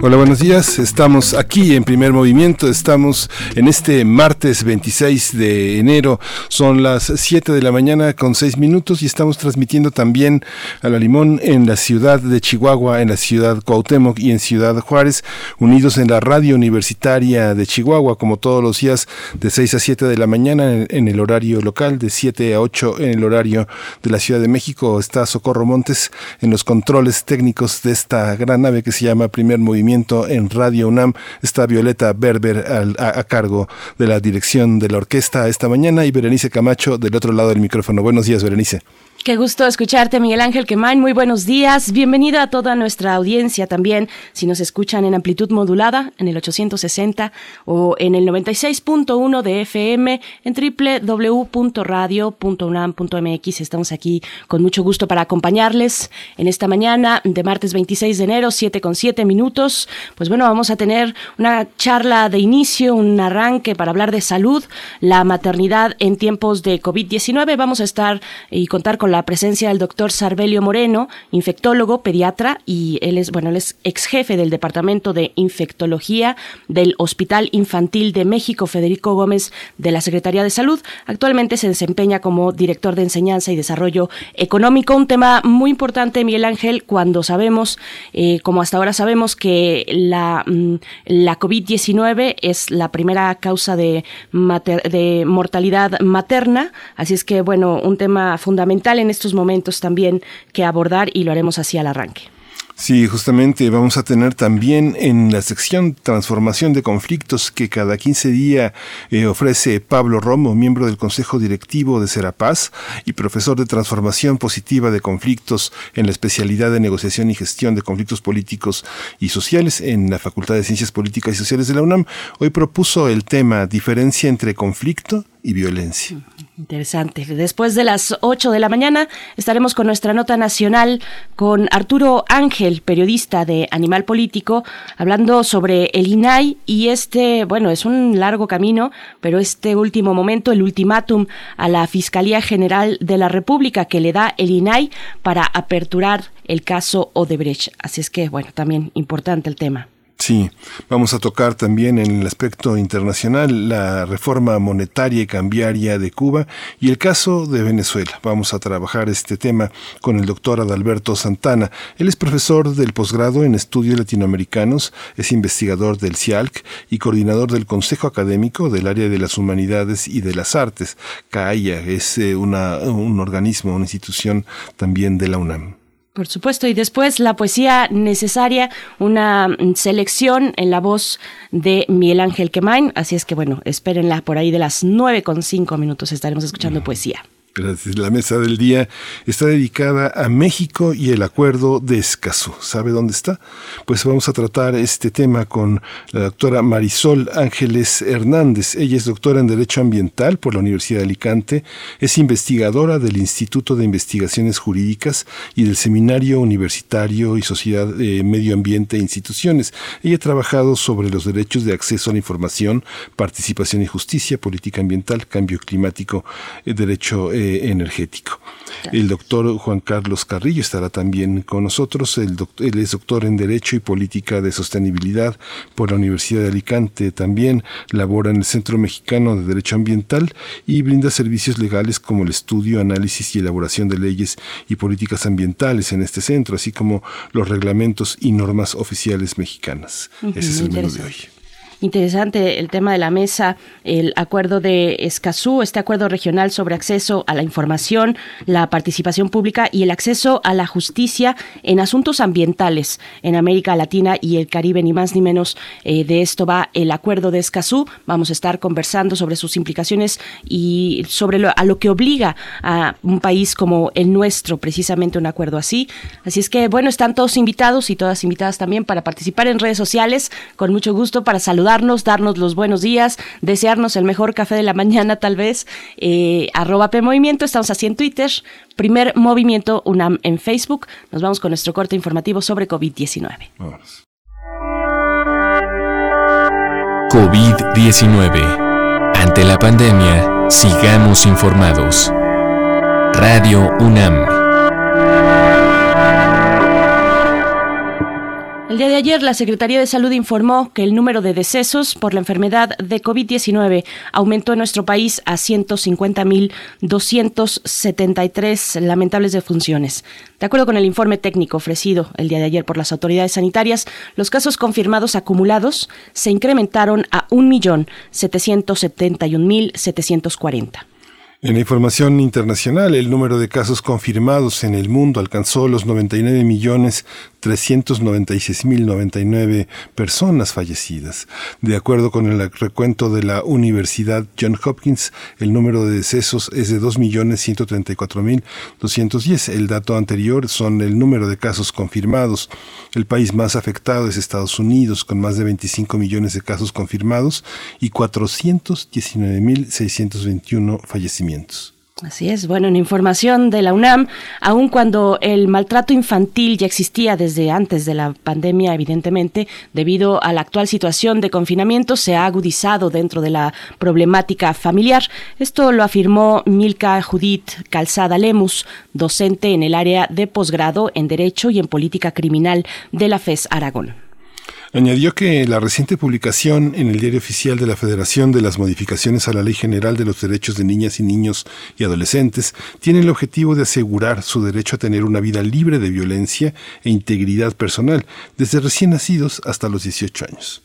Hola, buenos días. Estamos aquí en primer movimiento. Estamos en este martes 26 de enero. Son las 7 de la mañana con 6 minutos y estamos transmitiendo también a la Limón en la ciudad de Chihuahua, en la ciudad Cuauhtémoc y en Ciudad Juárez, unidos en la radio universitaria de Chihuahua, como todos los días de 6 a 7 de la mañana en, el horario local, de 7 a 8 en el horario de la Ciudad de México. Está Socorro Montes en los controles técnicos de esta gran nave que se llama Primer Movimiento en Radio UNAM. Está Violeta Berber a, cargo de la dirección de la orquesta esta mañana y Berenice Camacho del otro lado del micrófono. Buenos días, Berenice. Qué gusto escucharte, Miguel Ángel Quemain. Muy buenos días. Bienvenido a toda nuestra audiencia también. Si nos escuchan en amplitud modulada, en el 860 o en el 96.1 de FM, en www.radio.unam.mx. Estamos aquí con mucho gusto para acompañarles en esta mañana de martes 26 de enero, 7 con 7 minutos. Pues bueno, vamos a tener una charla de inicio, un arranque para hablar de salud, la maternidad en tiempos de COVID-19. Vamos a estar y contar con la presencia del doctor Sarbelio Moreno, infectólogo, pediatra, y él es, bueno, él es ex jefe del Departamento de Infectología del Hospital Infantil de México, Federico Gómez, de la Secretaría de Salud. Actualmente se desempeña como director de enseñanza y desarrollo económico, un tema muy importante, Miguel Ángel, cuando sabemos, eh, como hasta ahora sabemos, que la, mm, la COVID-19 es la primera causa de mortalidad materna, así es que, bueno, un tema fundamental en estos momentos también que abordar y lo haremos así al arranque. Sí, justamente vamos a tener también en la sección Transformación de Conflictos que cada 15 días eh, ofrece Pablo Romo, miembro del Consejo Directivo de Serapaz y profesor de Transformación Positiva de Conflictos en la especialidad de Negociación y Gestión de Conflictos Políticos y Sociales en la Facultad de Ciencias Políticas y Sociales de la UNAM. Hoy propuso el tema Diferencia entre conflicto y violencia. Interesante. Después de las 8 de la mañana estaremos con nuestra nota nacional con Arturo Ángel, periodista de Animal Político, hablando sobre el INAI y este, bueno, es un largo camino, pero este último momento, el ultimátum a la Fiscalía General de la República que le da el INAI para aperturar el caso Odebrecht. Así es que, bueno, también importante el tema. Sí, vamos a tocar también en el aspecto internacional la reforma monetaria y cambiaria de Cuba y el caso de Venezuela. Vamos a trabajar este tema con el doctor Adalberto Santana. Él es profesor del posgrado en estudios latinoamericanos, es investigador del CIALC y coordinador del Consejo Académico del área de las humanidades y de las artes. CAIA es eh, una, un organismo, una institución también de la UNAM. Por supuesto, y después la poesía necesaria, una mm, selección en la voz de Miguel Ángel Quemain, así es que bueno, espérenla por ahí de las nueve con cinco minutos estaremos escuchando poesía. Gracias. La mesa del día está dedicada a México y el acuerdo de Escazú. ¿Sabe dónde está? Pues vamos a tratar este tema con la doctora Marisol Ángeles Hernández. Ella es doctora en Derecho Ambiental por la Universidad de Alicante, es investigadora del Instituto de Investigaciones Jurídicas y del Seminario Universitario y Sociedad de Medio Ambiente e Instituciones. Ella ha trabajado sobre los derechos de acceso a la información, participación y justicia, política ambiental, cambio climático, eh, derecho eh, energético. El doctor Juan Carlos Carrillo estará también con nosotros. El él es doctor en Derecho y Política de Sostenibilidad por la Universidad de Alicante. También labora en el Centro Mexicano de Derecho Ambiental y brinda servicios legales como el estudio, análisis y elaboración de leyes y políticas ambientales en este centro, así como los reglamentos y normas oficiales mexicanas. Ese es el menú de hoy. Interesante el tema de la mesa, el acuerdo de Escazú, este acuerdo regional sobre acceso a la información, la participación pública y el acceso a la justicia en asuntos ambientales en América Latina y el Caribe, ni más ni menos eh, de esto va el acuerdo de Escazú. Vamos a estar conversando sobre sus implicaciones y sobre lo, a lo que obliga a un país como el nuestro, precisamente un acuerdo así. Así es que, bueno, están todos invitados y todas invitadas también para participar en redes sociales, con mucho gusto para saludarnos, darnos los buenos días, desearnos el mejor café de la mañana tal vez, eh, estamos así en Twitter, primer movimiento UNAM en Facebook. Nos vamos con nuestro corte informativo sobre COVID-19. COVID-19. Ante la pandemia, sigamos informados. Radio UNAM. El día de ayer, la Secretaría de Salud informó que el número de decesos por la enfermedad de COVID-19 aumentó en nuestro país a 150.273 lamentables defunciones. De acuerdo con el informe técnico ofrecido el día de ayer por las autoridades sanitarias, los casos confirmados acumulados se incrementaron a 1.771.740. En la información internacional, el número de casos confirmados en el mundo alcanzó los 99 millones 396.099 personas fallecidas. De acuerdo con el recuento de la Universidad John Hopkins, el número de decesos es de 2.134.210. El dato anterior son el número de casos confirmados. El país más afectado es Estados Unidos, con más de 25 millones de casos confirmados y 419.621 fallecimientos. Así es, bueno, en información de la UNAM, aun cuando el maltrato infantil ya existía desde antes de la pandemia, evidentemente, debido a la actual situación de confinamiento, se ha agudizado dentro de la problemática familiar. Esto lo afirmó Milka Judith Calzada Lemus, docente en el área de posgrado en Derecho y en Política Criminal de la FES Aragón. Añadió que la reciente publicación en el Diario Oficial de la Federación de las modificaciones a la Ley General de los Derechos de Niñas y Niños y Adolescentes tiene el objetivo de asegurar su derecho a tener una vida libre de violencia e integridad personal, desde recién nacidos hasta los 18 años.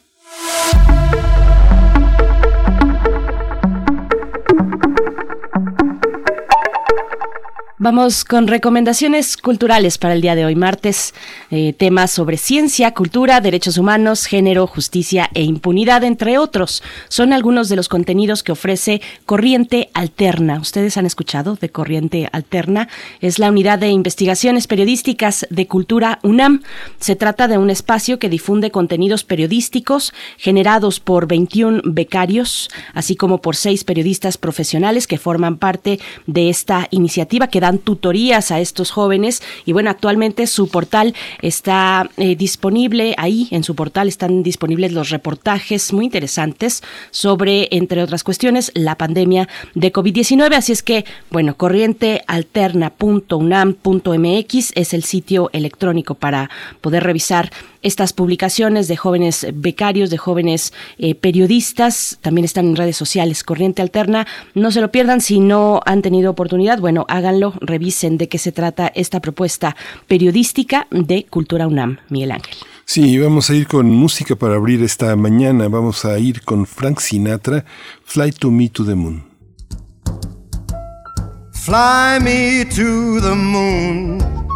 Vamos con recomendaciones culturales para el día de hoy, martes. Eh, temas sobre ciencia, cultura, derechos humanos, género, justicia e impunidad, entre otros. Son algunos de los contenidos que ofrece Corriente Alterna. ¿Ustedes han escuchado de Corriente Alterna? Es la unidad de investigaciones periodísticas de Cultura UNAM. Se trata de un espacio que difunde contenidos periodísticos generados por 21 becarios, así como por seis periodistas profesionales que forman parte de esta iniciativa que tutorías a estos jóvenes. Y bueno, actualmente su portal está eh, disponible ahí, en su portal están disponibles los reportajes muy interesantes sobre, entre otras cuestiones, la pandemia de COVID-19, así es que, bueno, corrientealterna.unam.mx es el sitio electrónico para poder revisar estas publicaciones de jóvenes becarios, de jóvenes eh, periodistas, también están en redes sociales, Corriente Alterna. No se lo pierdan si no han tenido oportunidad. Bueno, háganlo, revisen de qué se trata esta propuesta periodística de Cultura UNAM. Miguel Ángel. Sí, vamos a ir con música para abrir esta mañana. Vamos a ir con Frank Sinatra, Fly to Me to the Moon. Fly me to the moon,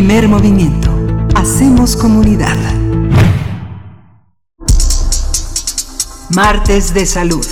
Primer movimiento. Hacemos comunidad. Martes de salud.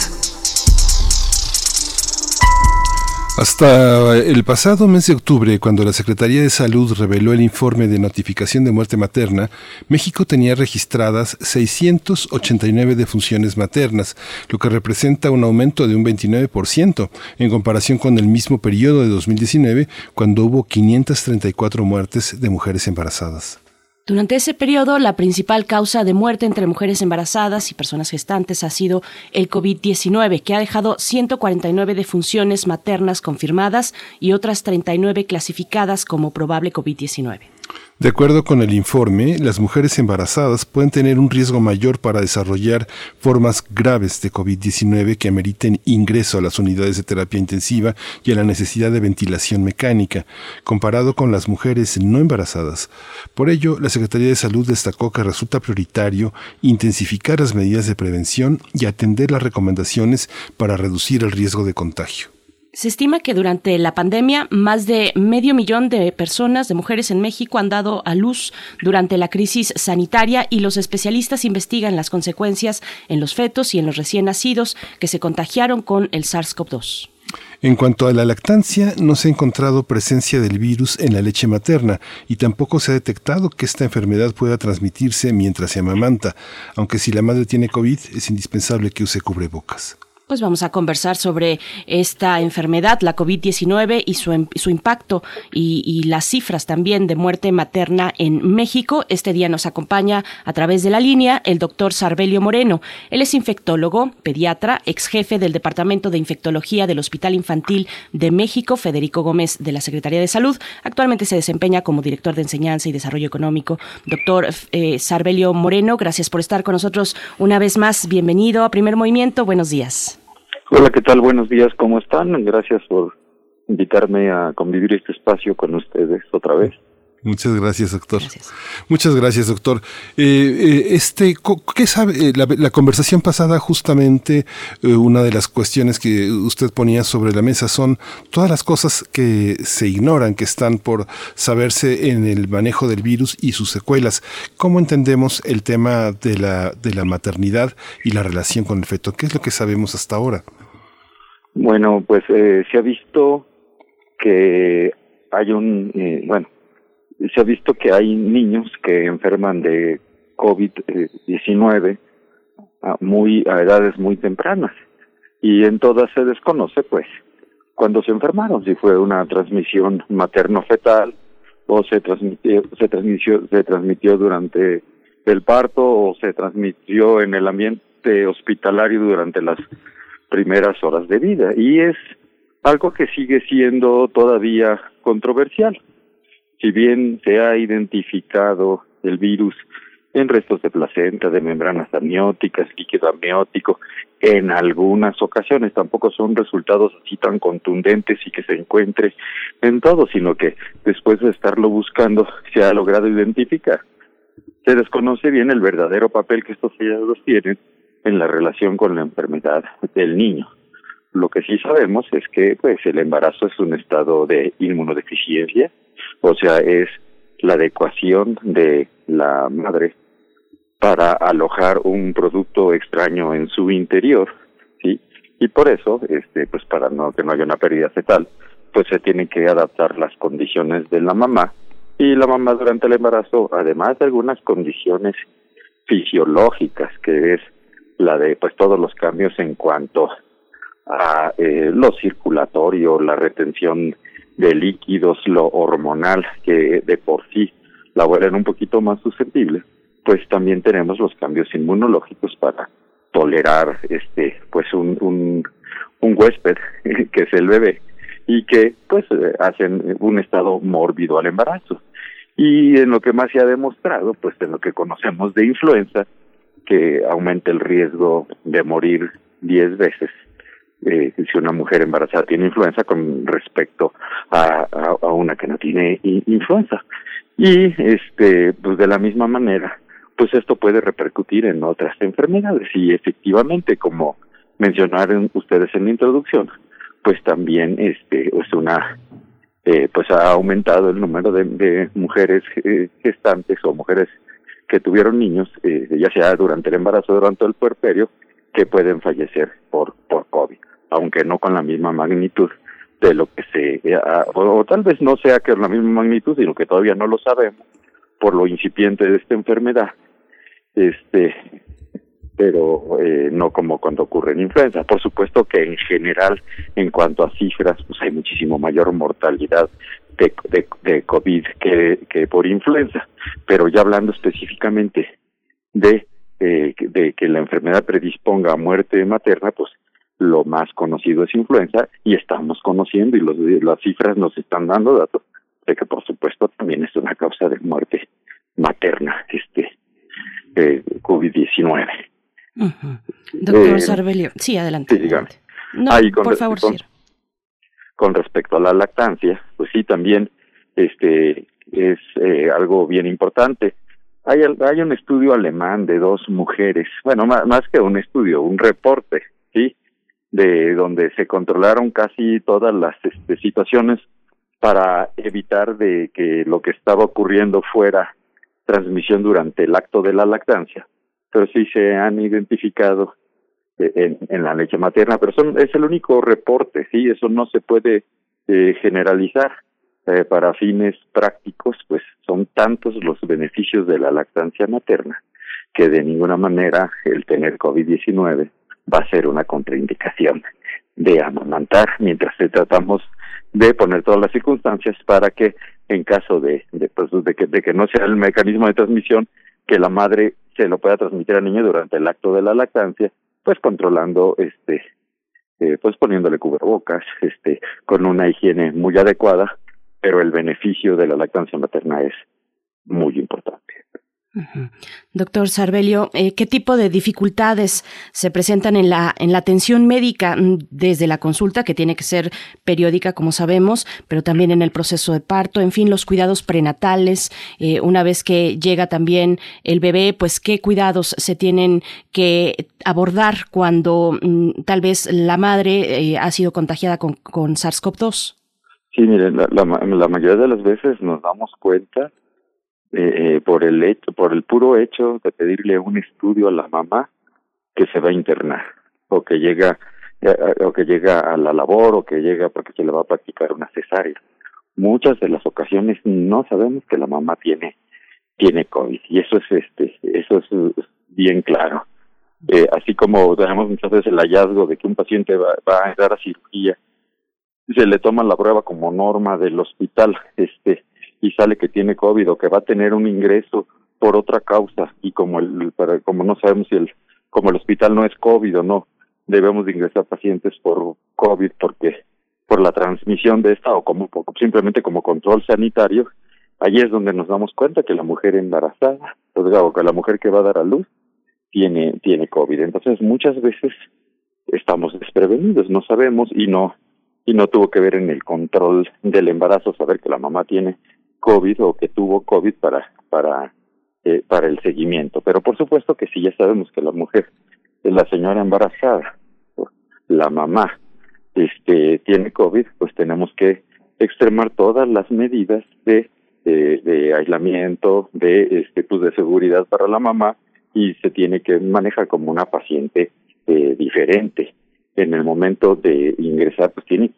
Hasta el pasado mes de octubre, cuando la Secretaría de Salud reveló el informe de notificación de muerte materna, México tenía registradas 689 defunciones maternas, lo que representa un aumento de un 29% en comparación con el mismo periodo de 2019, cuando hubo 534 muertes de mujeres embarazadas. Durante ese periodo, la principal causa de muerte entre mujeres embarazadas y personas gestantes ha sido el COVID-19, que ha dejado 149 defunciones maternas confirmadas y otras 39 clasificadas como probable COVID-19. De acuerdo con el informe, las mujeres embarazadas pueden tener un riesgo mayor para desarrollar formas graves de COVID-19 que ameriten ingreso a las unidades de terapia intensiva y a la necesidad de ventilación mecánica, comparado con las mujeres no embarazadas. Por ello, la Secretaría de Salud destacó que resulta prioritario intensificar las medidas de prevención y atender las recomendaciones para reducir el riesgo de contagio. Se estima que durante la pandemia más de medio millón de personas, de mujeres en México, han dado a luz durante la crisis sanitaria y los especialistas investigan las consecuencias en los fetos y en los recién nacidos que se contagiaron con el SARS-CoV-2. En cuanto a la lactancia, no se ha encontrado presencia del virus en la leche materna y tampoco se ha detectado que esta enfermedad pueda transmitirse mientras se amamanta, aunque si la madre tiene COVID es indispensable que use cubrebocas. Pues vamos a conversar sobre esta enfermedad, la COVID-19 y su, su impacto y, y, las cifras también de muerte materna en México. Este día nos acompaña a través de la línea el doctor Sarbelio Moreno. Él es infectólogo, pediatra, ex jefe del Departamento de Infectología del Hospital Infantil de México, Federico Gómez de la Secretaría de Salud. Actualmente se desempeña como director de enseñanza y desarrollo económico. Doctor eh, Sarbelio Moreno, gracias por estar con nosotros una vez más. Bienvenido a Primer Movimiento. Buenos días. Hola, ¿qué tal? Buenos días, ¿cómo están? Gracias por invitarme a convivir este espacio con ustedes otra vez. Muchas gracias, doctor. Gracias. Muchas gracias, doctor. Eh, eh, este, ¿qué sabe? Eh, la, la, conversación pasada, justamente, eh, una de las cuestiones que usted ponía sobre la mesa son todas las cosas que se ignoran, que están por saberse en el manejo del virus y sus secuelas. ¿Cómo entendemos el tema de la, de la maternidad y la relación con el feto? ¿Qué es lo que sabemos hasta ahora? Bueno, pues se ha visto que hay un, bueno, se ha visto que hay niños que enferman de COVID-19 a, muy, a edades muy tempranas. Y en todas se desconoce pues cuando se enfermaron, si fue una transmisión materno-fetal o se transmitió, se transmitió, se transmitió durante el parto o se transmitió en el ambiente hospitalario durante las primeras horas de vida y es algo que sigue siendo todavía controversial si bien se ha identificado el virus en restos de placenta, de membranas amnióticas, líquido amniótico, en algunas ocasiones tampoco son resultados así tan contundentes y que se encuentre en todo, sino que después de estarlo buscando se ha logrado identificar. Se desconoce bien el verdadero papel que estos hallazgos tienen en la relación con la enfermedad del niño. Lo que sí sabemos es que pues el embarazo es un estado de inmunodeficiencia, o sea, es la adecuación de la madre para alojar un producto extraño en su interior, ¿sí? Y por eso, este, pues para no que no haya una pérdida fetal, pues se tienen que adaptar las condiciones de la mamá y la mamá durante el embarazo, además de algunas condiciones fisiológicas, que es la de pues todos los cambios en cuanto a eh, lo circulatorio, la retención de líquidos, lo hormonal, que de por sí la vuelven un poquito más susceptible, pues también tenemos los cambios inmunológicos para tolerar este pues un, un, huésped que es el bebé y que pues eh, hacen un estado mórbido al embarazo. Y en lo que más se ha demostrado, pues en lo que conocemos de influenza, que aumenta el riesgo de morir 10 veces eh, si una mujer embarazada tiene influenza con respecto a, una que no tiene influenza. Y este, pues de la misma manera, pues esto puede repercutir en otras enfermedades y efectivamente, como mencionaron ustedes en la introducción, pues también este es una eh, pues ha aumentado el número de, de mujeres eh, gestantes o mujeres que tuvieron niños, eh, ya sea durante el embarazo o durante el puerperio, que pueden fallecer por por COVID, aunque no con la misma magnitud de lo que se eh, o, tal vez no sea que la misma magnitud, sino que todavía no lo sabemos por lo incipiente de esta enfermedad. Este, pero eh, no como cuando ocurre en influenza. Por supuesto que en general, en cuanto a cifras, pues hay muchísimo mayor mortalidad de, de, COVID que, por influenza. Pero ya hablando específicamente de, eh, de que la enfermedad predisponga a muerte materna, pues lo más conocido es influenza y estamos conociendo y los, las cifras nos están dando datos de que por supuesto también es una causa de muerte materna este eh, COVID-19. Doctor eh, Sarbelio, sí, adelante. Sí, dígame. No, por favor, con, con, respecto a la lactancia, pues sí, también este es eh, algo bien importante. Hay, hay un estudio alemán de dos mujeres, bueno, más, más que un estudio, un reporte, ¿sí? De donde se controlaron casi todas las este, situaciones para evitar de que lo que estaba ocurriendo fuera transmisión durante el acto de la lactancia pero sí se han identificado eh, en, en la leche materna, pero son, es el único reporte, sí, eso no se puede eh, generalizar. Eh, para fines prácticos, pues son tantos los beneficios de la lactancia materna que de ninguna manera el tener COVID-19 va a ser una contraindicación de amamantar mientras tratamos de poner todas las circunstancias para que en caso de, de, pues, de, que, de que no sea el mecanismo de transmisión, que la madre se lo pueda transmitir al niño durante el acto de la lactancia, pues controlando este eh, pues poniéndole cubrebocas, este, con una higiene muy adecuada, pero el beneficio de la lactancia materna es muy importante. Doctor Sarbelio, eh, ¿qué tipo de dificultades se presentan en la, en la atención médica mm, desde la consulta, que tiene que ser periódica, como sabemos, pero también en el proceso de parto, en fin, los cuidados prenatales, eh, una vez que llega también el bebé, pues qué cuidados se tienen que abordar cuando mm, tal vez la madre eh, ha sido contagiada con, con SARS-CoV-2? Sí, miren, la mayoría de las veces nos damos cuenta eh, eh, por el hecho, por el puro hecho de pedirle un estudio a la mamá que se va a internar o que llega eh, o que llega a la labor o que llega porque se le va a practicar una cesárea. Muchas de las ocasiones no sabemos que la mamá tiene tiene COVID y eso es este eso es bien claro. Eh, así como tenemos muchas veces el hallazgo de que un paciente va, va a entrar a cirugía se le toma la prueba como norma del hospital este y sale que tiene COVID o que va a tener un ingreso por otra causa y como el para, como no sabemos si el como el hospital no es COVID o no debemos de ingresar pacientes por COVID porque por la transmisión de esta o como simplemente como control sanitario ahí es donde nos damos cuenta que la mujer embarazada o que la mujer que va a dar a luz tiene tiene COVID. Entonces muchas veces estamos desprevenidos no sabemos y no y no tuvo que ver en el control del embarazo saber que la mamá tiene COVID o que tuvo COVID para para eh, para el seguimiento. Pero por supuesto que si ya sabemos que la mujer, la señora embarazada, la mamá, este tiene COVID, pues tenemos que extremar todas las medidas de de, de aislamiento, de este pues de seguridad para la mamá y se tiene que manejar como una paciente eh, diferente. En el momento de ingresar, pues tiene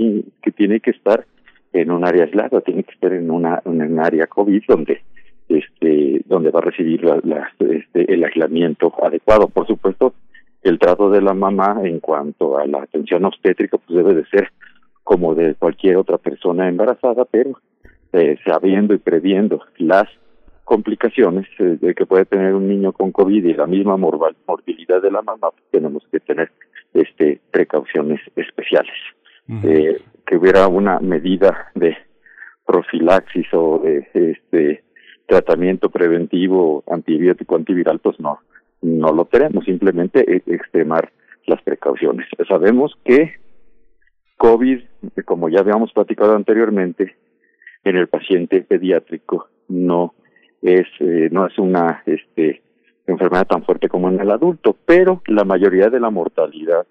que tiene que estar en un área aislada, tiene que estar en una en un área COVID donde este donde va a recibir la, este, el aislamiento adecuado. Por supuesto, el trato de la mamá en cuanto a la atención obstétrica pues debe de ser como de cualquier otra persona embarazada, pero eh, sabiendo y previendo las complicaciones eh, de que puede tener un niño con COVID y la misma morbilidad de la mamá, pues tenemos que tener este precauciones especiales. Eh, que hubiera una medida de profilaxis o de este tratamiento preventivo antibiótico antiviral, pues no, no lo tenemos, simplemente e, extremar las precauciones. Sabemos que COVID, como ya habíamos platicado anteriormente, en el paciente pediátrico no es eh, no es una este enfermedad tan fuerte como en el adulto, pero la mayoría de la mortalidad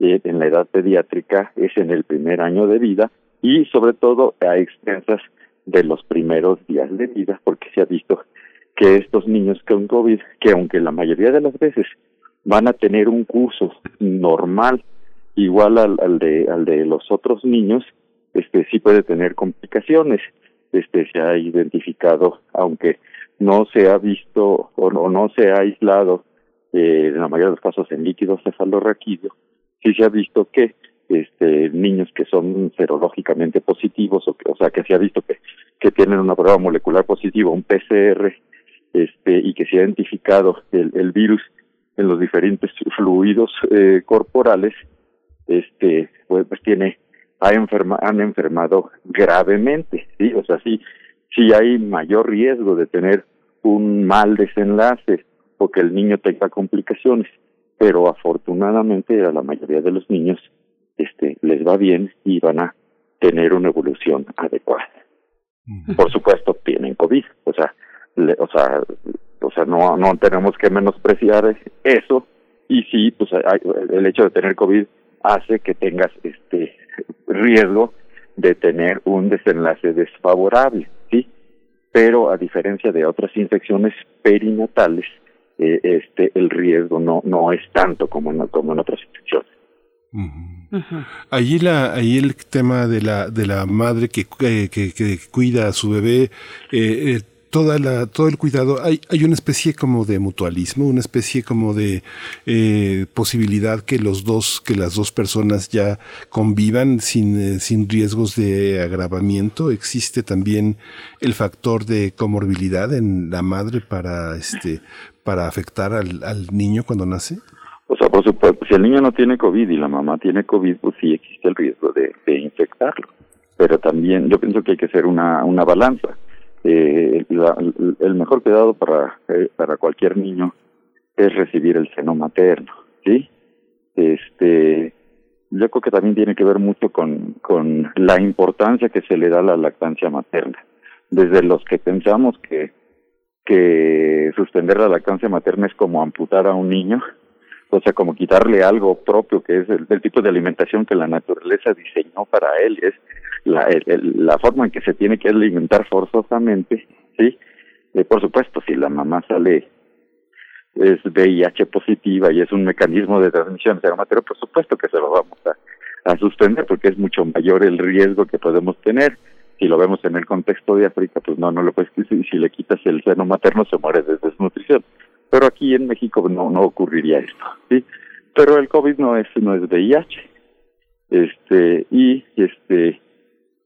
eh, en la edad pediátrica es en el primer año de vida y sobre todo a extensas de los primeros días de vida, porque se ha visto que estos niños con COVID, que aunque la mayoría de las veces van a tener un curso normal, igual al, al de al de los otros niños, este sí puede tener complicaciones. Este se ha identificado, aunque no se ha visto o no, no se ha aislado eh, en la mayoría de los casos en líquido cefalorraquídeo, sí se ha visto que este niños que son serológicamente positivos o, que, o sea que se ha visto que que tienen una prueba molecular positiva un PCR este y que se ha identificado el, el virus en los diferentes fluidos eh, corporales este pues, pues tiene ha enferma, han enfermado gravemente sí o sea sí sí hay mayor riesgo de tener un mal desenlace o que el niño tenga complicaciones pero afortunadamente a la mayoría de los niños este les va bien y van a tener una evolución adecuada. Por supuesto tienen COVID, o sea, le, o sea, o sea, no no tenemos que menospreciar eso y sí, pues hay, el hecho de tener COVID hace que tengas este riesgo de tener un desenlace desfavorable, ¿sí? Pero a diferencia de otras infecciones perinatales, eh, este el riesgo no no es tanto como en, como en otras infecciones. Allí la, ahí el tema de la, de la madre que, que, que cuida a su bebé, eh, eh, toda la, todo el cuidado, hay, hay una especie como de mutualismo, una especie como de eh, posibilidad que los dos, que las dos personas ya convivan sin, eh, sin riesgos de agravamiento. Existe también el factor de comorbilidad en la madre para este, para afectar al, al niño cuando nace. O sea, por supuesto, si el niño no tiene COVID y la mamá tiene COVID, pues sí existe el riesgo de, de infectarlo. Pero también yo pienso que hay que hacer una, una balanza eh, la, el mejor cuidado para, eh, para cualquier niño es recibir el seno materno, ¿sí? Este, yo creo que también tiene que ver mucho con, con la importancia que se le da a la lactancia materna. Desde los que pensamos que, que suspender la lactancia materna es como amputar a un niño, o sea, como quitarle algo propio que es el, el tipo de alimentación que la naturaleza diseñó para él, es la, el, la forma en que se tiene que alimentar forzosamente, ¿sí? Eh, por supuesto, si la mamá sale es VIH positiva y es un mecanismo de transmisión de por supuesto que se lo vamos a, a suspender porque es mucho mayor el riesgo que podemos tener. Si lo vemos en el contexto de África, pues no, no lo puedes si, si le quitas el seno materno se muere de desnutrición. Pero aquí en México no, no ocurriría esto, ¿sí? Pero el COVID no es, no es VIH. Este, y este,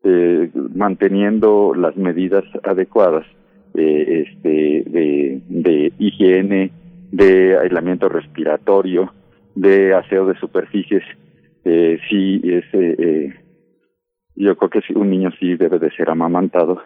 eh, manteniendo las medidas adecuadas eh, este, de, de higiene, de aislamiento respiratorio, de aseo de superficies, eh, sí es, eh, yo creo que sí, un niño sí debe de ser amamantado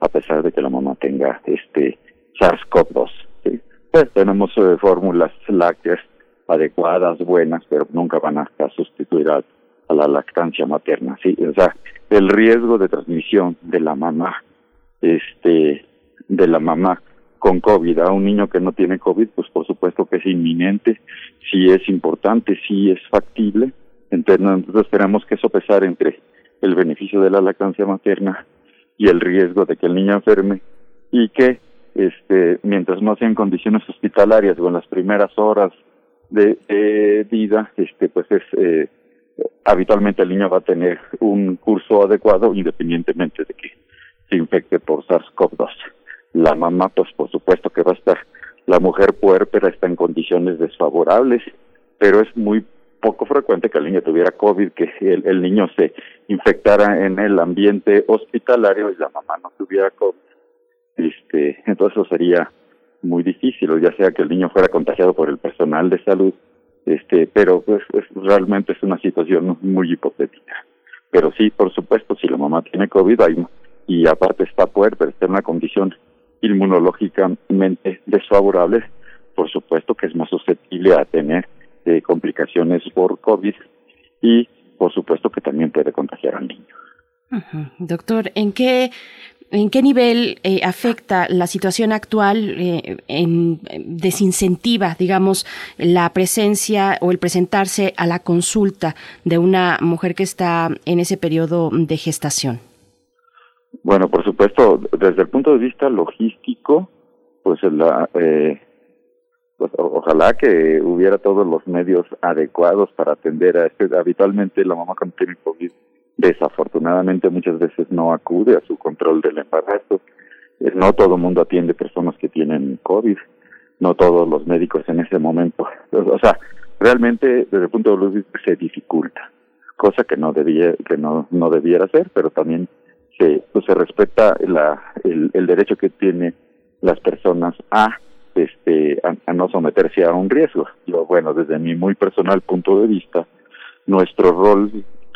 a pesar de que la mamá tenga este SARS-CoV-2. ¿sí? Pues tenemos eh, fórmulas lácteas adecuadas, buenas, pero nunca van a, sustituir a, a la lactancia materna, sí, o sea, el riesgo de transmisión de la mamá, este, de la mamá con COVID a un niño que no tiene COVID, pues por supuesto que es inminente, sí es importante, sí es factible, entonces nosotros tenemos que sopesar entre el beneficio de la lactancia materna y el riesgo de que el niño enferme y que este mientras no sea en condiciones hospitalarias o en las primeras horas de vida este pues es eh, habitualmente el niño va a tener un curso adecuado independientemente de que se infecte por SARS-CoV-2. La mamá, pues por supuesto que va a estar, la mujer puérpera está en condiciones desfavorables, pero es muy poco frecuente que el niño tuviera COVID, que el, niño se infectara en el ambiente hospitalario y la mamá no tuviera COVID. este, entonces sería muy difícil, ya sea que el niño fuera contagiado por el personal de salud, este, pero pues realmente es una situación muy hipotética. Pero sí, por supuesto, si la mamá tiene COVID hay, y aparte está puerta, está en una condición inmunológicamente desfavorable, por supuesto que es más susceptible a tener eh, complicaciones por COVID y por supuesto que también puede contagiar al niño. Doctor, ¿en qué ¿En qué nivel eh, afecta la situación actual eh, en, desincentiva, digamos, la presencia o el presentarse a la consulta de una mujer que está en ese periodo de gestación? Bueno, por supuesto, desde el punto de vista logístico, pues la, eh, pues, ojalá que hubiera todos los medios adecuados para atender a este. Habitualmente la mamá cuando tiene COVID desafortunadamente muchas veces no acude a su control del embarazo. No todo el mundo atiende personas que tienen COVID, no todos los médicos en ese momento. O sea, realmente desde el punto de vista se dificulta, cosa que no debía que no no debiera ser, pero también se pues, se respeta la el, el derecho que tienen las personas a este a, no someterse a un riesgo. Yo bueno, desde mi muy personal punto de vista, nuestro rol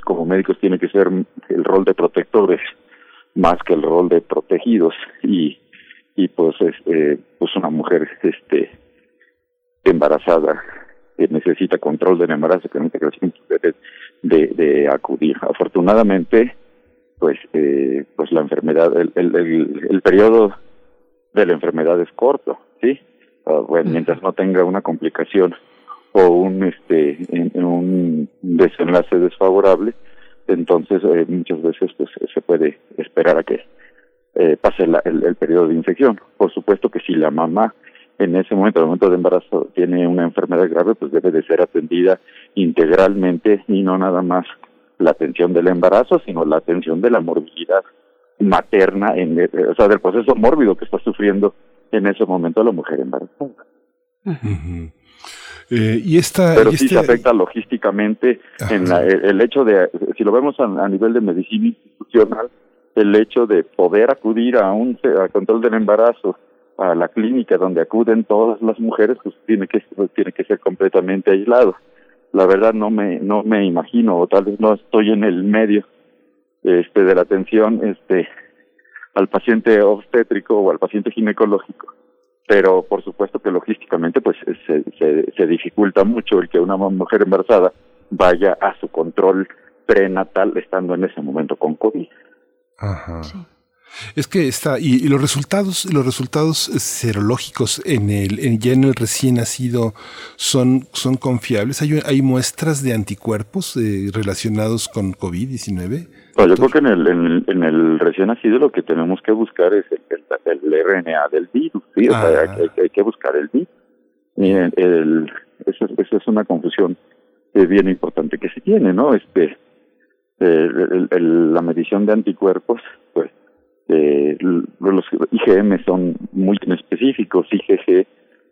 como médicos tiene que ser el rol de protectores más que el rol de protegidos. Y y pues este pues una mujer este embarazada que necesita control del embarazo que necesita de, de acudir. Afortunadamente pues eh, pues la enfermedad el, el, el, el periodo de la enfermedad es corto sí uh, bueno, mientras no tenga una complicación o un este en, un desenlace desfavorable entonces eh, muchas veces pues se puede esperar a que eh, pase la, el, el, periodo de infección. Por supuesto que si la mamá en ese momento, el momento de embarazo, tiene una enfermedad grave, pues debe de ser atendida integralmente y no nada más la atención del embarazo, sino la atención de la morbilidad materna, en, o sea, del proceso mórbido que está sufriendo en ese momento la mujer embarazada. Eh, y esta, Pero y sí este... se afecta logísticamente en la, el hecho de, si lo vemos a, a, nivel de medicina institucional, el hecho de poder acudir a un a control del embarazo, a la clínica donde acuden todas las mujeres, pues tiene que pues, tiene que ser completamente aislado. La verdad no me no me imagino o tal vez no estoy en el medio este de la atención este al paciente obstétrico o al paciente ginecológico pero por supuesto que logísticamente pues se, se, se dificulta mucho el que una mujer embarazada vaya a su control prenatal estando en ese momento con COVID. Ajá. Sí. Es que está y, y, los resultados los resultados serológicos en el en, ya en el recién nacido son son confiables. Hay hay muestras de anticuerpos eh, relacionados con COVID-19. No, yo creo que en el, en el, en, el, recién nacido lo que tenemos que buscar es el, el, el RNA del virus, ¿sí? O ah. sea, hay, hay, hay, que buscar el virus. Y el, el, eso, eso es una confusión eh, bien importante que se tiene, ¿no? Este, eh, la medición de anticuerpos, pues, eh, los IgM son muy específicos, IgG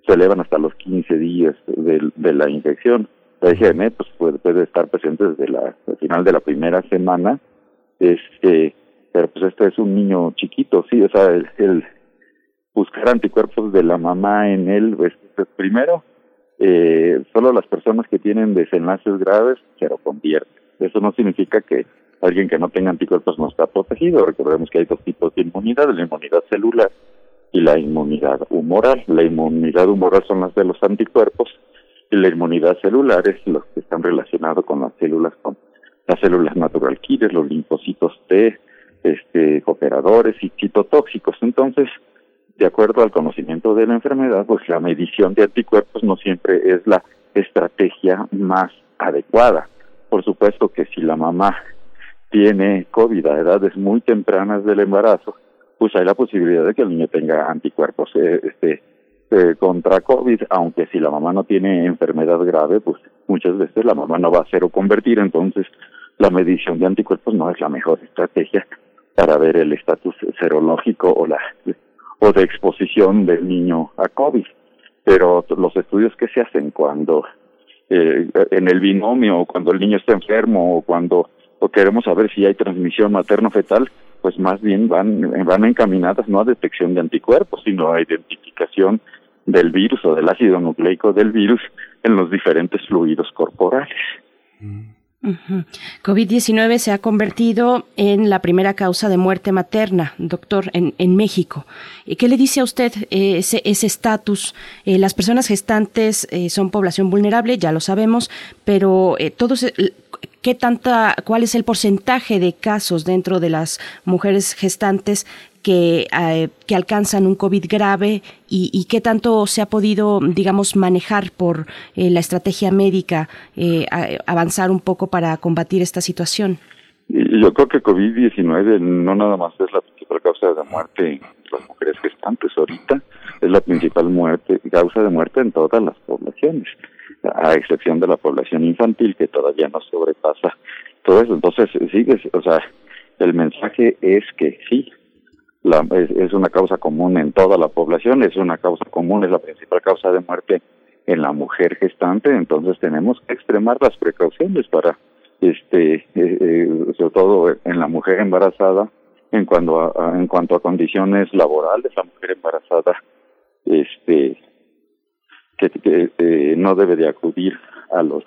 se elevan hasta los 15 días de, de la infección. La IgM pues, puede, puede estar presente desde la, el final de la primera semana este pero pues este es un niño chiquito sí o sea el, el buscar anticuerpos de la mamá en él pues, pues primero eh, solo las personas que tienen desenlaces graves se lo convierten. Eso no significa que alguien que no tenga anticuerpos no está protegido. Recordemos que hay dos tipos de inmunidad la inmunidad celular y la inmunidad humoral. La inmunidad humoral son las de los anticuerpos y la inmunidad celular es los que están relacionados con las células con las células natural los linfocitos T, este, cooperadores y citotóxicos. Entonces, de acuerdo al conocimiento de la enfermedad, pues la medición de anticuerpos no siempre es la estrategia más adecuada. Por supuesto que si la mamá tiene COVID a edades muy tempranas del embarazo, pues hay la posibilidad de que el niño tenga anticuerpos eh, este, eh, contra COVID, aunque si la mamá no tiene enfermedad grave, pues muchas veces la mamá no va a ser o convertir, entonces la medición de anticuerpos no es la mejor estrategia para ver el estatus serológico o la o de exposición del niño a COVID. Pero los estudios que se hacen cuando eh, en el binomio, cuando el niño está enfermo, o cuando o queremos saber si hay transmisión materno-fetal, pues más bien van, van encaminadas no a detección de anticuerpos, sino a identificación del virus o del ácido nucleico del virus en los diferentes fluidos corporales. COVID-19 se ha convertido en la primera causa de muerte materna, doctor, en, en México. ¿Qué le dice a usted eh, ese estatus? Eh, las personas gestantes eh, son población vulnerable, ya lo sabemos, pero todos, ¿qué tanta, cuál es el porcentaje de casos dentro de las mujeres gestantes que, eh, que alcanzan un COVID grave y, qué tanto se ha podido, digamos, manejar por eh, la estrategia médica, eh, avanzar un poco para combatir esta situación? Yo creo que COVID-19 no nada más es la principal causa de muerte en las mujeres gestantes ahorita, es la principal muerte, causa de muerte en todas las poblaciones, a excepción de la población infantil que todavía no sobrepasa todo eso. Entonces, sí, o sea, el mensaje es que sí, la, es, una causa común en toda la población, es una causa común, es la principal causa de muerte en la mujer gestante, entonces tenemos que extremar las precauciones para, este, eh, eh, sobre todo en la mujer embarazada, en cuanto a, en cuanto a condiciones laborales, la mujer embarazada, este, que, eh, no debe de acudir a los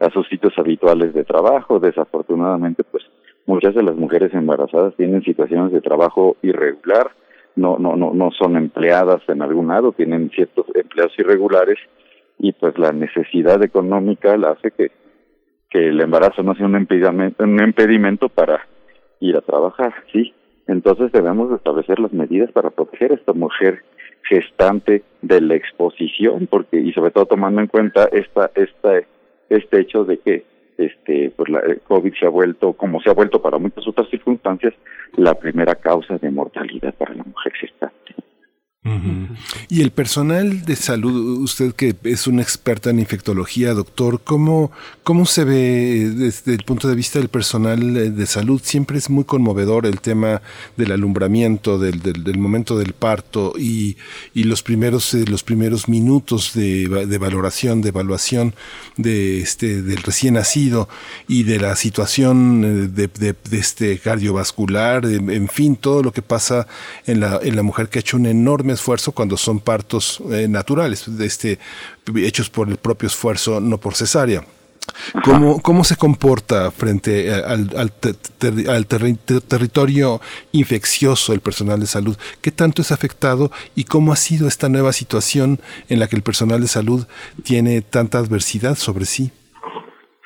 a sus sitios habituales de trabajo, desafortunadamente, pues Muchas de las mujeres embarazadas tienen situaciones de trabajo irregular, no, no, no, no son empleadas en algún lado, tienen ciertos empleos irregulares y pues la necesidad económica la hace que, que el embarazo no sea un impedimento, un impedimento para ir a trabajar, sí. Entonces debemos establecer las medidas para proteger a esta mujer gestante de la exposición, porque y sobre todo tomando en cuenta esta, esta, este hecho de que este, pues la COVID se ha vuelto, como se ha vuelto para muchas otras circunstancias, la primera causa de mortalidad para la mujer gestante. Y el personal de salud, usted que es una experta en infectología, doctor, ¿cómo, ¿cómo se ve desde el punto de vista del personal de salud? Siempre es muy conmovedor el tema del alumbramiento, del, momento del parto y, los, primeros, eh, los primeros minutos de, valoración, de evaluación de este, del recién nacido y de la situación eh, de, este cardiovascular, en fin, todo lo que pasa en la, en la mujer que ha hecho un enorme esfuerzo cuando son partos eh, naturales, este, hechos por el propio esfuerzo, no por cesárea. ¿Cómo, ¿Cómo, se comporta frente al, al, territorio infeccioso el personal de salud? ¿Qué tanto es afectado y cómo ha sido esta nueva situación en la que el personal de salud tiene tanta adversidad sobre sí?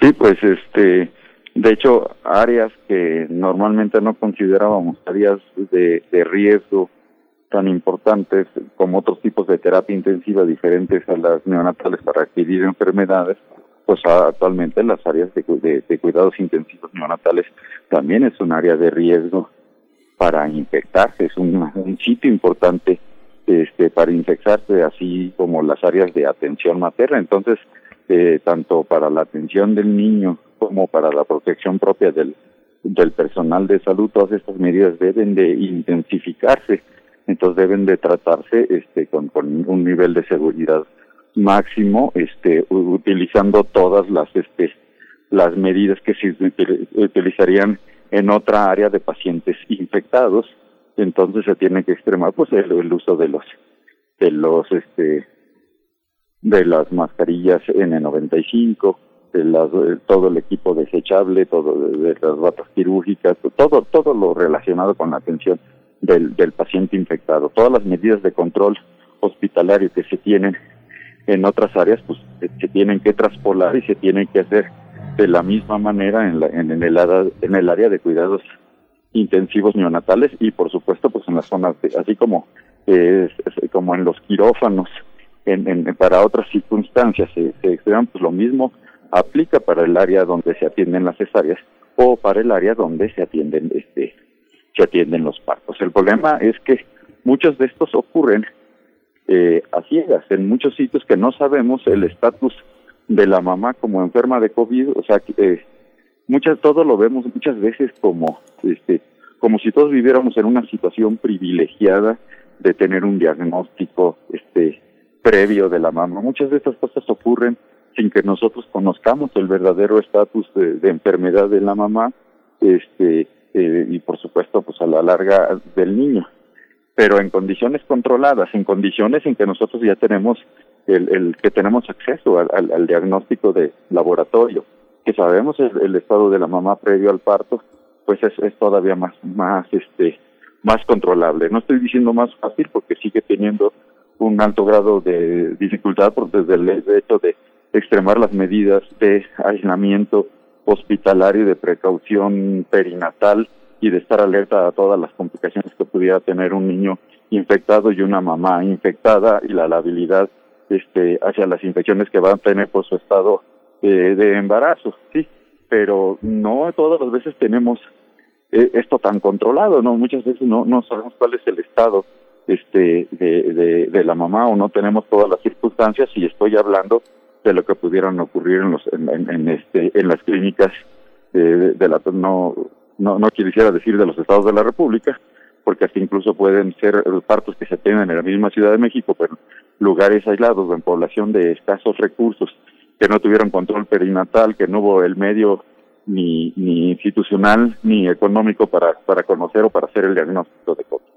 Sí, pues este, de hecho, áreas que normalmente no considerábamos áreas de, de riesgo tan importantes como otros tipos de terapia intensiva diferentes a las neonatales para adquirir enfermedades, pues actualmente las áreas de, de, cuidados intensivos neonatales también es un área de riesgo para infectarse, es un, un sitio importante este, para infectarse, así como las áreas de atención materna. Entonces, eh, tanto para la atención del niño como para la protección propia del, del personal de salud, todas estas medidas deben de intensificarse entonces deben de tratarse este con, un nivel de seguridad máximo este utilizando todas las este las medidas que se utilizarían en otra área de pacientes infectados. Entonces se tiene que extremar pues el, uso de los de los este de las mascarillas N95 de las, todo el equipo desechable todo de las batas quirúrgicas todo todo lo relacionado con la atención del, del paciente infectado. Todas las medidas de control hospitalario que se tienen en otras áreas, pues se tienen que traspolar y se tienen que hacer de la misma manera en, la, en, el, en el área de cuidados intensivos neonatales y por supuesto pues en las zonas así como eh, como en los quirófanos en, en, para otras circunstancias se, se pues lo mismo aplica para el área donde se atienden las cesáreas o para el área donde se atienden este se atienden los partos. El problema es que muchos de estos ocurren eh, a ciegas, en muchos sitios que no sabemos el estatus de la mamá como enferma de COVID, o sea, eh, muchas, todo lo vemos muchas veces como, este, como si todos viviéramos en una situación privilegiada de tener un diagnóstico, este, previo de la mamá. Muchas de estas cosas ocurren sin que nosotros conozcamos el verdadero estatus de, de enfermedad de la mamá, este, eh, y por supuesto pues a la larga del niño. Pero en condiciones controladas en condiciones en que nosotros ya tenemos el, el que tenemos acceso al, al, diagnóstico de laboratorio que sabemos el, el, estado de la mamá previo al parto pues es, es todavía más más este más controlable. No estoy diciendo más fácil porque sigue teniendo un alto grado de dificultad por desde el hecho de extremar las medidas de aislamiento hospitalario de precaución perinatal y de estar alerta a todas las complicaciones que pudiera tener un niño infectado y una mamá infectada y la labilidad este hacia las infecciones que van a tener por su estado eh, de embarazo sí. Pero no todas las veces tenemos eh, esto tan controlado no muchas veces no no sabemos cuál es el estado este de, de, de la mamá o no tenemos todas las circunstancias y estoy hablando de lo que pudieran ocurrir en los en, en, este en las clínicas de, de la no no no quisiera decir de los estados de la república porque hasta incluso pueden ser partos que se tienen en la misma Ciudad de México pero lugares aislados en población de escasos recursos que no tuvieron control perinatal que no hubo el medio ni ni institucional ni económico para para conocer o para hacer el diagnóstico de COVID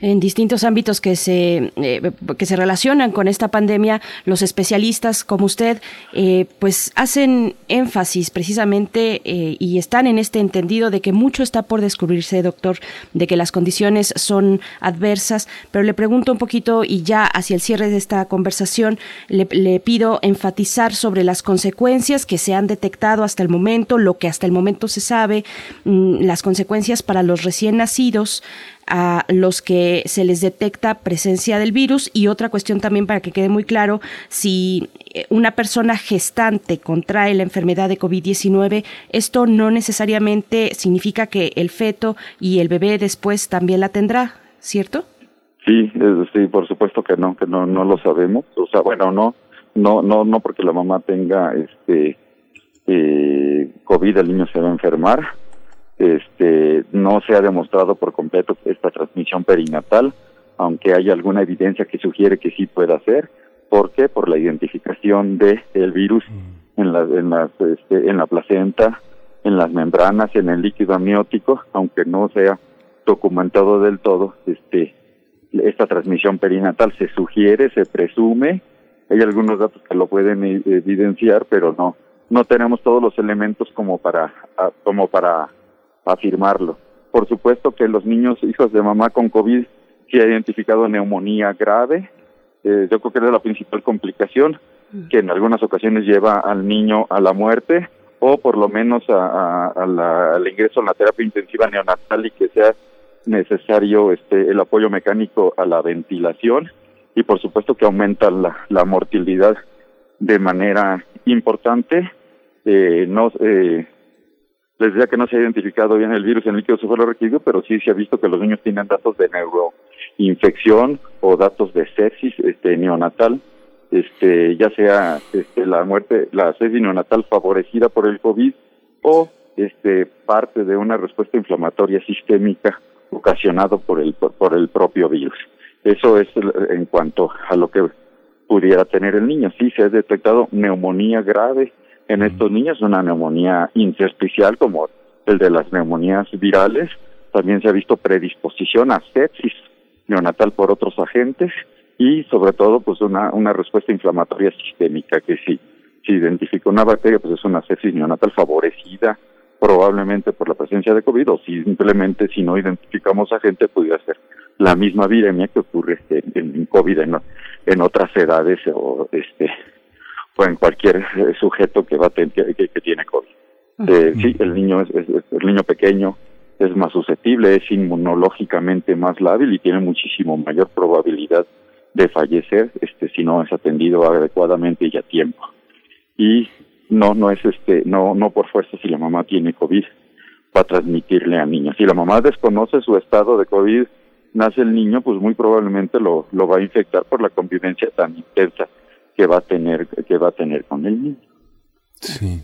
en distintos ámbitos que se eh, que se relacionan con esta pandemia, los especialistas como usted, eh, pues hacen énfasis precisamente eh, y están en este entendido de que mucho está por descubrirse, doctor, de que las condiciones son adversas. Pero le pregunto un poquito y ya hacia el cierre de esta conversación le, pido enfatizar sobre las consecuencias que se han detectado hasta el momento, lo que hasta el momento se sabe, mm, las consecuencias para los recién nacidos a los que se les detecta presencia del virus. Y otra cuestión también para que quede muy claro, si eh, una persona gestante contrae la enfermedad de COVID-19, esto no necesariamente significa que el feto y el bebé después también la tendrá, ¿cierto? Sí, sí, por supuesto que no, que no no lo sabemos, o sea, bueno, no no no no porque la mamá tenga este eh, COVID el niño se va a enfermar, este, no se ha demostrado por completo esta transmisión perinatal, aunque hay alguna evidencia que sugiere que sí pueda ser. ¿Por qué? Por la identificación del el virus mm. en la, en, la, este, en la placenta, en las membranas, en el líquido amniótico, aunque no sea documentado del todo, este, esta transmisión perinatal se sugiere, se presume, hay algunos datos que lo pueden evidenciar, pero no, no tenemos todos los elementos como para, como para afirmarlo. Por supuesto que los niños hijos de mamá con COVID sí ha identificado neumonía grave. Eh, yo creo que es la principal complicación que en algunas ocasiones lleva al niño a la muerte o por lo menos a, al ingreso en la terapia intensiva neonatal y que sea necesario este el apoyo mecánico a la ventilación y por supuesto que aumenta la, la mortalidad de manera importante eh, no eh, les decía que no se ha identificado bien el virus en el líquido requerido, pero sí se ha visto que los niños tienen datos de neuroinfección o datos de sepsis este, neonatal, este, ya sea este, la muerte, la sepsis neonatal favorecida por el COVID o este, parte de una respuesta inflamatoria sistémica ocasionado por el, por el propio virus. Eso es en cuanto a lo que pudiera tener el niño. Sí, se ha detectado neumonía grave, en estos niños, una neumonía intersticial como el de las neumonías virales. También se ha visto predisposición a sepsis neonatal por otros agentes y sobre todo pues una, una respuesta inflamatoria sistémica que si, si identifica una bacteria pues es una sepsis neonatal favorecida probablemente por la presencia de COVID o simplemente si no identificamos agente pudiera ser la misma viremia que ocurre en, COVID en, en otras edades o este en cualquier eh, sujeto que va que, que tiene COVID. Eh, sí, el niño es, el niño pequeño es más susceptible, es inmunológicamente más lábil y tiene muchísimo mayor probabilidad de fallecer este si no es atendido adecuadamente y a tiempo. Y no no es este no no por fuerza si la mamá tiene COVID va a transmitirle al niño. Si la mamá desconoce su estado de COVID, nace el niño, pues muy probablemente lo lo va a infectar por la convivencia tan intensa que va a tener que va a tener con el niño. Sí.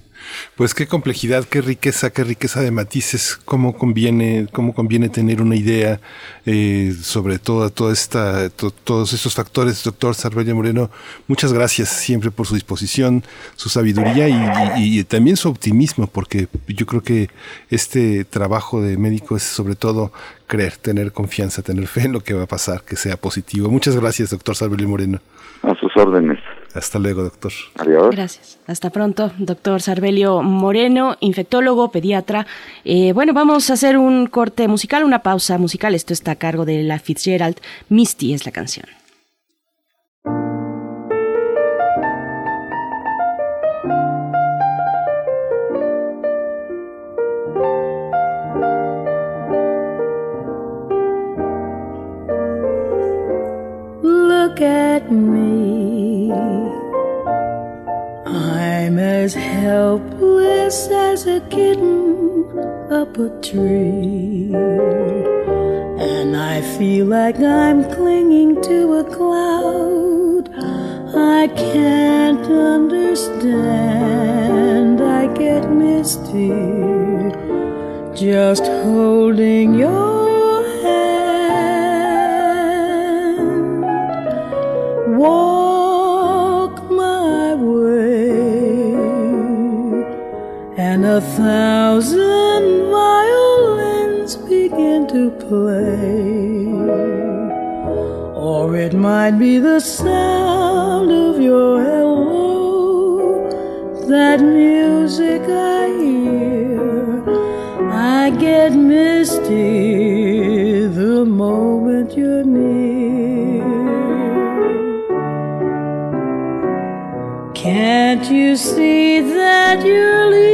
Pues qué complejidad, qué riqueza, qué riqueza de matices, cómo conviene, cómo conviene tener una idea eh, sobre toda, toda esta, todos estos factores, doctor Sarbella Moreno. Muchas gracias siempre por su disposición, su sabiduría y, y, también su optimismo, porque yo creo que este trabajo de médico es sobre todo creer, tener confianza, tener fe en lo que va a pasar, que sea positivo. Muchas gracias, doctor Sarbella Moreno. A sus órdenes. Hasta luego, doctor. Adiós. Gracias. Hasta pronto, doctor Sarbelio Moreno, infectólogo, pediatra. Eh, bueno, vamos a hacer un corte musical, una pausa musical. Esto está a cargo de la Fitzgerald. Misty es la canción. Look at me. I'm as helpless as a kitten up a tree. And I feel like I'm clinging to a cloud. I can't understand. I get misty just holding your hand. Walk a thousand violins begin to play. Or it might be the sound of your hello, that music I hear. I get misty the moment you're near. Can't you see that you're leading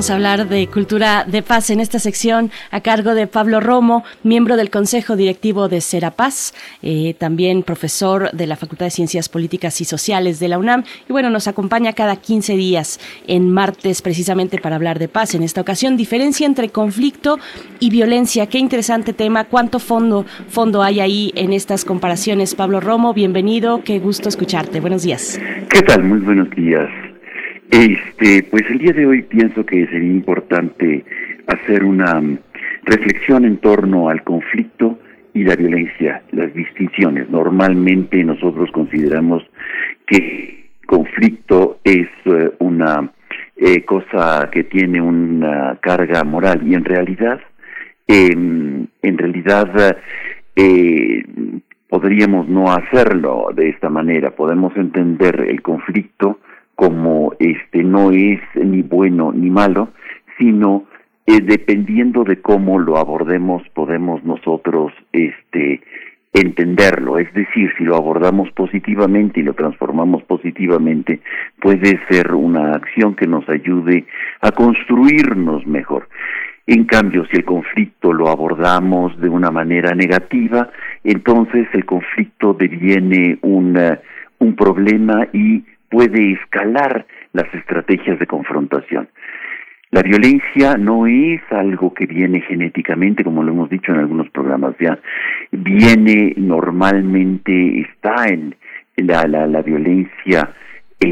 Vamos a hablar de cultura de paz en esta sección a cargo de Pablo Romo, miembro del Consejo Directivo de Serapaz, eh, también profesor de la Facultad de Ciencias Políticas y Sociales de la UNAM. Y bueno, nos acompaña cada 15 días en martes precisamente para hablar de paz. En esta ocasión, diferencia entre conflicto y violencia. Qué interesante tema. ¿Cuánto fondo, fondo hay ahí en estas comparaciones? Pablo Romo, bienvenido. Qué gusto escucharte. Buenos días. ¿Qué tal? Muy buenos días. Este, pues el día de hoy pienso que sería importante hacer una mm, reflexión en torno al conflicto y la violencia, las distinciones. Normalmente nosotros consideramos que conflicto es eh, una eh, cosa que tiene una carga moral y en realidad, em, en realidad eh, podríamos no hacerlo de esta manera. Podemos entender el conflicto como este no es ni bueno ni malo, sino eh, dependiendo de cómo lo abordemos podemos nosotros este entenderlo, es decir, si lo abordamos positivamente y lo transformamos positivamente, puede ser una acción que nos ayude a construirnos mejor. En cambio, si el conflicto lo abordamos de una manera negativa, entonces el conflicto deviene un, un problema y puede escalar las estrategias de confrontación. La violencia no es algo que viene genéticamente, como lo hemos dicho en algunos programas ya, viene normalmente, está en la, la, la violencia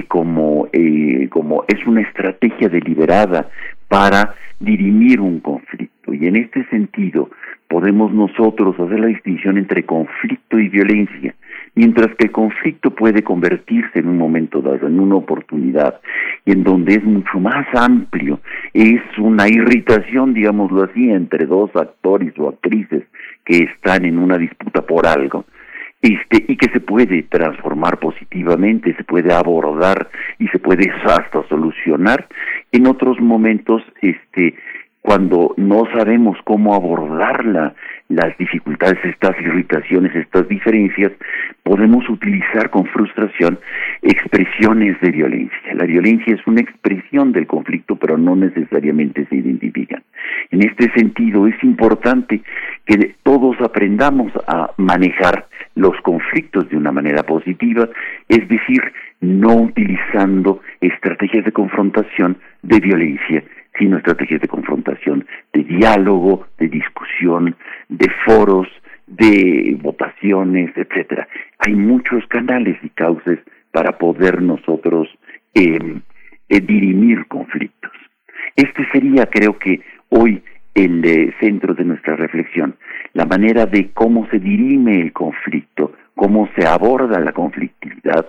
como, eh, como es una estrategia deliberada para dirimir un conflicto. Y en este sentido podemos nosotros hacer la distinción entre conflicto y violencia mientras que el conflicto puede convertirse en un momento dado, en una oportunidad, y en donde es mucho más amplio, es una irritación, digámoslo así, entre dos actores o actrices que están en una disputa por algo, este, y que se puede transformar positivamente, se puede abordar y se puede hasta solucionar. En otros momentos, este, cuando no sabemos cómo abordar las dificultades, estas irritaciones, estas diferencias, podemos utilizar con frustración expresiones de violencia. La violencia es una expresión del conflicto, pero no necesariamente se identifican. En este sentido, es importante que todos aprendamos a manejar los conflictos de una manera positiva, es decir, no utilizando estrategias de confrontación de violencia, sino estrategias de confrontación, de diálogo, de discusión, de foros, de votaciones, etcétera. Hay muchos canales y cauces para poder nosotros em, eh, dirimir conflictos. Este sería, creo que, hoy el eh, centro de nuestra reflexión, la manera de cómo se dirime el conflicto, cómo se aborda la conflictividad,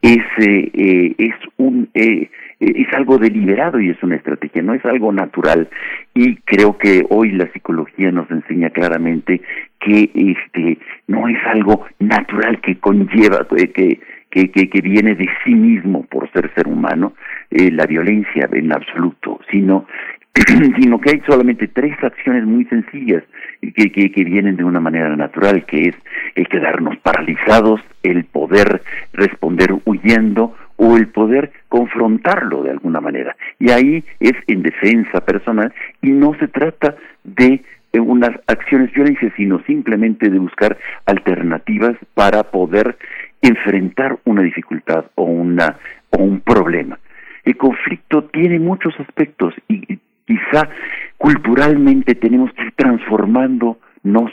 es, eh, es un eh, es algo deliberado y es una estrategia, no es algo natural. Y creo que hoy la psicología nos enseña claramente que este no es algo natural que conlleva, eh, que, que, que, viene de sí mismo por ser ser humano, eh, la violencia en absoluto, sino sino que hay solamente tres acciones muy sencillas que, que, que, vienen de una manera natural, que es el quedarnos paralizados, el poder responder huyendo o el poder confrontarlo de alguna manera. Y ahí es en defensa personal y no se trata de unas acciones violentas, sino simplemente de buscar alternativas para poder enfrentar una dificultad o una o un problema. El conflicto tiene muchos aspectos y quizá culturalmente tenemos que ir transformándonos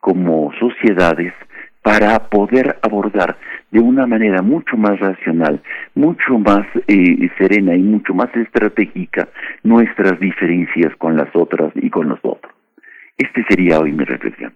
como sociedades para poder abordar de una manera mucho más racional, mucho más eh, serena y mucho más estratégica nuestras diferencias con las otras y con los otros. Este sería hoy mi reflexión.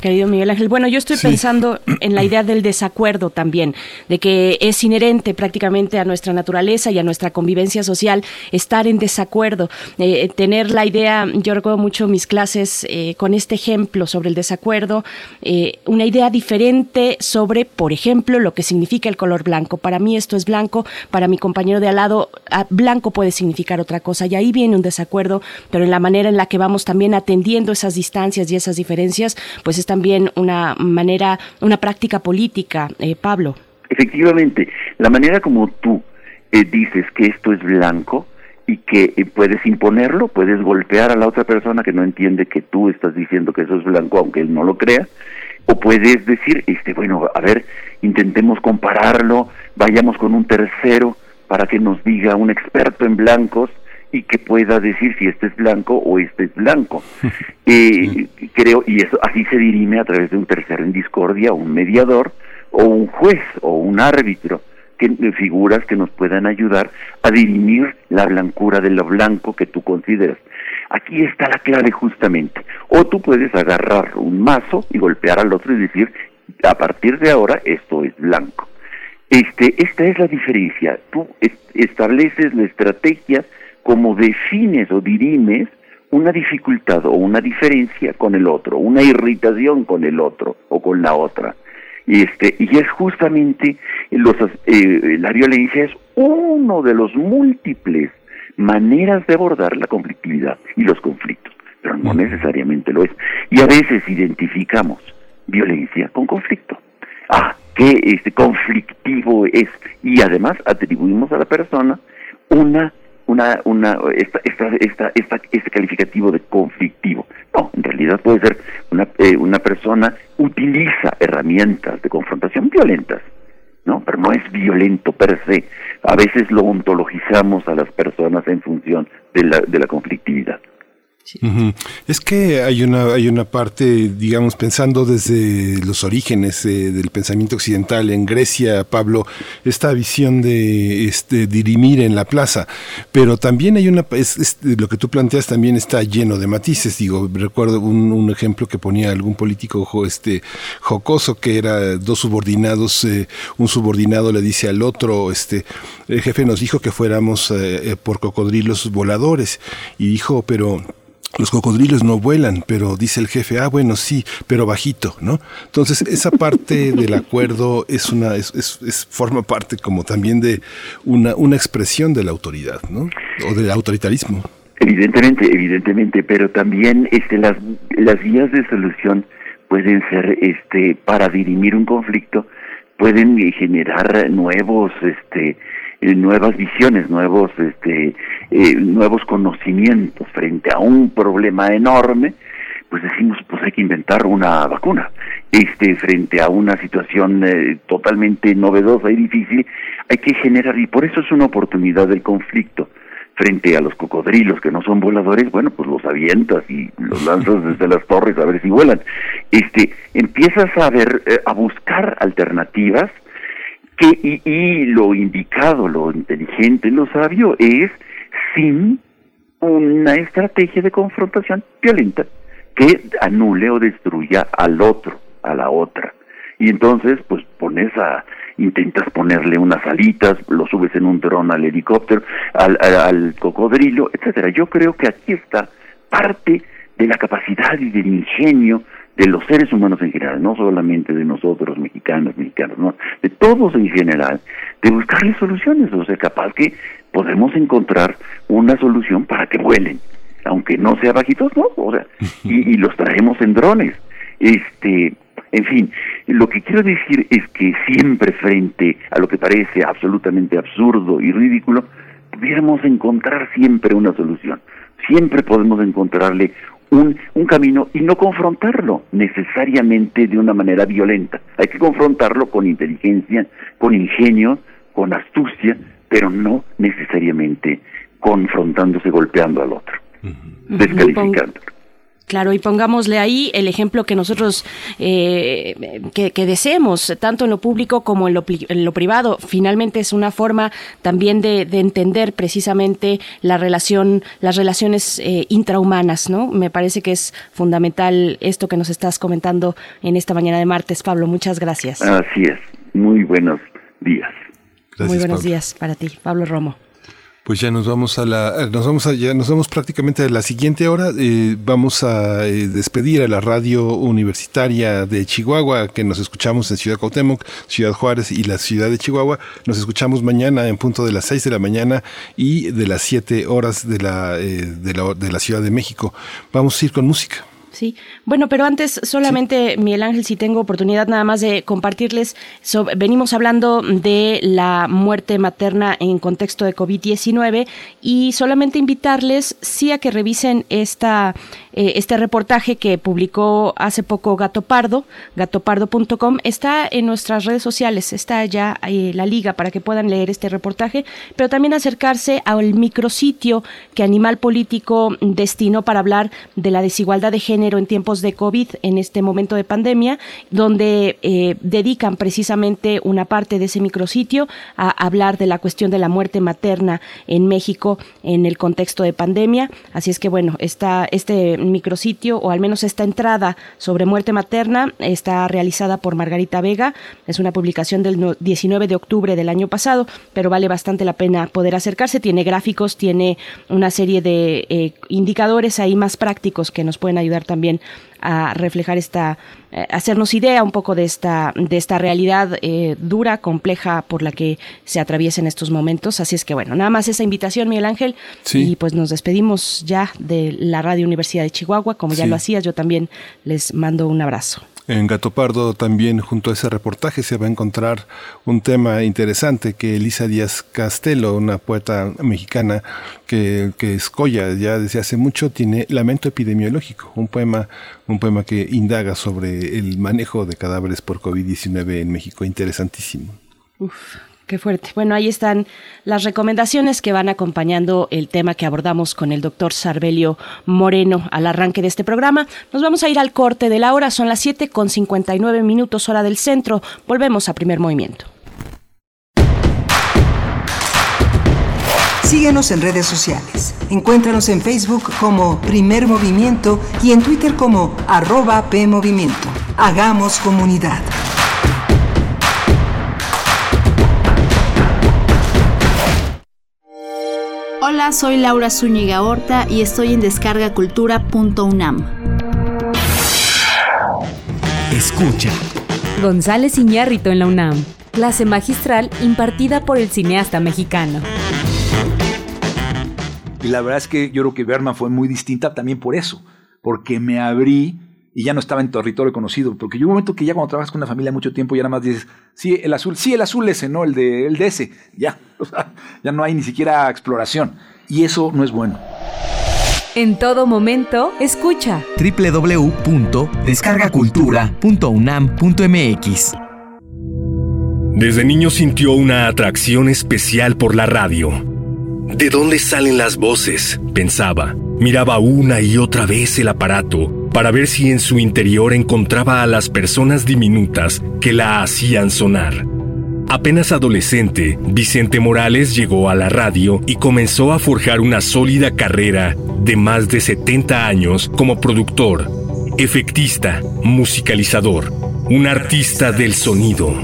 Querido Miguel Ángel, bueno, yo estoy pensando en la idea del desacuerdo también, de que es inherente prácticamente a nuestra naturaleza y a nuestra convivencia social estar en desacuerdo, eh, tener la idea, yo recuerdo mucho mis clases eh, con este ejemplo sobre el desacuerdo, eh, una idea diferente sobre, por ejemplo, lo que significa el color blanco. Para mí esto es blanco, para mi compañero de al lado, ah, blanco puede significar otra cosa, y ahí viene un desacuerdo, pero en la manera en la que vamos también atendiendo esas distancias y esas diferencias, pues es también una manera, una práctica política, eh, Pablo. Efectivamente, la manera como tú eh, dices que esto es blanco y que eh, puedes imponerlo, puedes golpear a la otra persona que no entiende que tú estás diciendo que eso es blanco aunque él no lo crea, o puedes decir, este, bueno, a ver, intentemos compararlo, vayamos con un tercero para que nos diga un experto en blancos y que pueda decir si este es blanco o este es blanco. eh, creo, y eso así se dirime a través de un tercero en discordia, un mediador, o un juez, o un árbitro, que figuras que nos puedan ayudar a dirimir la blancura de lo blanco que tú consideras. Aquí está la clave justamente. O tú puedes agarrar un mazo y golpear al otro y decir, a partir de ahora esto es blanco. Este, esta es la diferencia. Tú estableces la estrategia como defines o dirimes una dificultad o una diferencia con el otro, una irritación con el otro o con la otra. Y, este, y es justamente los, eh, la violencia es uno de los múltiples maneras de abordar la conflictividad y los conflictos, pero no necesariamente lo es. Y a veces identificamos violencia con conflicto. Ah, qué este conflictivo es y además atribuimos a la persona una una, una, esta, esta, esta, esta, este calificativo de conflictivo. No, en realidad puede ser una, eh, una persona utiliza herramientas de confrontación violentas, ¿no? Pero no es violento per se. A veces lo ontologizamos a las personas en función de la, de la conflictividad. Es que hay una, hay una parte, digamos, pensando desde los orígenes eh, del pensamiento occidental en Grecia, Pablo, esta visión de este, dirimir en la plaza, pero también hay una, lo que tú planteas también está lleno de matices, digo, recuerdo un, ejemplo que ponía algún político este, jocoso, que era dos subordinados, eh, un subordinado le dice al otro, este, el jefe nos dijo que fuéramos eh, por cocodrilos voladores, y dijo, pero los cocodrilos no vuelan, pero dice el jefe, ah, bueno, sí, pero bajito, ¿no? Entonces, esa parte del acuerdo es una, es, es, forma parte como también de una, una expresión de la autoridad, ¿no? O del autoritarismo. Evidentemente, evidentemente, pero también este, las, las vías de solución pueden ser este, para dirimir un conflicto, pueden generar nuevos este, eh, nuevas visiones, nuevos, este, eh, nuevos conocimientos frente a un problema enorme, pues decimos, pues hay que inventar una vacuna. Este, frente a una situación eh, totalmente novedosa y difícil, hay que generar, y por eso es una oportunidad del conflicto. Frente a los cocodrilos que no son voladores, bueno, pues los avientas y los lanzas desde las torres a ver si vuelan. Este, empiezas a ver, a buscar alternativas, que, y, lo indicado, lo inteligente, lo sabio es sin una estrategia de confrontación violenta que anule o destruya al otro, a la otra. Y entonces, pues pones a, intentas ponerle unas alitas, lo subes en un dron al helicóptero, al, al cocodrilo, etcétera. Yo creo que aquí está parte de la capacidad y del ingenio de los seres humanos en general, no solamente de nosotros, mexicanos, mexicanos, no, de todos en general, de buscarle soluciones, o sea, capaz que podemos encontrar una solución para que vuelen, aunque no sea bajitos, no, o sea, y, los traemos en drones. Este, en fin, lo que quiero decir es que siempre frente a lo que parece absolutamente absurdo y ridículo, pudiéramos encontrar siempre una solución. Siempre podemos encontrarle un, un camino y no confrontarlo necesariamente de una manera violenta. Hay que confrontarlo con inteligencia, con ingenio, con astucia, pero no necesariamente confrontándose, golpeando al otro, descalificándolo. Claro, y pongámosle ahí el ejemplo que nosotros eh, que, deseemos, tanto en lo público como en lo, en lo privado. Finalmente es una forma también de, entender precisamente la relación, las relaciones eh, intrahumanas, ¿no? Me parece que es fundamental esto que nos estás comentando en esta mañana de martes, Pablo. Muchas gracias. Así es. Muy buenos días. Muy buenos días para ti, Pablo Romo. Pues ya nos vamos a la, nos vamos a, ya nos vamos prácticamente a la siguiente hora. Eh, vamos a eh, despedir a la radio universitaria de Chihuahua, que nos escuchamos en Ciudad Cuauhtémoc, Ciudad Juárez y la ciudad de Chihuahua. Nos escuchamos mañana en punto de las 6 de la mañana y de las 7 horas de la, eh, de la, de la Ciudad de México. Vamos a ir con música. Sí, bueno, pero antes solamente, Miguel Ángel, si tengo oportunidad nada más de compartirles, venimos hablando de la muerte materna en contexto de COVID-19 y solamente invitarles, sí, a que revisen esta, eh, este reportaje que publicó hace poco Gato Pardo, gatopardo.com, está en nuestras redes sociales, está ya eh, la liga para que puedan leer este reportaje, pero también acercarse al micrositio que Animal Político destinó para hablar de la desigualdad de género en tiempos de COVID, en este momento de pandemia, donde eh, dedican precisamente una parte de ese micrositio a hablar de la cuestión de la muerte materna en México en el contexto de pandemia. Así es que bueno, está este micrositio, o al menos esta entrada sobre muerte materna, está realizada por Margarita Vega. Es una publicación del 19 de octubre del año pasado, pero vale bastante la pena poder acercarse. Tiene gráficos, tiene una serie de eh, indicadores ahí más prácticos que nos pueden ayudar también a reflejar esta, eh, hacernos idea un poco de esta, de esta realidad eh, dura, compleja por la que se atraviesa en estos momentos. Así es que bueno, nada más esa invitación, Miguel Ángel. Y pues nos despedimos ya de la Radio Universidad de Chihuahua, como ya lo hacías, yo también les mando un abrazo. En Gato Pardo también junto a ese reportaje se va a encontrar un tema interesante que Elisa Díaz Castelo, una poeta mexicana que, que escolla ya desde hace mucho, tiene Lamento Epidemiológico, un poema, un poema que indaga sobre el manejo de cadáveres por COVID-19 en México. Interesantísimo. Qué fuerte. Bueno, ahí están las recomendaciones que van acompañando el tema que abordamos con el doctor Sarbelio Moreno al arranque de este programa. Nos vamos a ir al corte de la hora. Son las 7 con 59 minutos hora del centro. Volvemos a primer movimiento. Síguenos en redes sociales. Encuéntranos en Facebook como Primer Movimiento y en Twitter como arroba PMovimiento. Hagamos comunidad. Hola, soy Laura Zúñiga Horta y estoy en descargacultura.unam. Escucha. González Iñárrito en la UNAM. Clase magistral impartida por el cineasta mexicano. Y la verdad es que yo creo que Berman fue muy distinta también por eso, porque me abrí y ya no estaba en territorio conocido, porque llegó un momento que ya cuando trabajas con una familia mucho tiempo ya nada más dices, sí, el azul, sí, el azul ese, no, el de, el de ese, ya, o sea, ya no hay ni siquiera exploración. Y eso no es bueno. En todo momento, escucha. www.descargacultura.unam.mx Desde niño sintió una atracción especial por la radio. ¿De dónde salen las voces? pensaba. Miraba una y otra vez el aparato para ver si en su interior encontraba a las personas diminutas que la hacían sonar. Apenas adolescente, Vicente Morales llegó a la radio y comenzó a forjar una sólida carrera de más de 70 años como productor, efectista, musicalizador, un artista del sonido.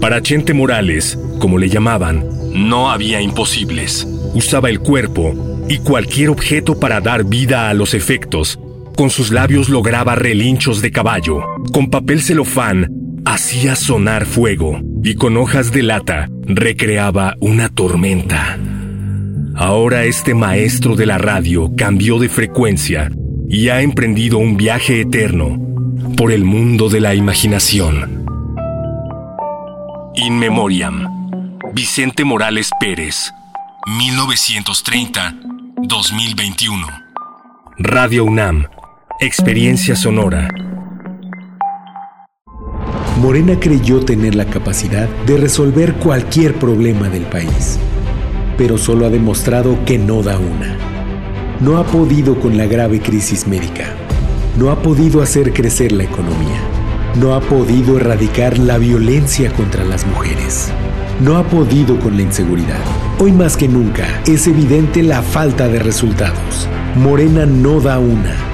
Para Chente Morales, como le llamaban, no había imposibles. Usaba el cuerpo y cualquier objeto para dar vida a los efectos. Con sus labios lograba relinchos de caballo. Con papel celofán hacía sonar fuego y con hojas de lata recreaba una tormenta. Ahora este maestro de la radio cambió de frecuencia y ha emprendido un viaje eterno por el mundo de la imaginación. In Memoriam. Vicente Morales Pérez. 1930-2021. Radio UNAM. Experiencia sonora. Morena creyó tener la capacidad de resolver cualquier problema del país, pero solo ha demostrado que no da una. No ha podido con la grave crisis médica. No ha podido hacer crecer la economía. No ha podido erradicar la violencia contra las mujeres. No ha podido con la inseguridad. Hoy más que nunca es evidente la falta de resultados. Morena no da una.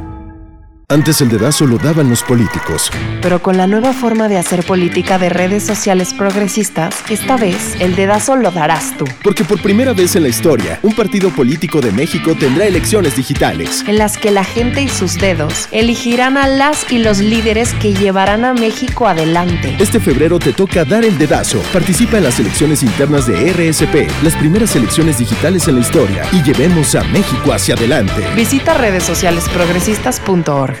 Antes el dedazo lo daban los políticos. Pero con la nueva forma de hacer política de redes sociales progresistas, esta vez el dedazo lo darás tú. Porque por primera vez en la historia, un partido político de México tendrá elecciones digitales. En las que la gente y sus dedos elegirán a las y los líderes que llevarán a México adelante. Este febrero te toca dar el dedazo. Participa en las elecciones internas de RSP, las primeras elecciones digitales en la historia, y llevemos a México hacia adelante. Visita redesocialesprogresistas.org.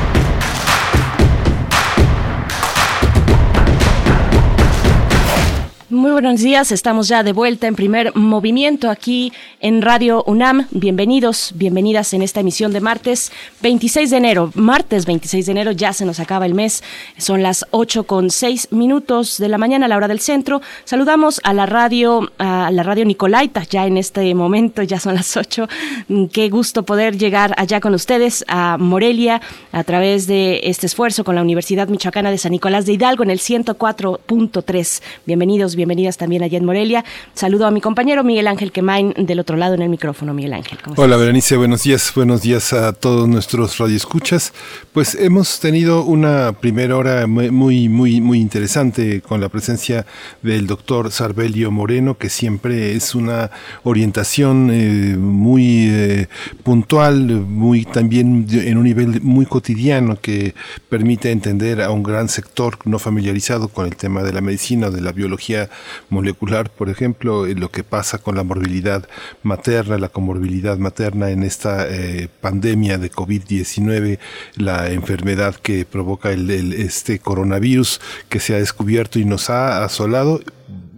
Muy buenos días, estamos ya de vuelta en primer movimiento aquí en Radio UNAM. Bienvenidos, bienvenidas en esta emisión de martes 26 de enero. Martes 26 de enero ya se nos acaba el mes, son las 8 con 6 minutos de la mañana a la hora del centro. Saludamos a la radio, a la radio Nicolaita ya en este momento, ya son las 8. Qué gusto poder llegar allá con ustedes a Morelia a través de este esfuerzo con la Universidad Michoacana de San Nicolás de Hidalgo en el 104.3. Bienvenidos, bienvenidas también allá en Morelia. Saludo a mi compañero Miguel Ángel Quemain del otro lado en el micrófono. Miguel Ángel, ¿cómo Hola, Berenice, buenos días. Buenos días a todos nuestros radioescuchas. Pues hemos tenido una primera hora muy, muy, muy interesante con la presencia del doctor Sarbelio Moreno, que siempre es una orientación eh, muy eh, puntual, muy también en un nivel muy cotidiano que permite entender a un gran sector no familiarizado con el tema de la medicina o de la biología molecular, por ejemplo, lo que pasa con la morbilidad materna, la comorbilidad materna en esta eh, pandemia de COVID-19, la enfermedad que provoca el, este coronavirus que se ha descubierto y nos ha asolado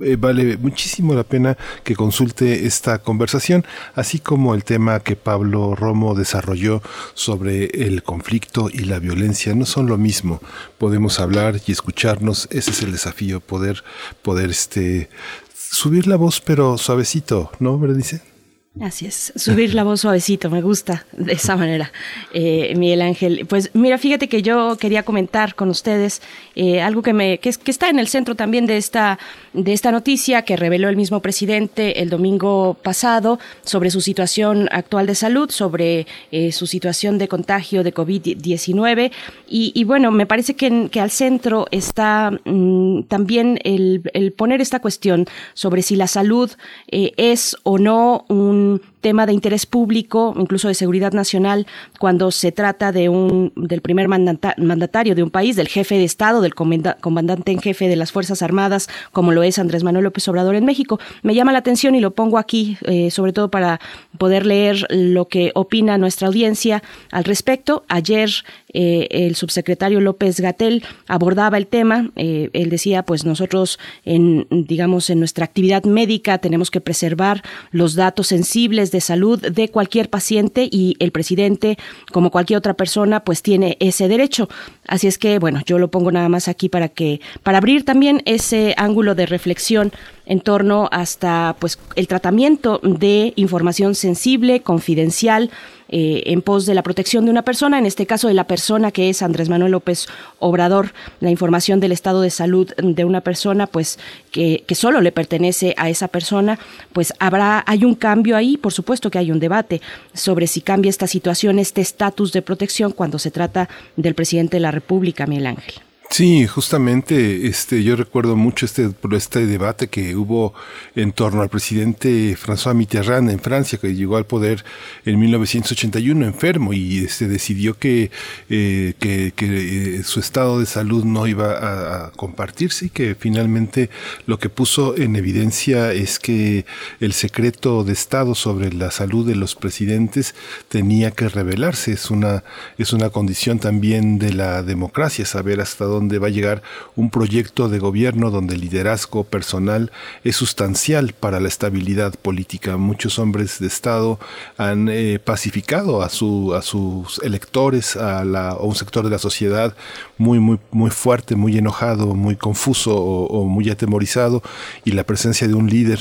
eh, vale muchísimo la pena que consulte esta conversación, así como el tema que Pablo Romo desarrolló sobre el conflicto y la violencia. No son lo mismo. Podemos hablar y escucharnos. Ese es el desafío, poder, poder este, subir la voz, pero suavecito, ¿no? ¿Me dice? Así es, subir la voz suavecito, me gusta de esa manera, eh, Miguel Ángel. Pues mira, fíjate que yo quería comentar con ustedes eh, algo que me que, está en el centro también de esta de esta noticia que reveló el mismo presidente el domingo pasado sobre su situación actual de salud, sobre eh, su situación de contagio de COVID-19 y, bueno, me parece que, que al centro está mm, también el, el, poner esta cuestión sobre si la salud es o no un in tema de interés público, incluso de seguridad nacional, cuando se trata de un del primer mandatario de un país, del jefe de Estado, del comandante en jefe de las Fuerzas Armadas, como lo es Andrés Manuel López Obrador en México. Me llama la atención y lo pongo aquí, eh, sobre todo para poder leer lo que opina nuestra audiencia al respecto. Ayer eh, el subsecretario López Gatel abordaba el tema. Eh, él decía, pues nosotros, en, digamos, en nuestra actividad médica tenemos que preservar los datos sensibles de salud de cualquier paciente y el presidente, como cualquier otra persona, pues tiene ese derecho. Así es que, bueno, yo lo pongo nada más aquí para que, para abrir también ese ángulo de reflexión en torno hasta, pues, el tratamiento de información sensible, confidencial, eh, en pos de la protección de una persona, en este caso de la persona que es Andrés Manuel López Obrador, la información del estado de salud de una persona, pues que, que solo le pertenece a esa persona, pues habrá, hay un cambio ahí, por supuesto que hay un debate sobre si cambia esta situación, este estatus de protección cuando se trata del presidente de la República, Miguel Ángel. Sí, justamente, este, yo recuerdo mucho este, este debate que hubo en torno al presidente François Mitterrand en Francia, que llegó al poder en 1981 enfermo y este, decidió que, eh, que, eh, su estado de salud no iba a, compartirse y que finalmente lo que puso en evidencia es que el secreto de Estado sobre la salud de los presidentes tenía que revelarse. Es una, es una condición también de la democracia, saber hasta dónde donde va a llegar un proyecto de gobierno donde el liderazgo personal es sustancial para la estabilidad política. Muchos hombres de Estado han eh, pacificado a, su, a sus electores, a, la, un sector de la sociedad muy, muy, muy fuerte, muy enojado, muy confuso o muy atemorizado, y la presencia de un líder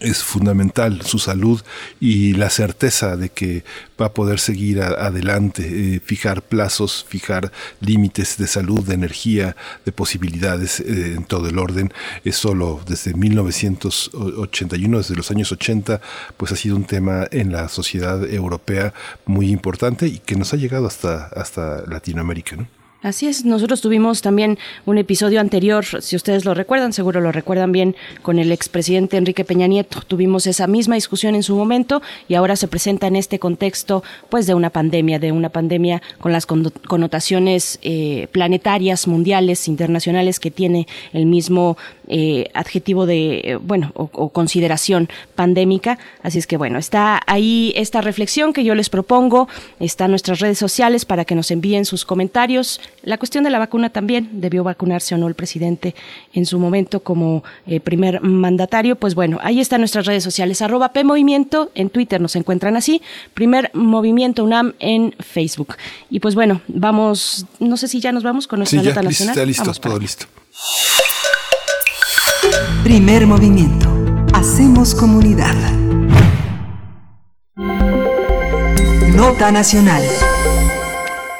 es fundamental su salud y la certeza de que va a poder seguir adelante, eh, fijar plazos, fijar límites de salud, de energía, de posibilidades eh, en todo el orden. Es solo desde 1981, desde los años 80, pues ha sido un tema en la sociedad europea muy importante y que nos ha llegado hasta, hasta Latinoamérica. ¿no? Así es, nosotros tuvimos también un episodio anterior, si ustedes lo recuerdan, seguro lo recuerdan bien, con el expresidente Enrique Peña Nieto. Tuvimos esa misma discusión en su momento y ahora se presenta en este contexto pues de una pandemia, de una pandemia con las connotaciones eh, planetarias, mundiales, internacionales que tiene el mismo eh, adjetivo de, eh, bueno, o, consideración pandémica. Así es que bueno, está ahí esta reflexión que yo les propongo, está en nuestras redes sociales para que nos envíen sus comentarios la cuestión de la vacuna también, debió vacunarse o no el presidente en su momento como eh, primer mandatario. Pues bueno, ahí están nuestras redes sociales, arroba P Movimiento, en Twitter nos encuentran así, primer Movimiento UNAM en Facebook. Y pues bueno, vamos, no sé si ya nos vamos con nuestra nota nacional. Está listo, todo listo. Primer movimiento. Hacemos comunidad. Nota nacional.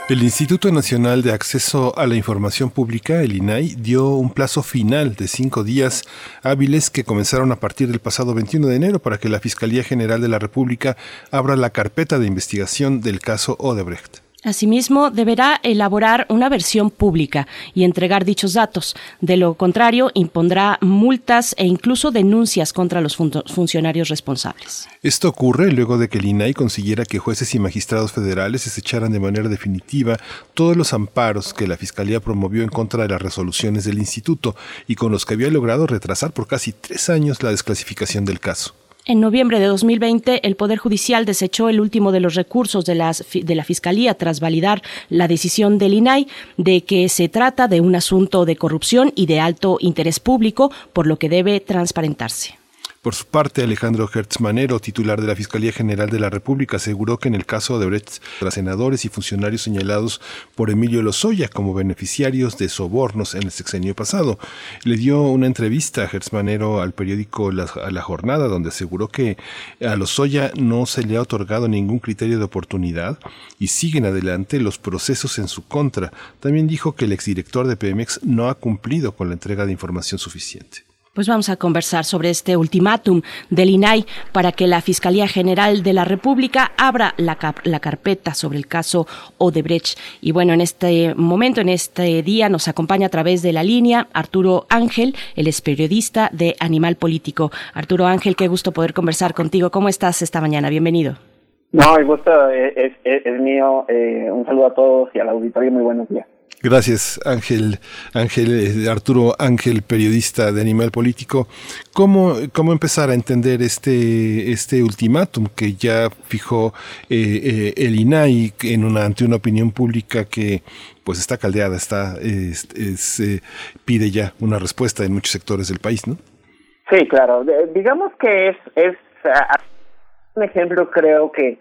El Instituto Nacional de Acceso a la Información Pública, el INAI, dio un plazo final de cinco días hábiles que comenzaron a partir del pasado 21 de enero para que la Fiscalía General de la República abra la carpeta de investigación del caso Odebrecht. Asimismo, deberá elaborar una versión pública y entregar dichos datos. De lo contrario, impondrá multas e incluso denuncias contra los funcionarios responsables. Esto ocurre luego de que el INAI consiguiera que jueces y magistrados federales desecharan de manera definitiva todos los amparos que la Fiscalía promovió en contra de las resoluciones del instituto y con los que había logrado retrasar por casi tres años la desclasificación del caso. En noviembre de 2020, el Poder Judicial desechó el último de los recursos de, de, la Fiscalía tras validar la decisión del INAI de que se trata de un asunto de corrupción y de alto interés público, por lo que debe transparentarse. Por su parte, Alejandro Hertz Manero, titular de la Fiscalía General de la República, aseguró que en el caso de Brecht, los senadores y funcionarios señalados por Emilio Lozoya como beneficiarios de sobornos en el sexenio pasado. Le dio una entrevista a Hertz Manero al periódico la, la, Jornada, donde aseguró que a Lozoya no se le ha otorgado ningún criterio de oportunidad y siguen adelante los procesos en su contra. También dijo que el exdirector de Pemex no ha cumplido con la entrega de información suficiente. Pues vamos a conversar sobre este ultimátum del INAI para que la Fiscalía General de la República abra la, la, carpeta sobre el caso Odebrecht. Y bueno, en este momento, en este día, nos acompaña a través de la línea Arturo Ángel, el es periodista de Animal Político. Arturo Ángel, qué gusto poder conversar contigo. ¿Cómo estás esta mañana? Bienvenido. No, el gusto es, es, mío. Eh, un saludo a todos y al auditorio. Muy buenos días. Gracias, Ángel, Ángel, eh, Arturo Ángel, periodista de Animal Político. ¿Cómo, cómo empezar a entender este, este ultimátum que ya fijó eh, eh, el INAI en una, ante una opinión pública que pues está caldeada, está, pide ya una respuesta en muchos sectores del país, ¿no? Sí, claro. digamos que es, es un ejemplo, creo que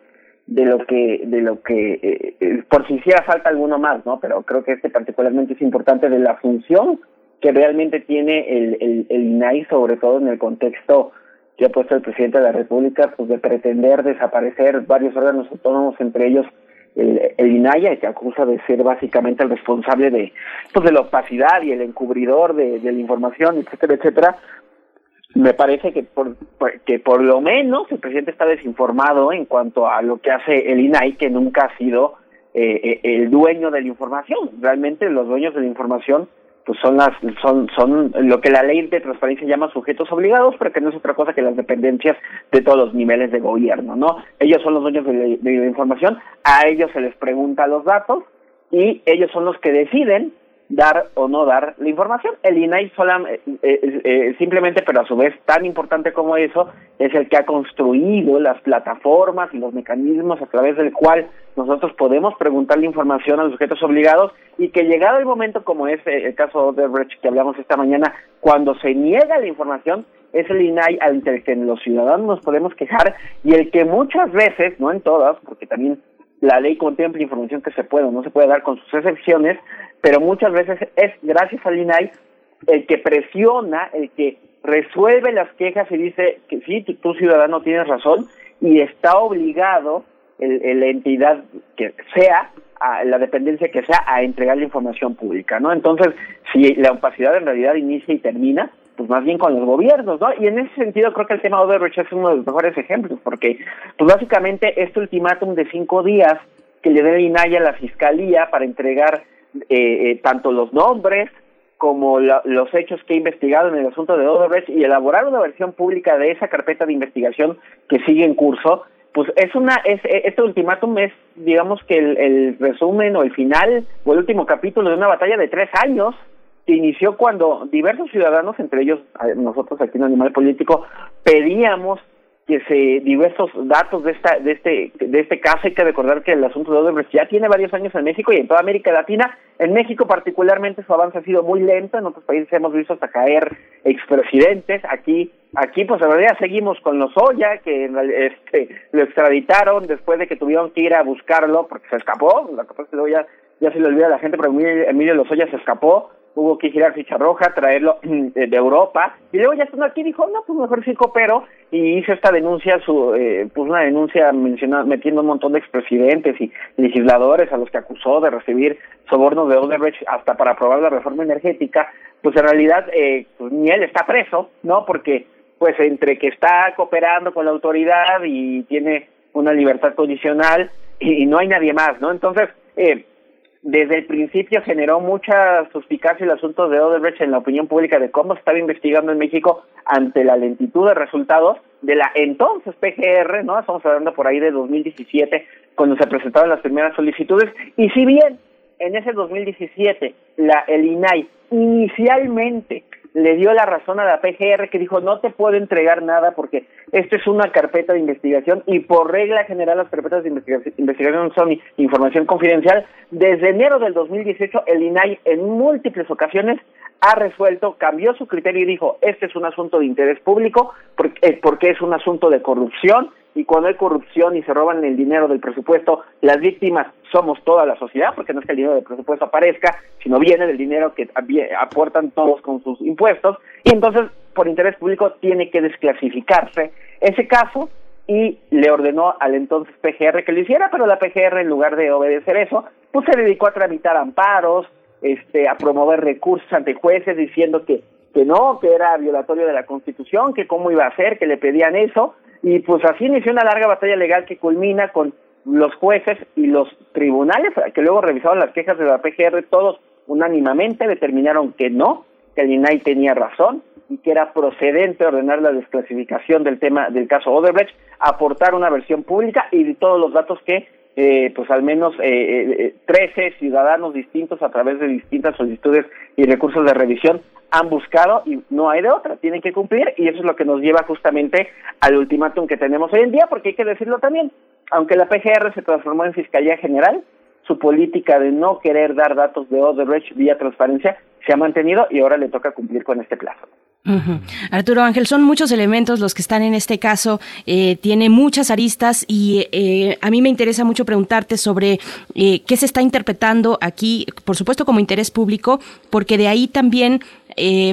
de lo que de lo que eh, eh, por si hiciera falta alguno más no pero creo que este particularmente es importante de la función que realmente tiene el, el, el INAI sobre todo en el contexto que ha puesto el presidente de la República pues de pretender desaparecer varios órganos autónomos entre ellos el, el INAI que acusa de ser básicamente el responsable de pues de la opacidad y el encubridor de, de la información etcétera etcétera me parece que por, que por lo menos el presidente está desinformado en cuanto a lo que hace el INAI, que nunca ha sido eh, eh, el dueño de la información. Realmente los dueños de la información pues son las son son lo que la ley de transparencia llama sujetos obligados, pero que no es otra cosa que las dependencias de todos los niveles de gobierno, ¿no? Ellos son los dueños de la información, a ellos se les pregunta los datos y ellos son los que deciden dar o no dar la información. El INAI eh, eh, eh, simplemente, pero a su vez tan importante como eso, es el que ha construido las plataformas y los mecanismos a través del cual nosotros podemos preguntar la información a los sujetos obligados y que llegado el momento como es el caso de Brecht que hablamos esta mañana, cuando se niega la información, es el INAI ante el que los ciudadanos nos podemos quejar y el que muchas veces, no en todas, porque también la ley contempla información que se puede o no se puede dar con sus excepciones, pero muchas veces es gracias al INAI el que presiona, el que resuelve las quejas y dice que sí, tu, ciudadano tienes razón y está obligado el, la entidad que sea, a la dependencia que sea, a entregar la información pública, ¿no? Entonces, si la opacidad en realidad inicia y termina, pues más bien con los gobiernos, ¿no? Y en ese sentido creo que el tema de Odebrecht es uno de los mejores ejemplos, porque pues básicamente este ultimátum de cinco días que le dé INAI a la Fiscalía para entregar eh, eh, tanto los nombres como los hechos que he investigado en el asunto de Odebrecht y elaborar una versión pública de esa carpeta de investigación que sigue en curso, pues es una, es, este ultimátum es, digamos que el, el resumen o el final o el último capítulo de una batalla de tres años que inició cuando diversos ciudadanos, entre ellos nosotros aquí en Animal Político, pedíamos que se diversos datos de esta de este de este caso. Hay que recordar que el asunto de Odebrecht ya tiene varios años en México y en toda América Latina. En México particularmente su avance ha sido muy lento. En otros países hemos visto hasta caer expresidentes. Aquí aquí pues en realidad seguimos con los Oya que este lo extraditaron después de que tuvieron que ir a buscarlo porque se escapó. La que luego ya ya se le olvida a la gente pero Emilio Lozoya se escapó hubo que girar ficha roja, traerlo de Europa, y luego ya estando aquí dijo, no, pues mejor sí coopero, y hizo esta denuncia, su, eh, pues una denuncia mencionando, metiendo un montón de expresidentes y legisladores a los que acusó de recibir sobornos de Odebrecht hasta para aprobar la reforma energética, pues en realidad eh, pues ni él está preso, ¿no? Porque pues entre que está cooperando con la autoridad y tiene una libertad condicional y, y no hay nadie más, ¿no? Entonces, eh, desde el principio generó mucha suspicacia el asunto de Odebrecht en la opinión pública de cómo se estaba investigando en México ante la lentitud de resultados de la entonces PGR, ¿no? Estamos hablando por ahí de 2017, cuando se presentaron las primeras solicitudes, y si bien en ese 2017 la, el INAI inicialmente le dio la razón a la PGR que dijo no te puedo entregar nada porque esto es una carpeta de investigación y por regla general las carpetas de investigación, son información confidencial. Desde enero del 2018 el INAI en múltiples ocasiones ha resuelto, cambió su criterio y dijo este es un asunto de interés público porque, eh, porque es un asunto de corrupción y cuando hay corrupción y se roban el dinero del presupuesto, las víctimas somos toda la sociedad, porque no es que el dinero del presupuesto aparezca, sino viene del dinero que aportan todos con sus impuestos, y entonces por interés público tiene que desclasificarse ese caso y le ordenó al entonces PGR que lo hiciera, pero la PGR en lugar de obedecer eso, pues se dedicó a tramitar amparos, este, a promover recursos ante jueces diciendo que que no, que era violatorio de la Constitución, que cómo iba a ser, que le pedían eso, y pues así inició una larga batalla legal que culmina con los jueces y los tribunales que luego revisaron las quejas de la PGR, todos unánimemente determinaron que no, que el INAI tenía razón y que era procedente ordenar la desclasificación del tema del caso Odebrecht, aportar una versión pública y todos los datos que eh, pues al menos eh, 13 eh, ciudadanos distintos a través de distintas solicitudes y recursos de revisión han buscado y no hay de otra, tienen que cumplir y eso es lo que nos lleva justamente al ultimátum que tenemos hoy en día, porque hay que decirlo también, aunque la PGR se transformó en Fiscalía General, su política de no querer dar datos de Odebrecht vía transparencia se ha mantenido y ahora le toca cumplir con este plazo. Arturo Ángel, son muchos elementos los que están en este caso, eh, tiene muchas aristas y eh, a mí me interesa mucho preguntarte sobre eh, qué se está interpretando aquí, por supuesto como interés público, porque de ahí también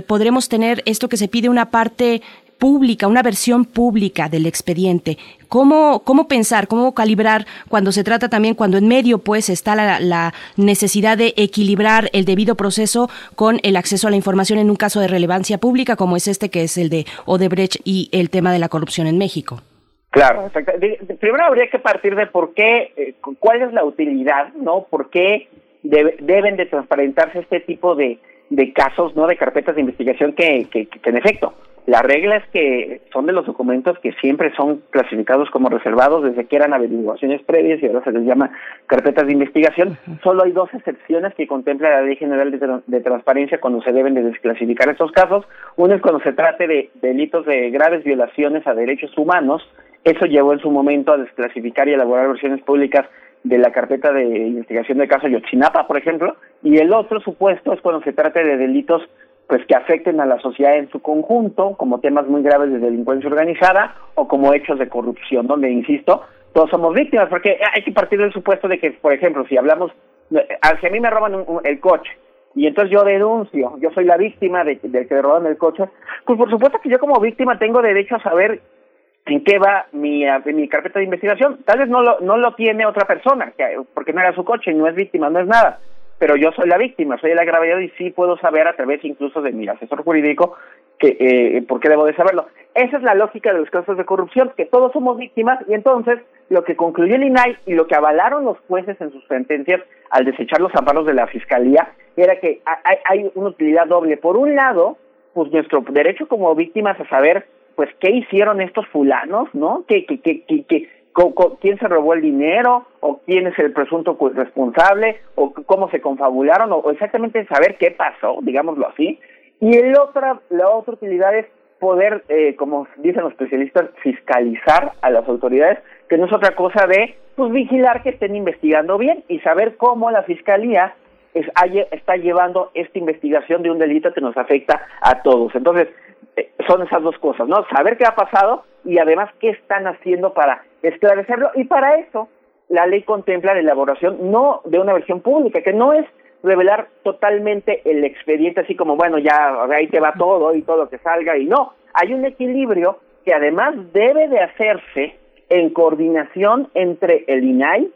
podremos tener esto que se pide una parte pública, una versión pública del expediente. ¿Cómo, cómo pensar, cómo calibrar cuando se trata también, cuando en medio pues está la, necesidad de equilibrar el debido proceso con el acceso a la información en un caso de relevancia pública como es este que es el de Odebrecht y el tema de la corrupción en México? Claro. Primero habría que partir de por qué, eh, cuál es la utilidad, ¿no? ¿Por qué deben de transparentarse este tipo de, de casos, ¿no? De carpetas de investigación que, que, que en efecto la regla es que son de los documentos que siempre son clasificados como reservados desde que eran averiguaciones previas y ahora se les llama carpetas de investigación. Solo hay dos excepciones que contempla la Ley General de, Transparencia cuando se deben de desclasificar estos casos. Uno es cuando se trate de delitos de graves violaciones a derechos humanos. Eso llevó en su momento a desclasificar y elaborar versiones públicas de la carpeta de investigación del caso Yotzinapa, por ejemplo, y el otro supuesto es cuando se trate de delitos pues que afecten a la sociedad en su conjunto, como temas muy graves de delincuencia organizada o como hechos de corrupción, donde, insisto, todos somos víctimas, porque hay que partir del supuesto de que, por ejemplo, si hablamos, eh, si a mí me roban el coche y entonces yo denuncio, yo soy la víctima de, de que me roban el coche, pues por supuesto que yo como víctima tengo derecho a saber en qué va mi, mi carpeta de investigación. Tal vez no lo, no lo tiene otra persona, porque no era su coche, no es víctima, no es nada pero yo soy la víctima, soy el agravado y sí puedo saber a través incluso de mi asesor jurídico que eh, por qué debo de saberlo. Esa es la lógica de los casos de corrupción, que todos somos víctimas y entonces lo que concluyó el INAI y lo que avalaron los jueces en sus sentencias al desechar los amparos de la Fiscalía era que hay, hay una utilidad doble. Por un lado, pues nuestro derecho como víctimas a saber pues qué hicieron estos fulanos, ¿no? ¿Qué, qué, qué, qué, quién se robó el dinero o quién es el presunto responsable o cómo se confabularon o, exactamente saber qué pasó, digámoslo así. Y el otra, la otra utilidad es poder, eh, como dicen los especialistas, fiscalizar a las autoridades, que no es otra cosa de pues vigilar que estén investigando bien y saber cómo la fiscalía es, está llevando esta investigación de un delito que nos afecta a todos. Entonces, eh, son esas dos cosas, ¿no? Saber qué ha pasado y además qué están haciendo para esclarecerlo. Y para eso, la ley contempla la elaboración no de una versión pública, que no es revelar totalmente el expediente, así como, bueno, ya ahí te va todo y todo que salga, y no, hay un equilibrio que además debe de hacerse en coordinación entre el INAI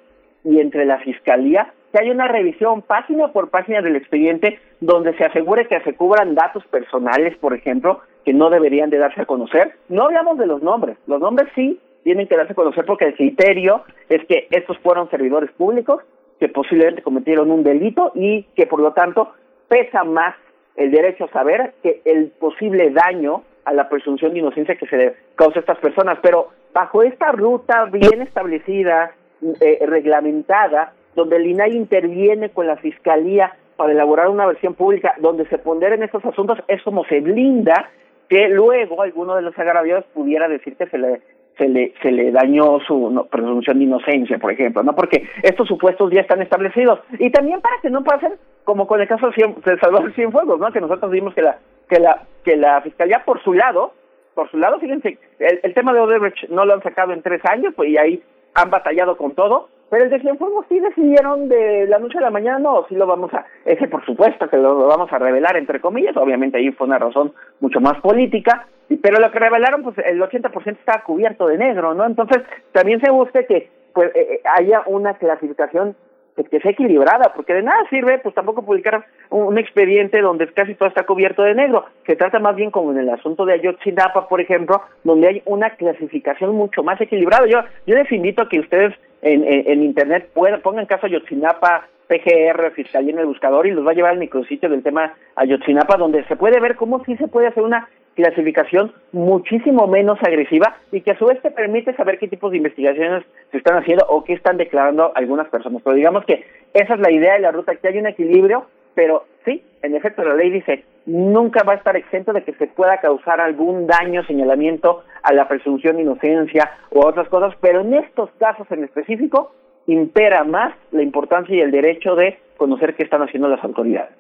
y entre la Fiscalía que haya una revisión página por página del expediente donde se asegure que se cubran datos personales, por ejemplo, que no deberían de darse a conocer. No hablamos de los nombres, los nombres sí tienen que darse a conocer porque el criterio es que estos fueron servidores públicos que posiblemente cometieron un delito y que por lo tanto pesa más el derecho a saber que el posible daño a la presunción de inocencia que se le causa a estas personas. Pero bajo esta ruta bien establecida, eh, reglamentada, donde el INAI interviene con la Fiscalía para elaborar una versión pública donde se ponderen estos asuntos, es como se blinda que luego alguno de los agraviados pudiera decir que se le se le se le dañó su presunción de inocencia, por ejemplo, no porque estos supuestos ya están establecidos. Y también para que no pasen como con el caso de Salvador Cienfuegos, ¿no? Que nosotros vimos que la que la que la fiscalía por su lado, por su lado, fíjense, el, el tema de Odebrecht no lo han sacado en tres años, pues y ahí han batallado con todo, pero el de Cienfuegos sí decidieron de la noche a la mañana, no, sí lo vamos a, ese por supuesto que lo, vamos a revelar entre comillas, obviamente ahí fue una razón mucho más política, pero lo que revelaron, pues el 80% estaba cubierto de negro, ¿no? Entonces también se busca que pues eh, eh, haya una clasificación pues, que sea equilibrada, porque de nada sirve pues tampoco publicar un, expediente donde casi todo está cubierto de negro. Se trata más bien como en el asunto de Ayotzinapa, por ejemplo, donde hay una clasificación mucho más equilibrada. Yo, yo les invito a que ustedes en, en, internet puedan, pongan caso Ayotzinapa, PGR, Fiscalía en el buscador y los va a llevar al micrositio del tema Ayotzinapa, donde se puede ver cómo sí se puede hacer una clasificación muchísimo menos agresiva y que a su vez te permite saber qué tipos de investigaciones se están haciendo o qué están declarando algunas personas. Pero digamos que esa es la idea de la ruta, que hay un equilibrio, pero sí, en efecto la ley dice, nunca va a estar exento de que se pueda causar algún daño, señalamiento a la presunción de inocencia o otras cosas, pero en estos casos en específico impera más la importancia y el derecho de conocer qué están haciendo las autoridades.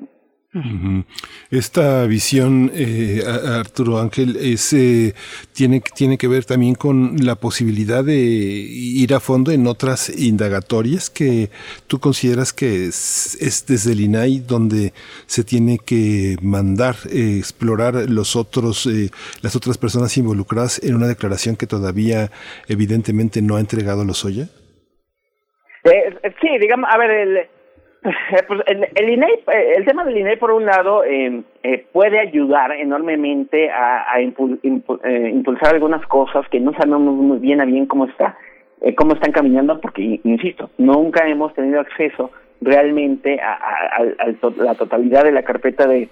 Esta visión, eh, Arturo Ángel, es, eh, tiene, tiene que ver también con la posibilidad de ir a fondo en otras indagatorias que tú consideras que es, desde el INAI donde se tiene que mandar, eh, explorar los otros, las otras personas involucradas en una declaración que todavía evidentemente no ha entregado Lozoya? sí, digamos, a ver, el, Pues el, el, INEI, eh, el tema del INEI, por un lado, eh, eh, puede ayudar enormemente a, a impulsar algunas cosas que no sabemos muy bien a bien cómo está, cómo están caminando, porque, insisto, nunca hemos tenido acceso realmente a, la totalidad de la carpeta de,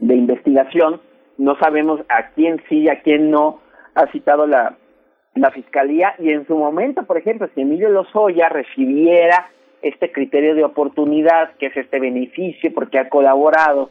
de investigación. No sabemos a quién sí, a quién no ha citado la, la fiscalía y en su momento, por ejemplo, si Emilio Lozoya recibiera este criterio de oportunidad, que es este beneficio porque ha colaborado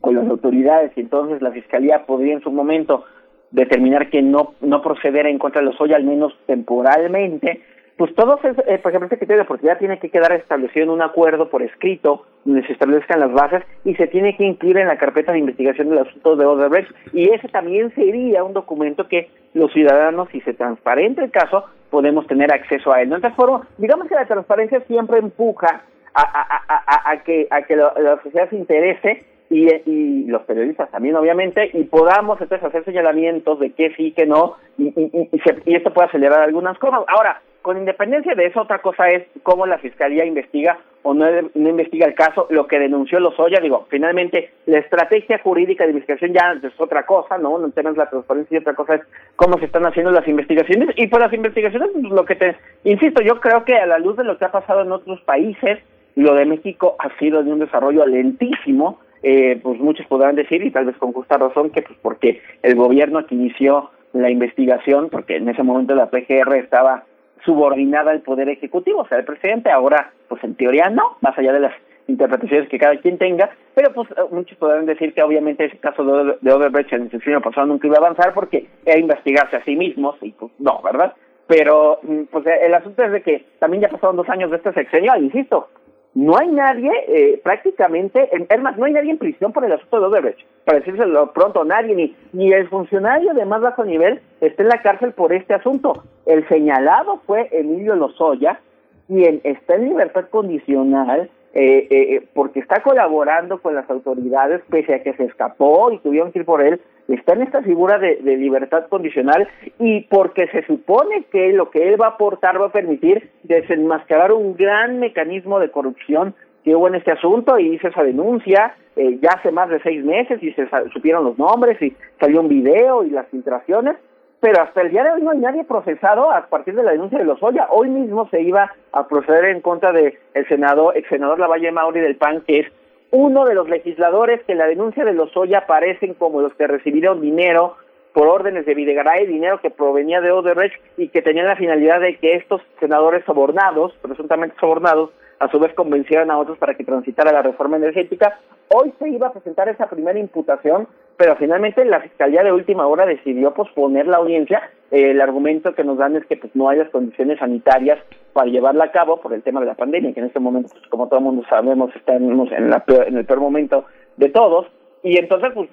con las autoridades y entonces la Fiscalía podría en su momento determinar que no, no proceder en contra de los hoy al menos temporalmente, pues todo, eh, por ejemplo, este criterio de oportunidad tiene que quedar establecido en un acuerdo por escrito, donde se establezcan las bases y se tiene que incluir en la carpeta de investigación del asunto de Odebrecht. Y ese también sería un documento que los ciudadanos, si se transparente el caso, podemos tener acceso a él. ¿no? Entonces, digamos que la transparencia siempre empuja a, que, a que la, sociedad se interese y, los periodistas también, obviamente, y podamos entonces hacer señalamientos de qué sí, qué no, y, y, y, esto puede acelerar algunas cosas. Ahora, con independencia de eso, otra cosa es cómo la fiscalía investiga o no, no investiga el caso, lo que denunció Lozoya, digo, finalmente la estrategia jurídica de investigación ya es otra cosa, ¿no? Tema es la transparencia y otra cosa es cómo se están haciendo las investigaciones. Y por las investigaciones, pues, lo que te, insisto, yo creo que a la luz de lo que ha pasado en otros países, lo de México ha sido de un desarrollo lentísimo, eh, pues muchos podrán decir, y tal vez con justa razón, que pues porque el gobierno que inició la investigación, porque en ese momento la PGR estaba subordinada al Poder Ejecutivo, o sea, el presidente, ahora, pues en teoría no, más allá de las interpretaciones que cada quien tenga, pero pues eh, muchos podrán decir que obviamente ese caso de, de Overbrecht en el sexenio pasado nunca iba a avanzar porque era investigarse a sí mismos y pues no, ¿verdad? Pero mm, pues el asunto es de que también ya pasaron dos años de este sexenio, insisto, no hay nadie eh, prácticamente, es más, no hay nadie en prisión por el asunto de Odebrecht. Para decírselo pronto, nadie, ni, ni el funcionario de más bajo nivel está en la cárcel por este asunto. El señalado fue Emilio Lozoya, quien está en libertad condicional eh, eh, porque está colaborando con las autoridades pese a que se escapó y tuvieron que ir por él, está en esta figura de, libertad condicional y porque se supone que lo que él va a aportar va a permitir desenmascarar un gran mecanismo de corrupción que hubo en este asunto y hice esa denuncia eh, ya hace más de seis meses y se supieron los nombres y salió un video y las filtraciones pero hasta el día de hoy no hay nadie procesado a partir de la denuncia de Lozoya. Hoy mismo se iba a proceder en contra del el senador, ex senador Lavalle Mauri del PAN, que es uno de los legisladores que en la denuncia de Lozoya aparecen como los que recibieron dinero por órdenes de Videgaray, dinero que provenía de Odebrecht y que tenían la finalidad de que estos senadores sobornados, presuntamente sobornados, a su vez convencieran a otros para que transitara la reforma energética. Hoy se iba a presentar esa primera imputación, pero finalmente la Fiscalía de última hora decidió posponer la audiencia. Eh, el argumento que nos dan es que pues no hay las condiciones sanitarias para llevarla a cabo por el tema de la pandemia, que en este momento, pues, como todo el mundo sabemos, estamos en, la en el peor momento de todos. Y entonces, pues,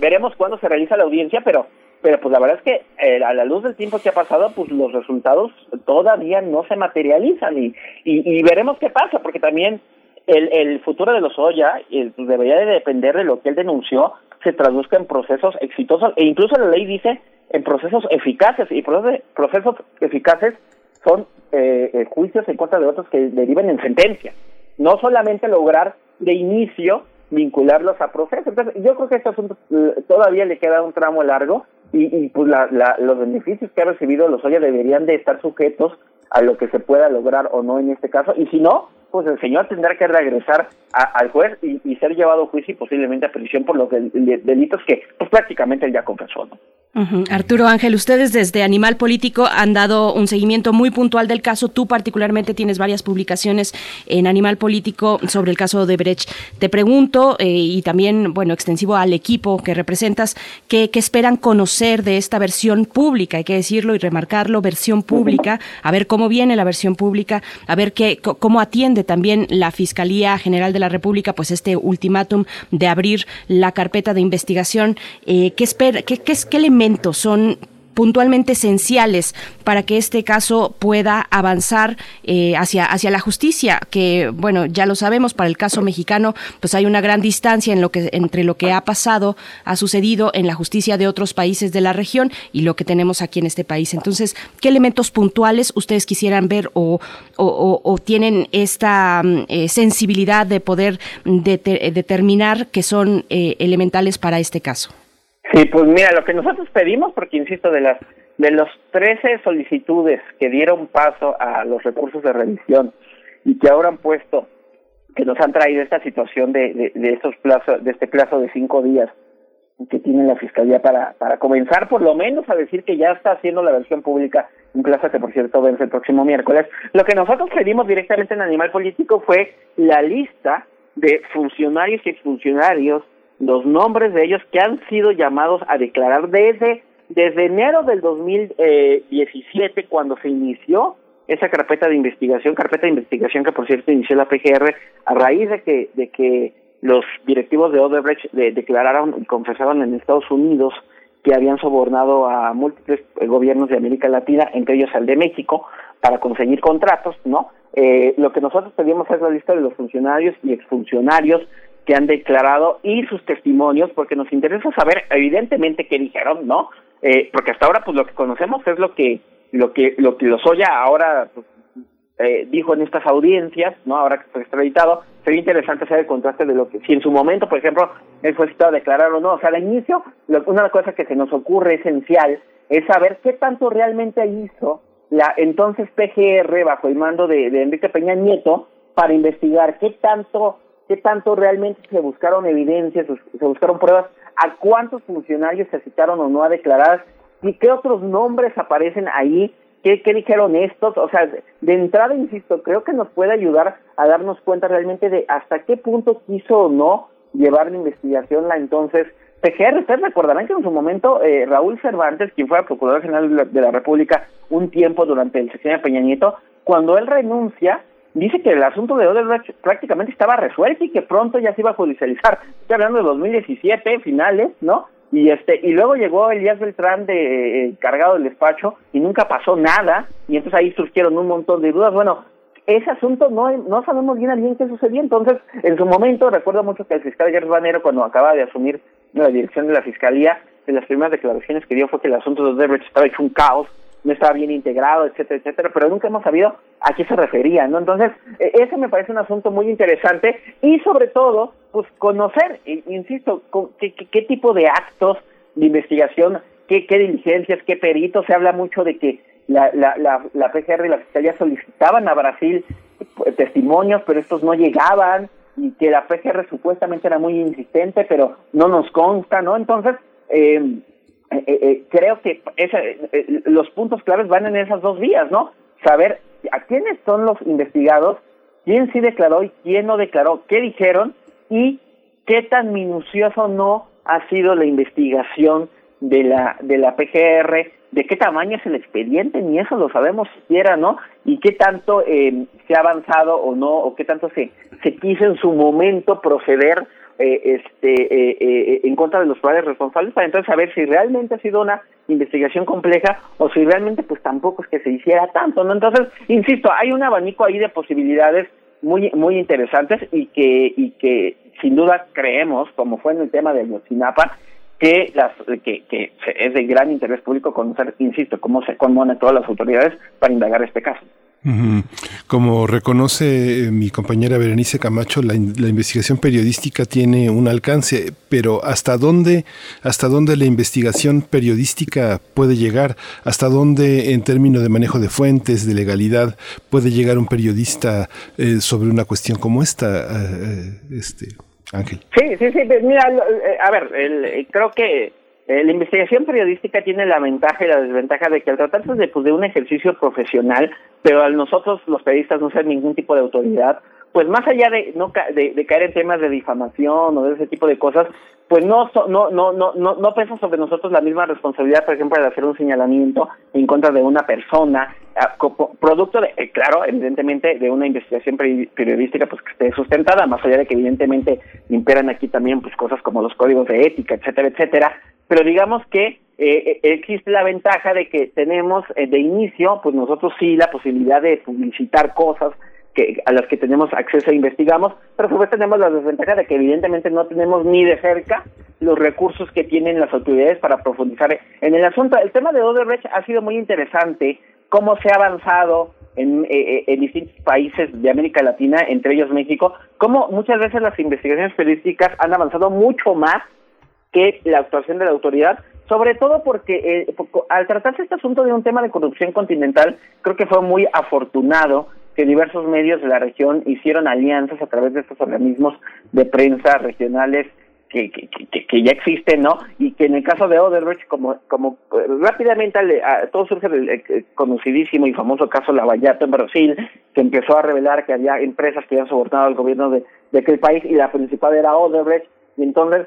veremos cuándo se realiza la audiencia, pero pero pues la verdad es que eh, a la luz del tiempo que ha pasado, pues los resultados todavía no se materializan y, y, veremos qué pasa, porque también el, el futuro de los Oya eh, pues debería de depender de lo que él denunció se traduzca en procesos exitosos e incluso la ley dice en procesos eficaces y procesos, procesos eficaces son eh, eh, juicios en contra de otros que deriven en sentencia, no solamente lograr de inicio vincularlos a procesos. Entonces, yo creo que este asunto todavía le queda un tramo largo y, pues la, la, los beneficios que ha recibido los Oya deberían de estar sujetos a lo que se pueda lograr o no en este caso, y si no, pues el señor tendrá que regresar al juez y, y, ser llevado a juicio y posiblemente a prisión por los delitos que pues prácticamente él ya confesó, ¿no? Arturo Ángel, ustedes desde Animal Político han dado un seguimiento muy puntual del caso. Tú particularmente tienes varias publicaciones en Animal Político sobre el caso de Brecht. Te pregunto, eh, y también, bueno, extensivo al equipo que representas, ¿qué, esperan conocer de esta versión pública? Hay que decirlo y remarcarlo, versión pública, a ver cómo viene la versión pública, a ver qué, cómo atiende también la Fiscalía General de la República, pues este ultimátum de abrir la carpeta de investigación. Eh, ¿Qué espera, qué, qué, qué son puntualmente esenciales para que este caso pueda avanzar eh, hacia, hacia la justicia, que bueno, ya lo sabemos, para el caso mexicano, pues hay una gran distancia entre lo que ha pasado, ha sucedido en la justicia de otros países de la región y lo que tenemos aquí en este país. Entonces, ¿qué elementos puntuales ustedes quisieran ver o, o, tienen esta mm, eh, sensibilidad de poder determinar que son eh, elementales para este caso? Sí, pues mira, lo que nosotros pedimos, porque insisto, de las de los 13 solicitudes que dieron paso a los recursos de revisión y que ahora han puesto, que nos han traído esta situación de, de, de plazos, de este plazo de cinco días que tiene la fiscalía para para comenzar por lo menos a decir que ya está haciendo la versión pública, un plazo que por cierto vence el próximo miércoles. Lo que nosotros pedimos directamente en Animal Político fue la lista de funcionarios y exfuncionarios los nombres de ellos que han sido llamados a declarar desde, desde enero del 2017, cuando se inició esa carpeta de investigación, carpeta de investigación que por cierto inició la PGR a raíz de que, de que los directivos de Odebrecht declararon y confesaron en Estados Unidos que habían sobornado a múltiples eh, gobiernos de América Latina, entre ellos al de México, para conseguir contratos, ¿no? Eh, lo que nosotros pedimos es la lista de los funcionarios y exfuncionarios que han declarado y sus testimonios, porque nos interesa saber evidentemente qué dijeron, ¿no? Eh, porque hasta ahora pues lo que conocemos es lo que lo que lo que Lozoya ahora pues, eh, dijo en estas audiencias, no ahora que está extraditado, sería interesante hacer el contraste de lo que si en su momento, por ejemplo, él fue citado a declarar o no. O sea, al inicio, una cosa que se nos ocurre esencial es saber qué tanto realmente hizo la entonces PGR bajo el mando de Enrique Peña Nieto para investigar qué tanto qué tanto realmente se buscaron evidencias, se buscaron pruebas, a cuántos funcionarios se citaron o no a declarar y qué otros nombres aparecen ahí, qué, qué dijeron estos, o sea, de entrada, insisto, creo que nos puede ayudar a darnos cuenta realmente de hasta qué punto quiso o no llevar la investigación la entonces PGR. Ustedes recordarán que en su momento eh, Raúl Cervantes, quien fue Procurador General de la, República un tiempo durante el sexenio de Peña Nieto, cuando él renuncia, dice que el asunto de Odebrecht prácticamente estaba resuelto y que pronto ya se iba a judicializar. Estoy hablando de 2017, finales, ¿no? Y este y luego llegó Elías Beltrán de eh, cargado del despacho y nunca pasó nada y entonces ahí surgieron un montón de dudas. Bueno, ese asunto no no sabemos bien a bien qué sucedió. Entonces, en su momento recuerdo mucho que el fiscal Gerardo Banero cuando acaba de asumir la dirección de la fiscalía, de las primeras declaraciones que dio fue que el asunto de Odebrecht estaba hecho un caos no estaba bien integrado, etcétera, etcétera, pero nunca hemos sabido a qué se refería, ¿no? Entonces, e, ese me parece un asunto muy interesante y sobre todo, pues conocer, insisto, qué, qué, tipo de actos de investigación, qué, qué diligencias, qué peritos, se habla mucho de que la, la, la, la PGR y la Fiscalía solicitaban a Brasil eh, testimonios, pero estos no llegaban y que la PGR supuestamente era muy insistente, pero no nos consta, ¿no? Entonces, eh, eh, eh, eh, creo que los puntos claves van en esas dos vías, ¿no? Saber a quiénes son los investigados, quién sí declaró y quién no declaró, qué dijeron y qué tan minucioso no ha sido la investigación de la de la PGR, de qué tamaño es el expediente, ni eso lo sabemos siquiera, ¿no? Y qué tanto se ha avanzado o no, o qué tanto se, se quiso en su momento proceder eh, este, eh, eh, en contra de los padres responsables para entonces saber si realmente ha sido una investigación compleja o si realmente pues tampoco es que se hiciera tanto, ¿no? Entonces, insisto, hay un abanico ahí de posibilidades muy muy interesantes y que y que sin duda creemos, como fue en el tema de Yotzinapa, que las que, que es de gran interés público conocer, insisto, cómo se conmonen todas las autoridades para indagar este caso. Como reconoce eh, mi compañera Berenice Camacho, la, investigación periodística tiene un alcance, pero ¿hasta dónde, hasta dónde la investigación periodística puede llegar? ¿Hasta dónde, en términos de manejo de fuentes, de legalidad, puede llegar un periodista eh, sobre una cuestión como esta, eh, este Ángel? Sí, sí, sí. Pues mira, a ver, creo que la investigación periodística tiene la ventaja y la desventaja de que al tratarse de, pues, de un ejercicio profesional, pero al nosotros los periodistas no ser ningún tipo de autoridad, pues más allá de no de, caer en temas de difamación o de ese tipo de cosas, pues no no no no no no pesa sobre nosotros la misma responsabilidad, por ejemplo, de hacer un señalamiento en contra de una persona, producto de, eh, claro, evidentemente de una investigación periodística pues que esté sustentada, más allá de que evidentemente imperan aquí también pues cosas como los códigos de ética, etcétera, etcétera, pero digamos que eh, eh, existe la ventaja de que tenemos eh, de inicio, pues nosotros sí la posibilidad de publicitar cosas que a las que tenemos acceso e investigamos, pero su vez tenemos la desventaja de que evidentemente no tenemos ni de cerca los recursos que tienen las autoridades para profundizar en el asunto. El tema de Odebrecht ha sido muy interesante, cómo se ha avanzado en, en distintos países de América Latina, entre ellos México, cómo muchas veces las investigaciones periodísticas han avanzado mucho más que la actuación de la autoridad, sobre todo porque eh, al tratarse este asunto de un tema de corrupción continental, creo que fue muy afortunado que diversos medios de la región hicieron alianzas a través de estos organismos de prensa regionales que, que, ya existen, ¿no? Y que en el caso de Odebrecht, como, como eh, rápidamente todo surge del conocidísimo y famoso caso Lavallato en Brasil, que empezó a revelar que había empresas que habían sobornado al gobierno de, de aquel país y la principal era Odebrecht, y entonces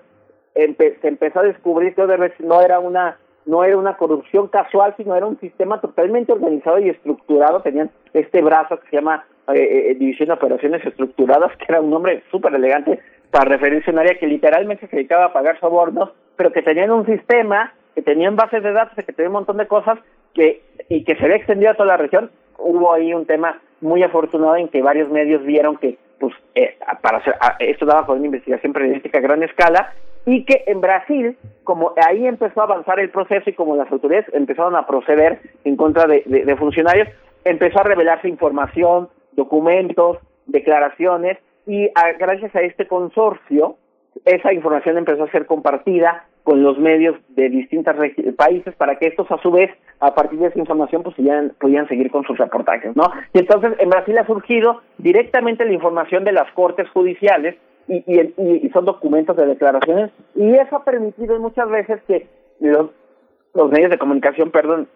se empezó a descubrir que Odebrecht no era una no era una corrupción casual, sino era un sistema totalmente organizado y estructurado. Tenían este brazo que se llama eh, eh, División de Operaciones Estructuradas, que era un nombre súper elegante para referirse a un área que literalmente se dedicaba a pagar sobornos, pero que tenían un sistema, que tenían bases de datos, que tenían un montón de cosas que y que se había extendido a toda la región. Hubo ahí un tema muy afortunado en que varios medios vieron que pues eh, para hacer, esto daba con una investigación periodística a gran escala y que en Brasil, como ahí empezó a avanzar el proceso y como las autoridades empezaron a proceder en contra de, funcionarios, empezó a revelarse información, documentos, declaraciones y gracias a este consorcio esa información empezó a ser compartida con los medios de distintos países para que estos a su vez a partir de esa información pues podían, podían seguir con sus reportajes, ¿no? Y entonces en Brasil ha surgido directamente la información de las cortes judiciales y, y, y son documentos de declaraciones y eso ha permitido muchas veces que los, los medios de comunicación, perdón,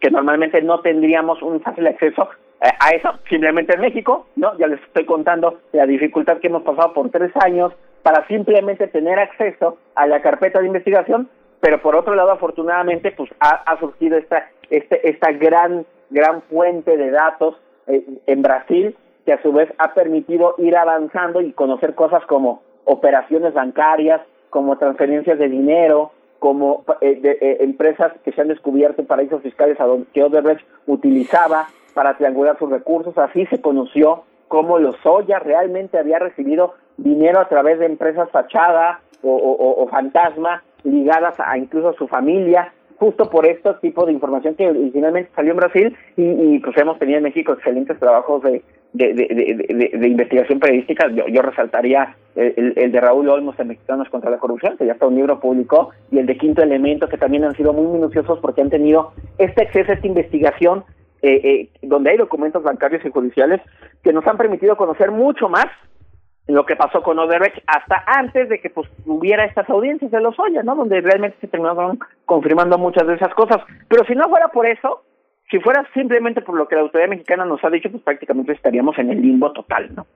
que normalmente no tendríamos un fácil acceso eh, a eso, simplemente en México, ¿no? Ya les estoy contando la dificultad que hemos pasado por tres años para simplemente tener acceso a la carpeta de investigación, pero por otro lado, afortunadamente, pues ha, surgido esta, este, esta gran, gran fuente de datos eh, en Brasil que a su vez ha permitido ir avanzando y conocer cosas como operaciones bancarias, como transferencias de dinero, como eh, de, eh, empresas que se han descubierto paraísos fiscales a donde, que Odebrecht utilizaba para triangular sus recursos. Así se conoció cómo Lozoya realmente había recibido dinero a través de empresas fachada o, o, fantasma ligadas a incluso a su familia justo por este tipo de información que originalmente salió en Brasil y, pues hemos tenido en México excelentes trabajos de, de, de, investigación periodística, yo, yo resaltaría el, el, de Raúl Olmos de Mexicanos contra la Corrupción, que ya está un libro publicó, y el de Quinto Elemento, que también han sido muy minuciosos porque han tenido este acceso a esta investigación, eh, eh, donde hay documentos bancarios y judiciales que nos han permitido conocer mucho más lo que pasó con Odebrecht hasta antes de que pues hubiera estas audiencias de los Oya, ¿no? Donde realmente se terminaron confirmando muchas de esas cosas. Pero si no fuera por eso, si fuera simplemente por lo que la autoridad mexicana nos ha dicho, pues prácticamente estaríamos en el limbo total, ¿no?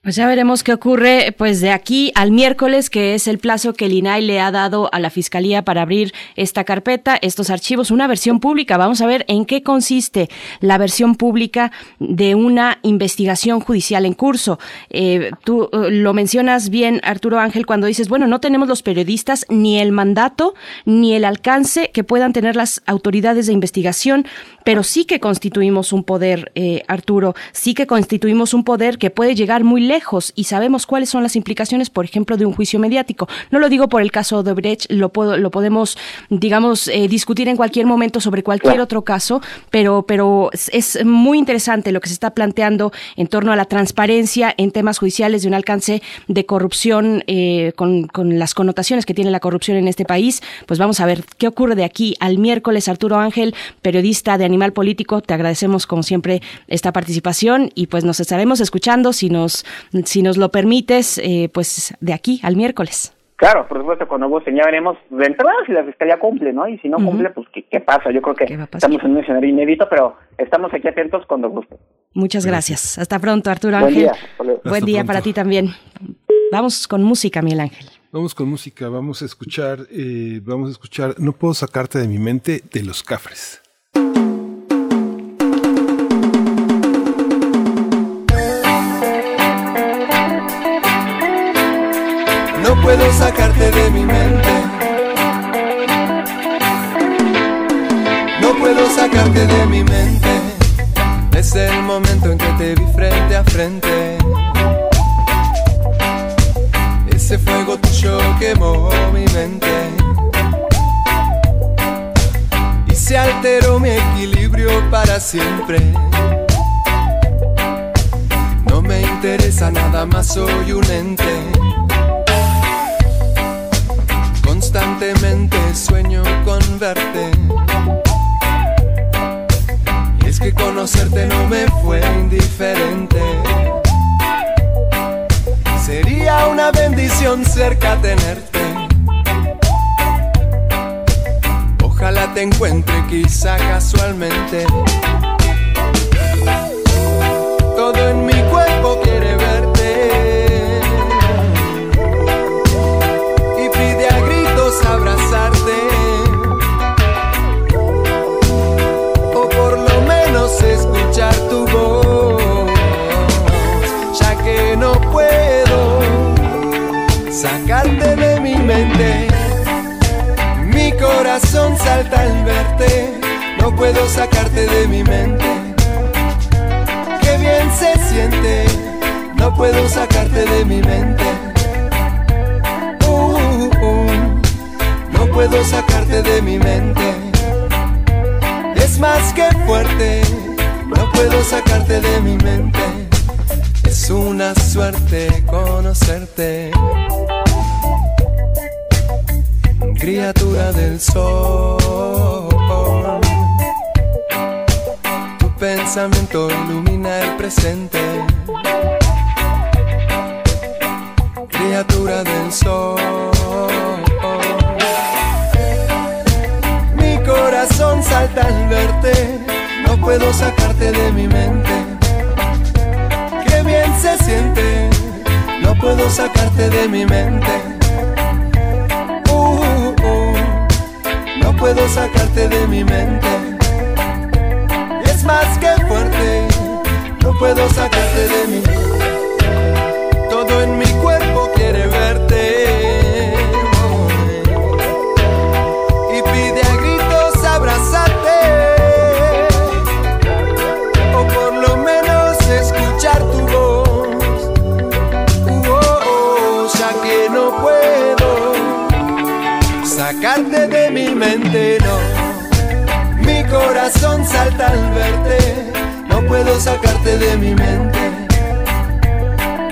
Pues ya veremos qué ocurre pues de aquí al miércoles, que es el plazo que el INAI le ha dado a la Fiscalía para abrir esta carpeta, estos archivos, una versión pública. Vamos a ver en qué consiste la versión pública de una investigación judicial en curso. Eh, tú eh, lo mencionas bien, Arturo Ángel, cuando dices, bueno, no tenemos los periodistas ni el mandato ni el alcance que puedan tener las autoridades de investigación, pero sí que constituimos un poder, eh, Arturo, sí que constituimos un poder que puede llegar muy lejos y sabemos cuáles son las implicaciones, por ejemplo, de un juicio mediático. No lo digo por el caso de Brecht, lo, puedo, lo podemos, digamos, eh, discutir en cualquier momento sobre cualquier otro caso, pero, pero es muy interesante lo que se está planteando en torno a la transparencia en temas judiciales de un alcance de corrupción eh, con, con las connotaciones que tiene la corrupción en este país. Pues vamos a ver qué ocurre de aquí al miércoles. Arturo Ángel, periodista de Animal Político, te agradecemos como siempre esta participación y pues nos estaremos escuchando si nos si nos lo permites, eh, pues de aquí al miércoles. Claro, por supuesto, cuando vos ya veremos de entrada si la fiscalía cumple, ¿no? Y si no cumple, pues ¿qué, pasa? Yo creo que estamos en un escenario inédito, pero estamos aquí atentos cuando guste. Muchas gracias. Hasta pronto, Arturo Buen Ángel. Día. Buen día para ti también. Vamos con música, Miguel Ángel. Vamos con música, vamos a escuchar, eh, vamos a escuchar No puedo sacarte de mi mente de los cafres. Puedo sacarte de mi mente. No puedo sacarte de mi mente. Es el momento en que te vi frente a frente. Ese fuego tuyo quemó mi mente. Y se alteró mi equilibrio para siempre. No me interesa nada más, soy un ente constantemente sueño con verte. Y es que conocerte no me fue indiferente. Sería una bendición cerca tenerte. Ojalá te encuentre quizá casualmente. Salta al verte, no puedo sacarte de mi mente. Qué bien se siente, no puedo sacarte de mi mente. Uh, uh, uh. puedo sacarte de mi mente. Es más que fuerte, no puedo sacarte de mi mente. Es una suerte conocerte. Criatura del sol. Tu pensamiento ilumina el presente. Criatura del sol. Mi corazón salta al verte. No puedo sacarte de mi mente. Qué bien se siente. No puedo sacarte de mi mente. Puedo sacarte de mi mente. Es más que fuerte, no puedo sacarte de mi Todo en mi cuerpo quiere verte. No. Mi corazón salta al verte, no puedo sacarte de mi mente.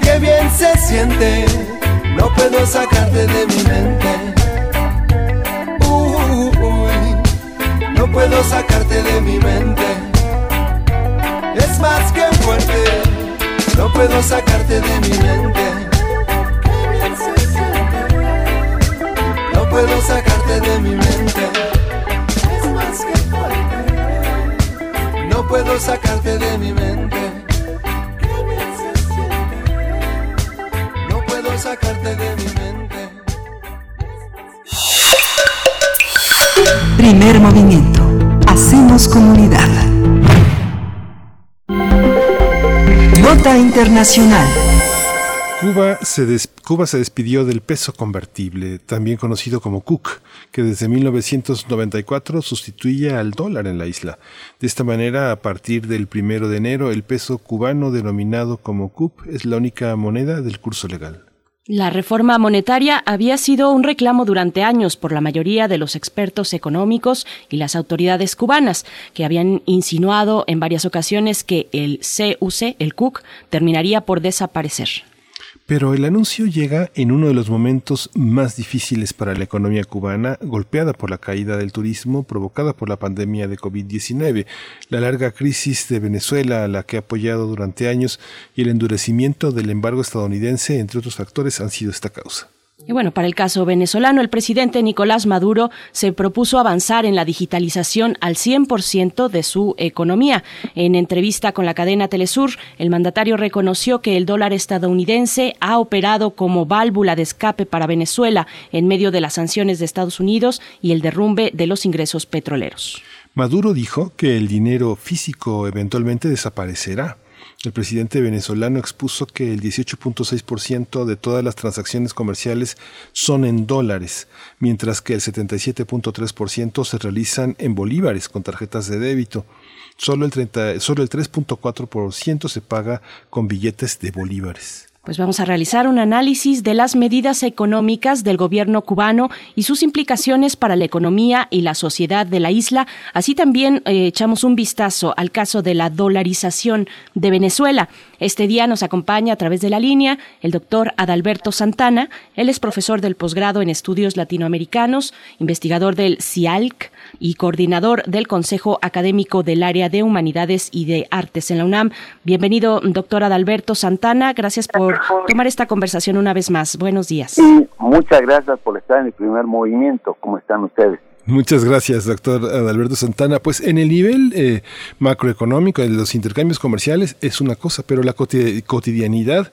Qué bien se siente, no puedo sacarte de mi mente. Uy, no puedo sacarte de mi mente. Es más que fuerte, no puedo sacarte de mi mente. Puedo sacarte de mi mente. Es más que fuerte. No puedo sacarte de mi mente. Qué bien se siente. No puedo sacarte de mi mente. Primer movimiento. Hacemos comunidad. Nota Internacional. Cuba se, des- Cuba se despidió del peso convertible, también conocido como CUC, que desde 1994 sustituía al dólar en la isla. De esta manera, a partir del primero de enero, el peso cubano denominado como CUP es la única moneda del curso legal. La reforma monetaria había sido un reclamo durante años por la mayoría de los expertos económicos y las autoridades cubanas, que habían insinuado en varias ocasiones que el CUC, el CUC, terminaría por desaparecer. Pero el anuncio llega en uno de los momentos más difíciles para la economía cubana, golpeada por la caída del turismo provocada por la pandemia de COVID-19, la larga crisis de Venezuela a la que ha apoyado durante años y el endurecimiento del embargo estadounidense, entre otros factores, han sido esta causa. Y bueno, para el caso venezolano, el presidente Nicolás Maduro se propuso avanzar en la digitalización al 100% de su economía. En entrevista con la cadena Telesur, el mandatario reconoció que el dólar estadounidense ha operado como válvula de escape para Venezuela en medio de las sanciones de Estados Unidos y el derrumbe de los ingresos petroleros. Maduro dijo que el dinero físico eventualmente desaparecerá. El presidente venezolano expuso que el 18.6% de todas las transacciones comerciales son en dólares, mientras que el 77.3% se realizan en bolívares con tarjetas de débito. Solo el, 30 solo el 3.4% se paga con billetes de bolívares. Pues vamos a realizar un análisis de las medidas económicas del gobierno cubano y sus implicaciones para la economía y la sociedad de la isla. Así también eh, echamos un vistazo al caso de la dolarización de Venezuela. Este día nos acompaña a través de la línea el doctor Adalberto Santana. Él es profesor del posgrado en estudios latinoamericanos, investigador del CIALC y coordinador del Consejo Académico del Área de Humanidades y de Artes en la UNAM. Bienvenido, doctor Adalberto Santana. Gracias por tomar esta conversación una vez más. Buenos días. Y muchas gracias por estar en el primer movimiento. ¿Cómo están ustedes? Muchas gracias, doctor Adalberto Santana. Pues en el nivel eh, macroeconómico de los intercambios comerciales es una cosa, pero la coti- cotidianidad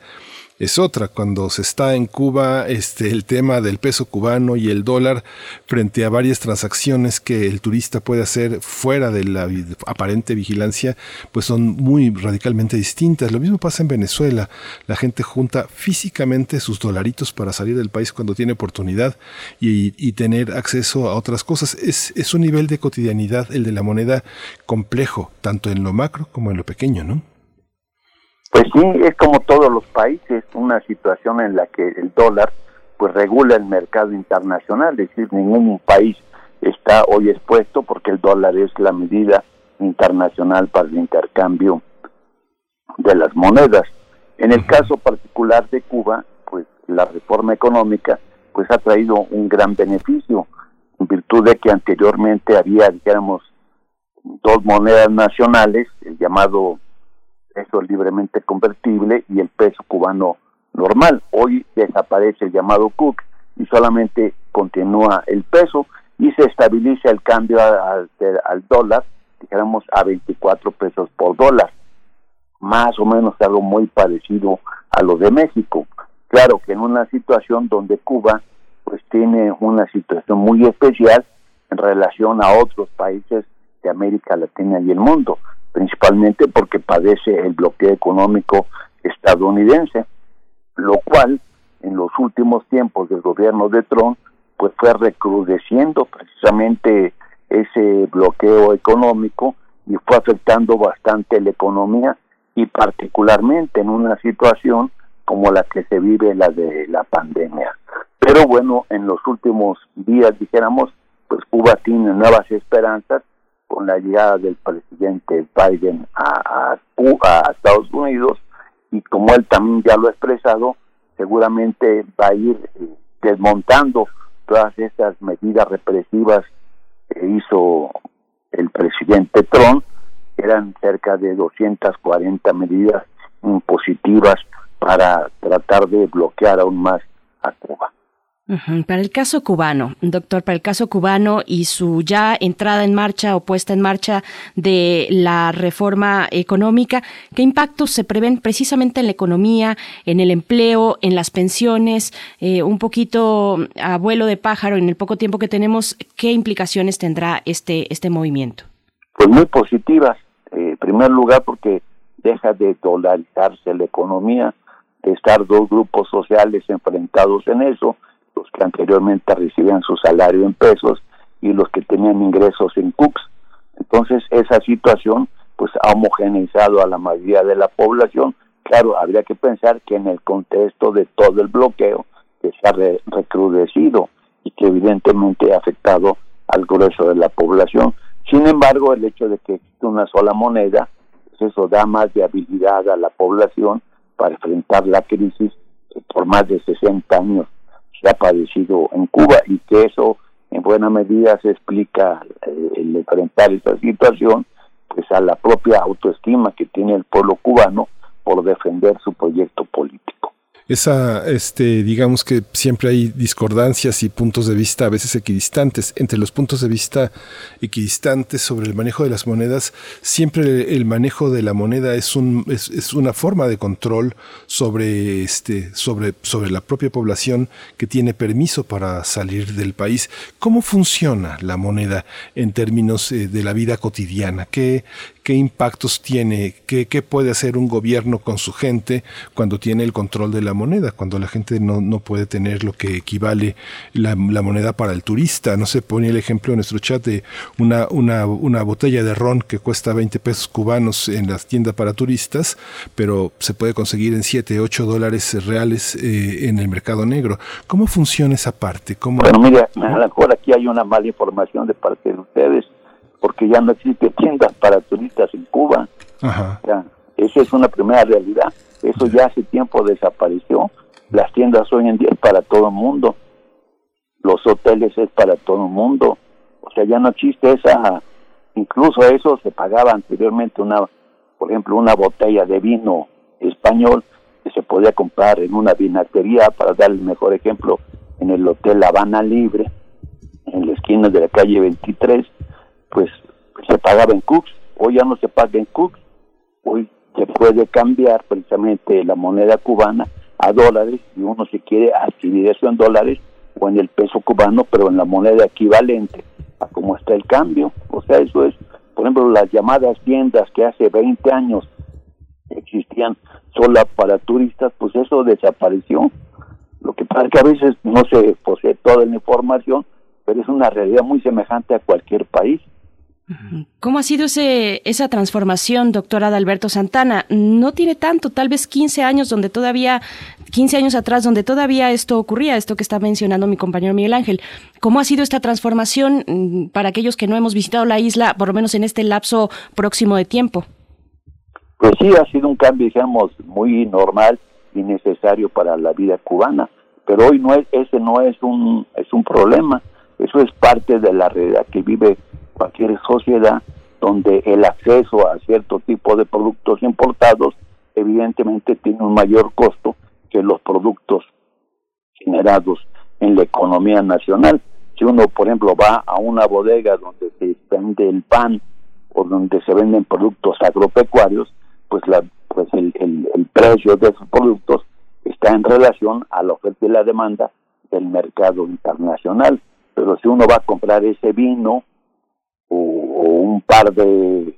es otra. Cuando se está en Cuba, este, el tema del peso cubano y el dólar frente a varias transacciones que el turista puede hacer fuera de la aparente vigilancia, pues son muy radicalmente distintas. Lo mismo pasa en Venezuela. La gente junta físicamente sus dolaritos para salir del país cuando tiene oportunidad y, y tener acceso a otras cosas. Es, es un nivel de cotidianidad, el de la moneda, complejo, tanto en lo macro como en lo pequeño, ¿no? Pues sí, es como todos los países, una situación en la que el dólar pues regula el mercado internacional, es decir, ningún país está hoy expuesto porque el dólar es la medida internacional para el intercambio de las monedas. En el caso particular de Cuba, pues la reforma económica pues ha traído un gran beneficio en virtud de que anteriormente había, digamos, dos monedas nacionales, el llamado peso libremente convertible y el peso cubano normal. Hoy desaparece el llamado Cook y solamente continúa el peso y se estabiliza el cambio al, al dólar, dijéramos, a 24 pesos por dólar. Más o menos algo muy parecido a lo de México. Claro que en una situación donde Cuba pues tiene una situación muy especial en relación a otros países de América Latina y el mundo, principalmente porque padece el bloqueo económico estadounidense, lo cual en los últimos tiempos del gobierno de Trump pues fue recrudeciendo precisamente ese bloqueo económico y fue afectando bastante la economía y particularmente en una situación como la que se vive la de la pandemia. Pero bueno, en los últimos días dijéramos, pues Cuba tiene nuevas esperanzas con la llegada del presidente Biden a, a, Estados Unidos y como él también ya lo ha expresado, seguramente va a ir eh, desmontando todas estas medidas represivas que hizo el presidente Trump, eran cerca de 240 medidas impositivas para tratar de bloquear aún más a Cuba. Para el caso cubano, doctor, para el caso cubano y su ya entrada en marcha o puesta en marcha de la reforma económica, ¿qué impactos se prevén precisamente en la economía, en el empleo, en las pensiones? Eh, un poquito a vuelo de pájaro, en el poco tiempo que tenemos, ¿qué implicaciones tendrá este, este movimiento? Pues muy positivas. Eh, en primer lugar, porque deja de dolarizarse la economía, de estar dos grupos sociales enfrentados en eso los que anteriormente recibían su salario en pesos y los que tenían ingresos en CUPS. Entonces esa situación pues ha homogeneizado a la mayoría de la población. Claro, habría que pensar que en el contexto de todo el bloqueo que se ha recrudecido y que evidentemente ha afectado al grueso de la población. Sin embargo, el hecho de que existe una sola moneda, pues eso da más viabilidad a la población para enfrentar la crisis por más de 60 años ha padecido en Cuba y que eso en buena medida se explica eh, el enfrentar esta situación pues a la propia autoestima que tiene el pueblo cubano por defender su proyecto político esa, este, digamos que siempre hay discordancias y puntos de vista a veces equidistantes. Entre los puntos de vista equidistantes sobre el manejo de las monedas, siempre el manejo de la moneda es, un, es, es una forma de control sobre, este, sobre, sobre la propia población que tiene permiso para salir del país. ¿Cómo funciona la moneda en términos eh, de la vida cotidiana? ¿Qué, qué impactos tiene, qué, qué, puede hacer un gobierno con su gente cuando tiene el control de la moneda, cuando la gente no, no puede tener lo que equivale la, moneda para el turista. No sé, pone el ejemplo en nuestro chat de una, una, una botella de ron que cuesta 20 pesos cubanos en las tiendas para turistas, pero se puede conseguir en 7, 8 dólares reales eh, en el mercado negro. ¿Cómo funciona esa parte? ¿Cómo... Bueno, mira, a lo mejor aquí hay una mala información de parte de ustedes porque ya no existe tiendas para turistas en Cuba. Ajá. esa es una primera realidad. Eso ya hace tiempo desapareció. Las tiendas hoy en día es para todo el mundo. Los hoteles es para todo el mundo. O sea, ya no existe esa... Incluso eso se pagaba anteriormente una, por ejemplo, una botella de vino español que se podía comprar en una vinatería, para dar el mejor ejemplo, en el Hotel Habana Libre, en la esquina de la calle 23, pues se pagaba en Cooks, hoy ya no se paga en Cooks, hoy se puede cambiar precisamente la moneda cubana a dólares y uno se quiere adquirir eso en dólares o en el peso cubano, pero en la moneda equivalente a cómo está el cambio. O sea, eso es, por ejemplo, las llamadas tiendas que hace 20 años existían solo para turistas, pues eso desapareció. Lo que pasa es que a veces no se posee toda la información, pero es una realidad muy semejante a cualquier país. ¿Cómo ha sido ese, esa transformación, doctora Adalberto Santana? No tiene tanto, tal vez 15 años donde todavía 15 años atrás, donde todavía esto ocurría, esto que está mencionando mi compañero Miguel Ángel. ¿Cómo ha sido esta transformación mm, para aquellos que no hemos visitado la isla, por lo menos en este lapso próximo de tiempo? Pues sí, ha sido un cambio, digamos, muy normal y necesario para la vida cubana, pero hoy no es, ese no es un, es un problema, eso es parte de la realidad que vive cualquier sociedad donde el acceso a cierto tipo de productos importados evidentemente tiene un mayor costo que los productos generados en la economía nacional. Si uno, por ejemplo, va a una bodega donde se vende el pan o donde se venden productos agropecuarios, pues, la, pues el, el, precio de esos productos está en relación a la oferta y la demanda del mercado internacional. Pero si uno va a comprar ese vino o, un par de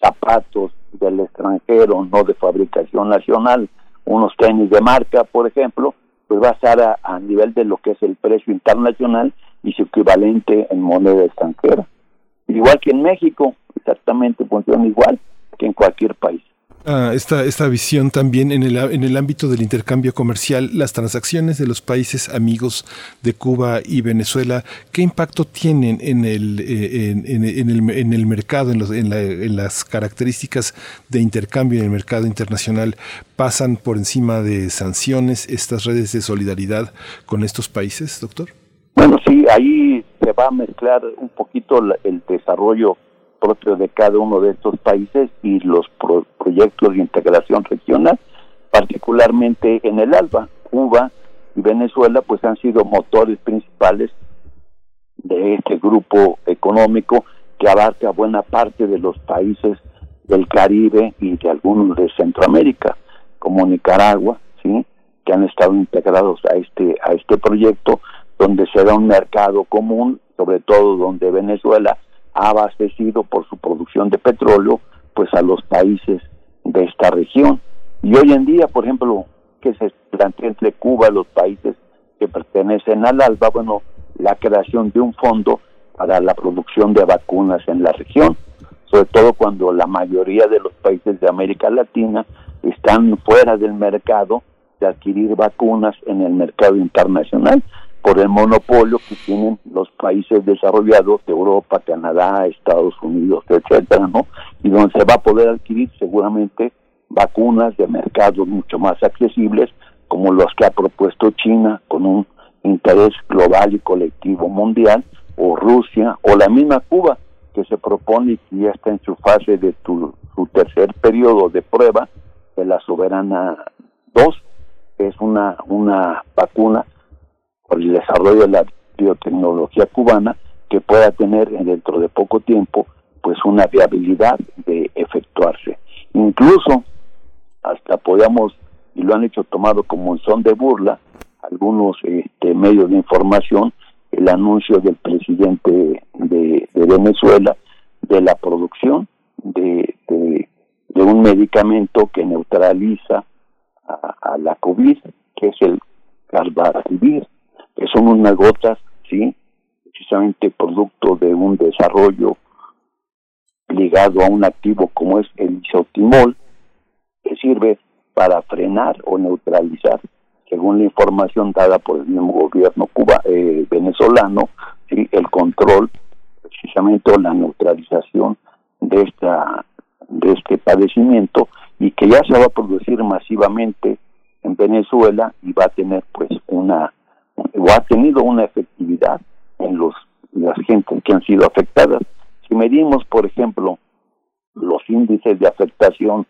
zapatos del extranjero, no de fabricación nacional, unos tenis de marca, por ejemplo, pues va a estar a, a, nivel de lo que es el precio internacional y su equivalente en moneda extranjera. Igual que en México, exactamente funciona igual que en cualquier país. Ah, esta, esta visión también en el, en el ámbito del intercambio comercial, las transacciones de los países amigos de Cuba y Venezuela, ¿qué impacto tienen en el, eh, en, el, en el mercado, en, los, en, la, en las características de intercambio en el mercado internacional? ¿Pasan por encima de sanciones estas redes de solidaridad con estos países, doctor? Bueno, sí, ahí se va a mezclar un poquito el desarrollo propio de cada uno de estos países y los proyectos de integración regional, particularmente en el ALBA. Cuba y Venezuela pues han sido motores principales de este grupo económico que abarca buena parte de los países del Caribe y de algunos de Centroamérica, como Nicaragua, sí, que han estado integrados a este a este proyecto donde se da un mercado común, sobre todo donde Venezuela abastecido por su producción de petróleo pues a los países de esta región. Y hoy en día, por ejemplo, que se plantea entre Cuba y los países que pertenecen al ALBA, bueno, la creación de un fondo para la producción de vacunas en la región, sobre todo cuando la mayoría de los países de América Latina están fuera del mercado de adquirir vacunas en el mercado internacional por el monopolio que tienen los países desarrollados de Europa, Canadá, Estados Unidos, etcétera, ¿no? Y donde se va a poder adquirir seguramente vacunas de mercados mucho más accesibles, como los que ha propuesto China con un interés global y colectivo mundial, o Rusia, o la misma Cuba, que se propone y que ya está en su fase de su tercer periodo de prueba de la Soberana 2, que es una, una vacuna por el desarrollo de la biotecnología cubana que pueda tener dentro de poco tiempo pues una viabilidad de efectuarse. Incluso hasta podamos, y lo han hecho tomado como un son de burla, algunos este, medios de información, el anuncio del presidente de, Venezuela de la producción de, de, un medicamento que neutraliza a, a, la COVID, que es el Carbativir, que son unas gotas, ¿sí? Precisamente producto de un desarrollo ligado a un activo como es el isotimol, que sirve para frenar o neutralizar, según la información dada por el mismo gobierno cuba eh, venezolano, ¿sí? el control, precisamente o la neutralización de esta de este padecimiento y que ya se va a producir masivamente en Venezuela y va a tener pues una o ha tenido una efectividad en los las gentes que han sido afectadas. Si medimos, por ejemplo, los índices de afectación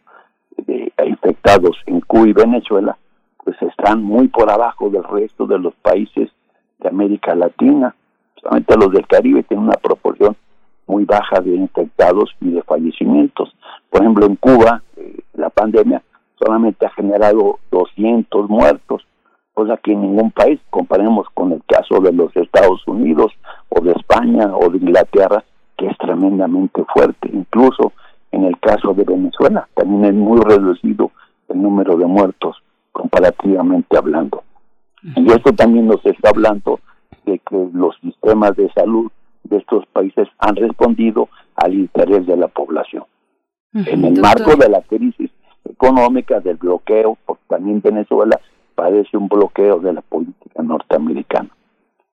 de infectados en Cuba y Venezuela, pues están muy por abajo del resto de los países de América Latina. Solamente los del Caribe tienen una proporción muy baja de infectados y de fallecimientos. Por ejemplo, en Cuba, eh, la pandemia solamente ha generado 200 muertos cosa que en ningún país, comparemos con el caso de los Estados Unidos o de España o de Inglaterra, que es tremendamente fuerte. Incluso en el caso de Venezuela, también es muy reducido el número de muertos comparativamente hablando. Y esto también nos está hablando de que los sistemas de salud de estos países han respondido al interés de la población. en el marco de la crisis económica, del bloqueo, porque también Venezuela padece un bloqueo de la política norteamericana.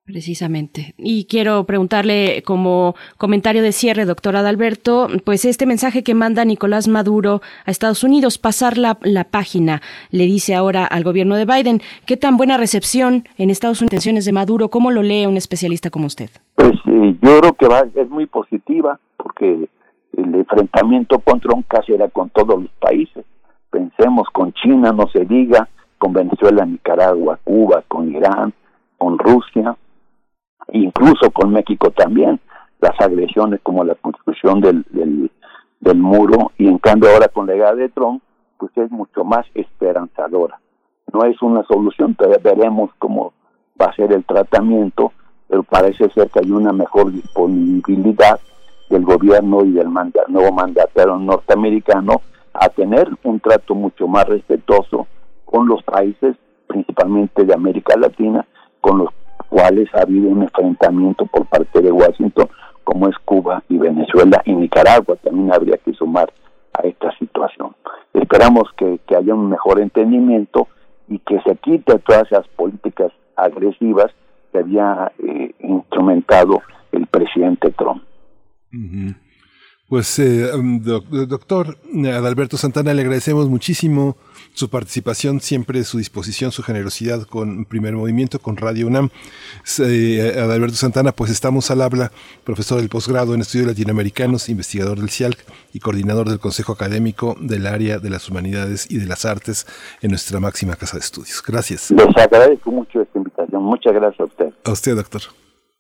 Precisamente. Y quiero preguntarle como comentario de cierre, doctor Adalberto, pues este mensaje que manda Nicolás Maduro a Estados Unidos, pasar la, la página, le dice ahora al gobierno de Biden, ¿qué tan buena recepción en Estados Unidos intenciones de Maduro? ¿Cómo lo lee un especialista como usted? Pues eh, yo creo que va, es muy positiva porque el enfrentamiento con Trump casi era con todos los países. Pensemos con China, no se diga, con Venezuela, Nicaragua, Cuba, con Irán, con Rusia incluso con México también, las agresiones como la construcción del, del, muro y en cambio ahora con la llegada de Trump, pues es mucho más esperanzadora. No es una solución, todavía veremos cómo va a ser el tratamiento, pero parece ser que hay una mejor disponibilidad del gobierno y del nuevo mandatario norteamericano a tener un trato mucho más respetuoso con los países, principalmente de América Latina, con los cuales ha habido un enfrentamiento por parte de Washington, como es Cuba y Venezuela y Nicaragua, también habría que sumar a esta situación. Esperamos que, haya un mejor entendimiento y que se quite todas esas políticas agresivas que había eh, instrumentado el presidente Trump. Pues, eh, um, doctor Adalberto Santana, le agradecemos muchísimo su participación, siempre su disposición, su generosidad con Primer Movimiento, con Radio UNAM. Eh, Adalberto Santana, pues estamos al habla, profesor del posgrado en estudios latinoamericanos, investigador del CIALC y coordinador del Consejo Académico del área de las humanidades y de las artes en nuestra máxima casa de estudios. Gracias. Les agradezco mucho esta invitación. Muchas gracias a usted. A usted, doctor.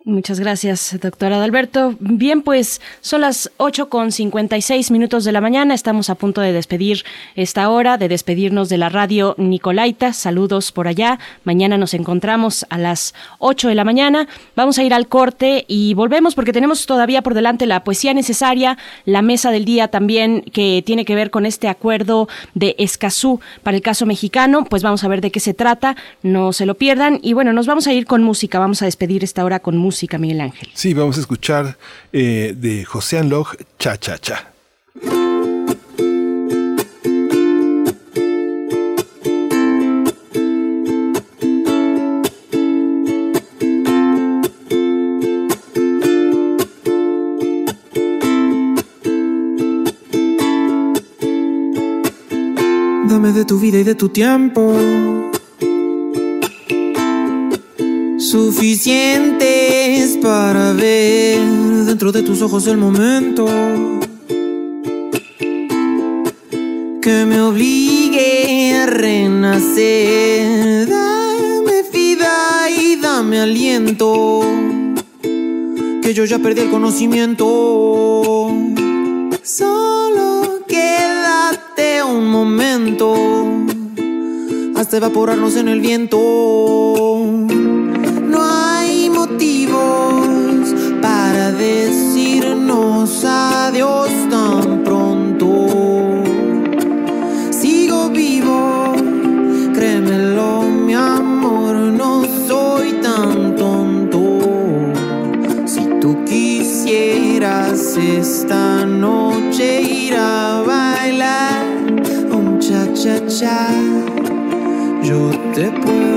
Muchas gracias, doctora Adalberto. Bien, pues son las 8 con 56 minutos de la mañana. Estamos a punto de despedir esta hora, de despedirnos de la radio Nicolaita. Saludos por allá. Mañana nos encontramos a las 8 de la mañana. Vamos a ir al corte y volvemos porque tenemos todavía por delante la poesía necesaria, la mesa del día también que tiene que ver con este acuerdo de Escazú para el caso mexicano. Pues vamos a ver de qué se trata. No se lo pierdan. Y bueno, nos vamos a ir con música. Vamos a despedir esta hora con música música, Miguel Ángel. Sí, vamos a escuchar eh, de José Anloj, Cha Cha Cha. Dame de tu vida y de tu tiempo suficientes para ver dentro de tus ojos el momento que me obligue a renacer. Dame vida y dame aliento, que yo ya perdí el conocimiento. Solo quédate un momento hasta evaporarnos en el viento. Decirnos adiós tan pronto. Sigo vivo, créemelo, mi amor, no soy tan tonto. Si tú quisieras esta noche ir a bailar un cha-cha-cha, yo te puedo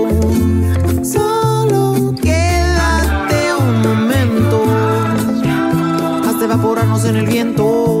En el viento.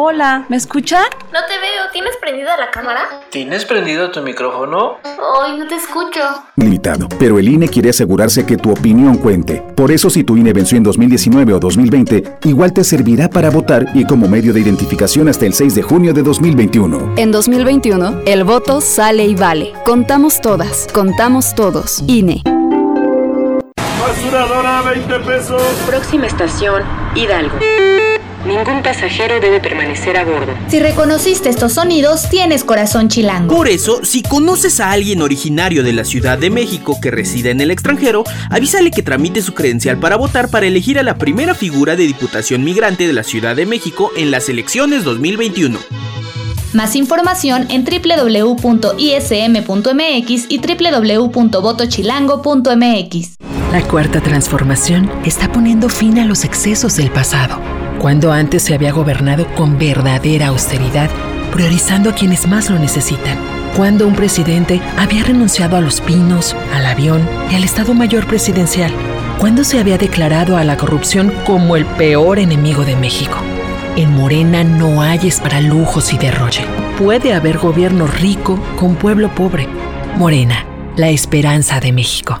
Hola, ¿me escuchan? No te veo, ¿tienes prendida la cámara? ¿Tienes prendido tu micrófono? Ay, no te escucho. Limitado, pero el INE quiere asegurarse que tu opinión cuente. Por eso si tu INE venció en 2019 o 2020, igual te servirá para votar y como medio de identificación hasta el 6 de junio de 2021. En 2021, el voto sale y vale. Contamos todas, contamos todos. INE. Basuradora 20 pesos. Próxima estación, Hidalgo. Ningún pasajero debe permanecer a bordo. Si reconociste estos sonidos, tienes corazón chilango. Por eso, si conoces a alguien originario de la Ciudad de México que reside en el extranjero, avísale que tramite su credencial para votar para elegir a la primera figura de Diputación Migrante de la Ciudad de México en las elecciones 2021. Más información en www.ism.mx y www.votochilango.mx. La cuarta transformación está poniendo fin a los excesos del pasado cuando antes se había gobernado con verdadera austeridad, priorizando a quienes más lo necesitan. Cuando un presidente había renunciado a los pinos, al avión y al Estado Mayor Presidencial. Cuando se había declarado a la corrupción como el peor enemigo de México. En Morena no hay para lujos y derroche. Puede haber gobierno rico con pueblo pobre. Morena, la esperanza de México.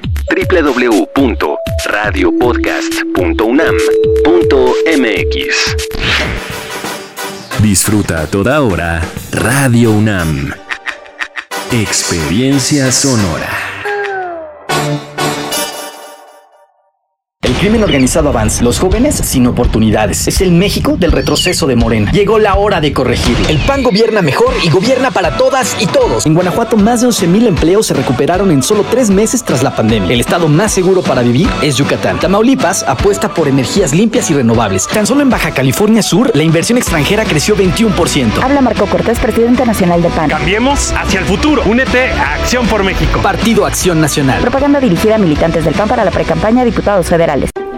www.radiopodcast.unam.mx. Disfruta a toda hora Radio UNAM. Experiencia sonora. Crimen organizado avanza, los jóvenes sin oportunidades. Es el México del retroceso de Morena. Llegó la hora de corregirlo. El PAN gobierna mejor y gobierna para todas y todos. En Guanajuato, más de 11.000 empleos se recuperaron en solo tres meses tras la pandemia. El estado más seguro para vivir es Yucatán. Tamaulipas apuesta por energías limpias y renovables. Tan solo en Baja California Sur, la inversión extranjera creció 21%. Habla Marco Cortés, presidente nacional de PAN. Cambiemos hacia el futuro. Únete a Acción por México. Partido Acción Nacional. Propaganda dirigida a militantes del PAN para la precampaña a diputados federales.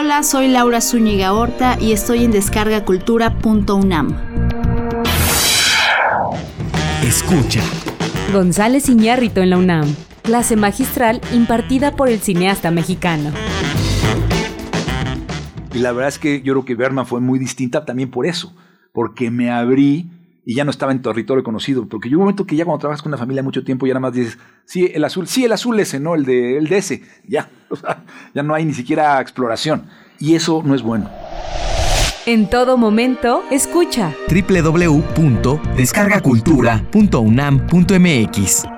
Hola, soy Laura Zúñiga Horta y estoy en descargacultura.unam. Escucha. González Iñárritu en la UNAM. Clase magistral impartida por el cineasta mexicano. Y la verdad es que yo creo que Berman fue muy distinta también por eso, porque me abrí y ya no estaba en territorio conocido, porque llegó un momento que ya cuando trabajas con una familia mucho tiempo ya nada más dices, sí, el azul, sí, el azul ese, no, el de, el de ese, ya, o sea, ya no hay ni siquiera exploración, y eso no es bueno. En todo momento, escucha. www.descargacultura.unam.mx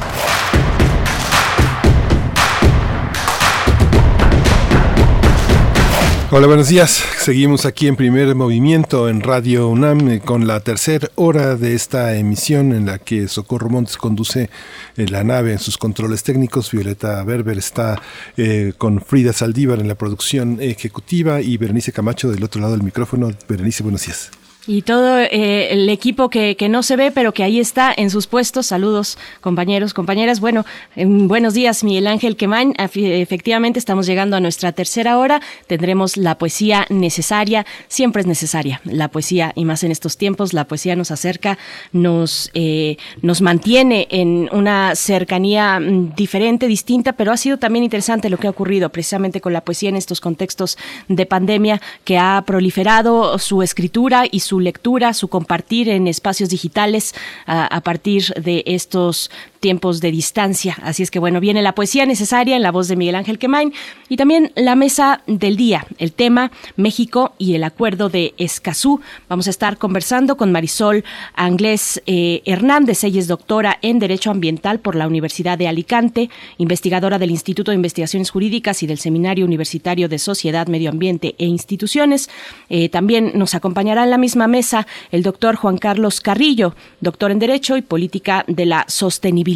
Hola, buenos días. Seguimos aquí en primer movimiento en Radio UNAM eh, con la tercera hora de esta emisión en la que Socorro Montes conduce eh, la nave en sus controles técnicos. Violeta Berber está eh, con Frida Saldívar en la producción ejecutiva y Berenice Camacho del otro lado del micrófono. Berenice, buenos días. Y todo eh, el equipo que, que, no se ve, pero que ahí está en sus puestos. Saludos, compañeros, compañeras. Bueno, buenos días, Miguel Ángel Quemain. Efectivamente, estamos llegando a nuestra tercera hora. Tendremos la poesía necesaria. Siempre es necesaria la poesía, y más en estos tiempos. La poesía nos acerca, nos, eh, nos mantiene en una cercanía mm, diferente, distinta, pero ha sido también interesante lo que ha ocurrido precisamente con la poesía en estos contextos de pandemia, que ha proliferado su escritura y su lectura, su compartir en espacios digitales a, partir de estos tiempos de distancia. Así es que bueno, viene la poesía necesaria en la voz de Miguel Ángel Quemain y también la mesa del día, el tema México y el acuerdo de Escazú. Vamos a estar conversando con Marisol Anglés eh, Hernández, ella es doctora en Derecho Ambiental por la Universidad de Alicante, investigadora del Instituto de Investigaciones Jurídicas y del Seminario Universitario de Sociedad, Medio Ambiente e Instituciones. Eh, también nos acompañará en la misma mesa el doctor Juan Carlos Carrillo, doctor en Derecho y Política de la Sostenibilidad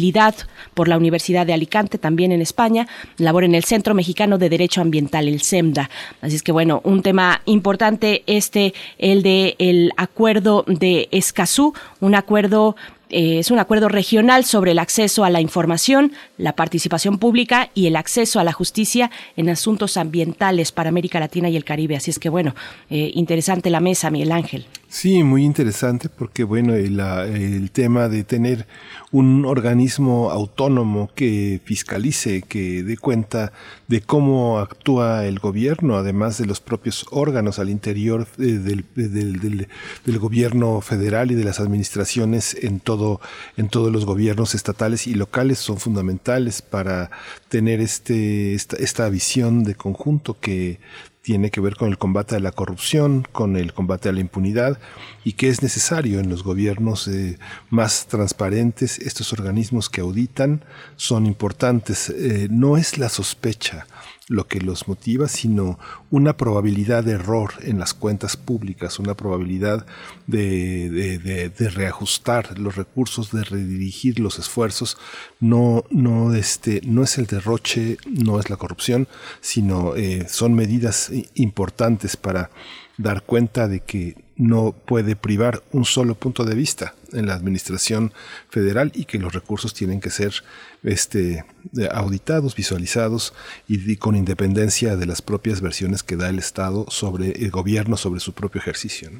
por la Universidad de Alicante, también en España. Labora en el Centro Mexicano de Derecho Ambiental, el CEMDA. Así es que, bueno, un tema importante este, el de el acuerdo de Escazú, un acuerdo eh, es un acuerdo regional sobre el acceso a la información, la participación pública y el acceso a la justicia en asuntos ambientales para América Latina y el Caribe. Así es que, bueno, eh, interesante la mesa, Miguel Ángel. Sí, muy interesante porque, bueno, el, el tema de tener un organismo autónomo que fiscalice, que dé cuenta de cómo actúa el gobierno, además de los propios órganos al interior del, del, gobierno federal y de las administraciones en todo, en todos los gobiernos estatales y locales son fundamentales para tener este, esta visión de conjunto que tiene que ver con el combate a la corrupción, con el combate a la impunidad y que es necesario en los gobiernos eh, más transparentes. Estos organismos que auditan son importantes. Eh, no es la sospecha lo que los motiva, sino una probabilidad de error en las cuentas públicas, una probabilidad de, reajustar los recursos, de redirigir los esfuerzos. No, no, este, no es el derroche, no es la corrupción, sino eh, son medidas importantes para dar cuenta de que no puede privar un solo punto de vista en la administración federal y que los recursos tienen que ser este, auditados, visualizados y, con independencia de las propias versiones que da el Estado sobre el gobierno, sobre su propio ejercicio.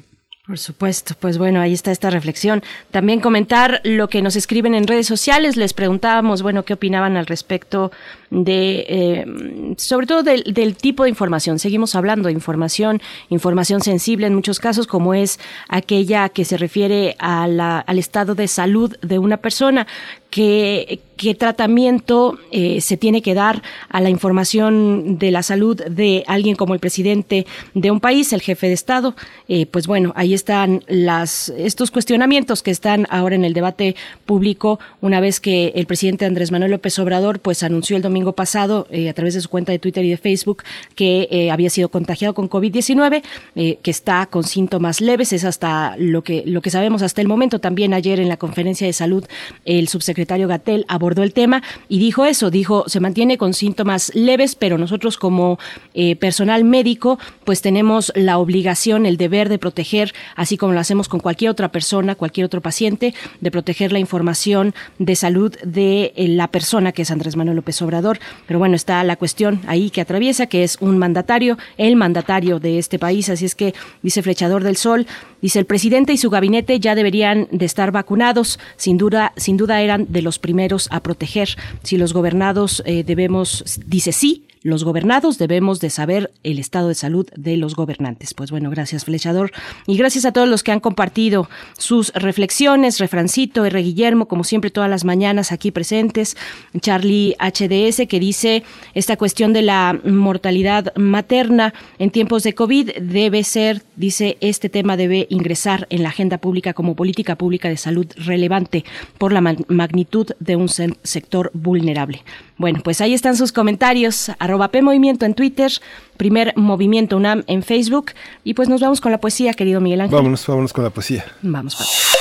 Por supuesto, pues bueno, ahí está esta reflexión. También comentar lo que nos escriben en redes sociales. Les preguntábamos, bueno, qué opinaban al respecto de, eh, sobre todo del, del, tipo de información. Seguimos hablando de información, información sensible en muchos casos, como es aquella que se refiere al estado de salud de una persona qué, qué tratamiento eh, se tiene que dar a la información de la salud de alguien como el presidente de un país, el jefe de Estado. Eh, pues bueno, ahí están las, estos cuestionamientos que están ahora en el debate público una vez que el presidente Andrés Manuel López Obrador pues anunció el domingo pasado eh, a través de su cuenta de Twitter y de Facebook que había sido contagiado con COVID-19, que está con síntomas leves, es hasta lo que, lo que sabemos hasta el momento. También ayer en la conferencia de salud el subsecretario secretario Gatel abordó el tema y dijo eso, dijo, se mantiene con síntomas leves, pero nosotros como eh, personal médico, pues tenemos la obligación, el deber de proteger, así como lo hacemos con cualquier otra persona, cualquier otro paciente, de proteger la información de salud de eh, la persona que es Andrés Manuel López Obrador. Pero bueno, está la cuestión ahí que atraviesa, que es un mandatario, el mandatario de este país, así es que dice Flechador del Sol, dice el presidente y su gabinete ya deberían de estar vacunados, sin duda, sin duda eran de los primeros a proteger. Si los gobernados eh, debemos, dice sí, los gobernados debemos de saber el estado de salud de los gobernantes. Pues bueno, gracias Flechador y gracias a todos los que han compartido sus reflexiones, Refrancito, R. Guillermo, como siempre todas las mañanas aquí presentes, Charlie HDS que dice esta cuestión de la mortalidad materna en tiempos de COVID debe ser, dice, este tema debe ingresar en la agenda pública como política pública de salud relevante por la magnitud de un sector vulnerable. Bueno, pues ahí están sus comentarios, arroba P Movimiento en Twitter, primer Movimiento UNAM en Facebook. Y pues nos vamos con la poesía, querido Miguel Ángel. Vámonos, vámonos con la poesía. Vamos, vamos.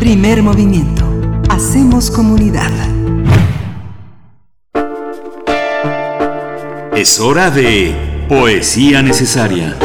Primer movimiento. Hacemos comunidad. Es hora de Poesía Necesaria.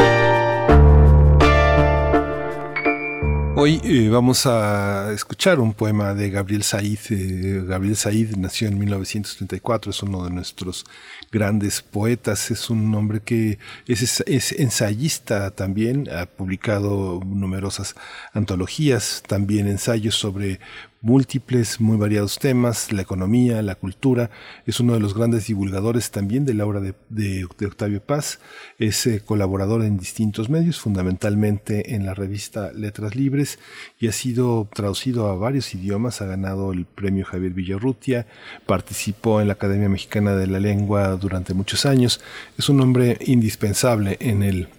Hoy eh, vamos a escuchar un poema de Gabriel Said. Eh, Gabriel Said nació en 1934, es uno de nuestros grandes poetas, es un hombre que es, es, ensayista también, ha publicado numerosas antologías, también ensayos sobre múltiples, muy variados temas, la economía, la cultura. Es uno de los grandes divulgadores también de la obra de, de, Octavio Paz. Es eh, colaborador en distintos medios, fundamentalmente en la revista Letras Libres, y ha sido traducido a varios idiomas. Ha ganado el premio Javier Villarrutia, participó en la Academia Mexicana de la Lengua durante muchos años. Es un hombre indispensable en el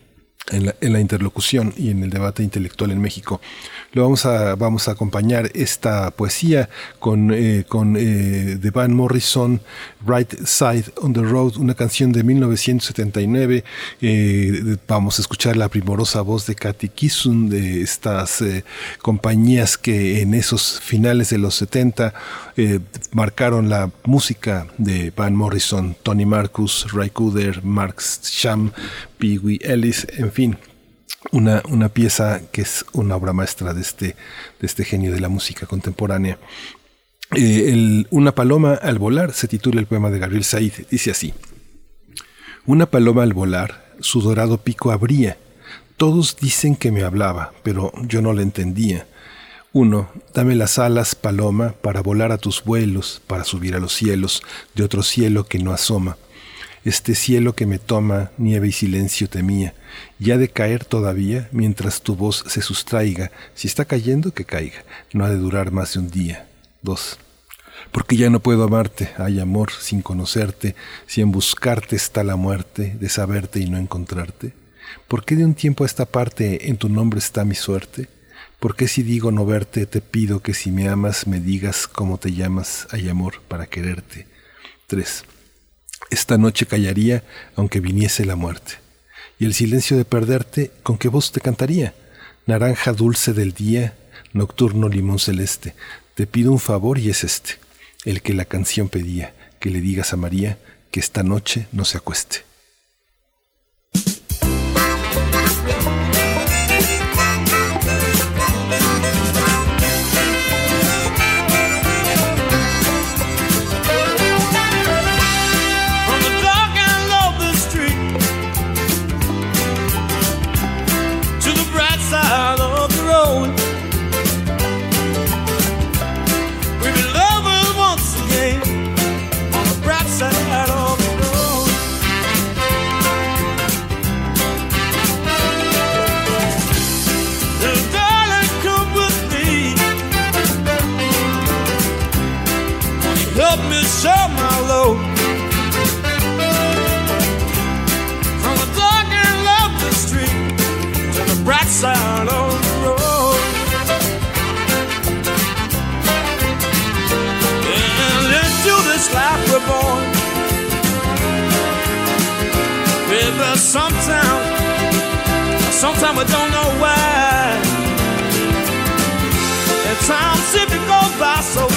en la, en la, interlocución y en el debate intelectual en México. Lo vamos a, vamos a acompañar esta poesía con, eh, con eh, Van Morrison, Right Side on the Road, una canción de 1979. Eh, vamos a escuchar la primorosa voz de Katy Kisun de estas compañías que en esos finales de los 70 eh, marcaron la música de Van Morrison, Tony Marcus, Ray Cooder, Mark Sham, Pee Wee Ellis, en fin, una, una, pieza que es una obra maestra de este, de este genio de la música contemporánea. Eh, una paloma al volar se titula el poema de Gabriel Said. Dice así: Una paloma al volar, su dorado pico abría. Todos dicen que me hablaba, pero yo no le entendía. Uno, dame las alas, paloma, para volar a tus vuelos, para subir a los cielos de otro cielo que no asoma este cielo que me toma, nieve y silencio temía, ya de caer todavía mientras tu voz se sustraiga, si está cayendo, que caiga, no ha de durar más de un día. Dos. Porque ya no puedo amarte, hay amor sin conocerte, si en buscarte está la muerte, de saberte y no encontrarte. ¿Por qué de un tiempo a esta parte en tu nombre está mi suerte? ¿Por qué si digo no verte, te pido que si me amas me digas cómo te llamas, hay amor para quererte? 3. Esta noche callaría aunque viniese la muerte. Y el silencio de perderte, ¿con qué voz te cantaría? Naranja dulce del día, nocturno limón celeste, te pido un favor y es este, el que la canción pedía, que le digas a María que esta noche no se acueste. Sometimes I don't know why. And time seems to go by so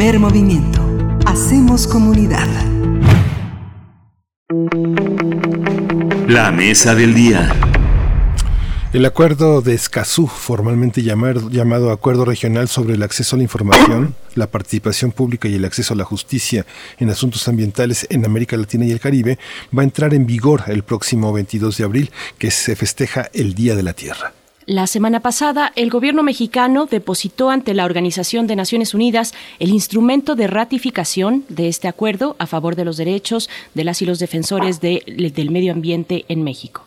Primer movimiento. Hacemos comunidad. La mesa del día. El acuerdo de Escazú, formalmente llamar- llamado Acuerdo Regional sobre el Acceso a la Información, la Participación Pública y el Acceso a la Justicia en Asuntos Ambientales en América Latina y el Caribe, va a entrar en vigor el próximo 22 de abril, que se festeja el Día de la Tierra. La semana pasada, el gobierno mexicano depositó ante la Organización de Naciones Unidas el instrumento de ratificación de este acuerdo a favor de los derechos de las y los defensores de- del medio ambiente en México.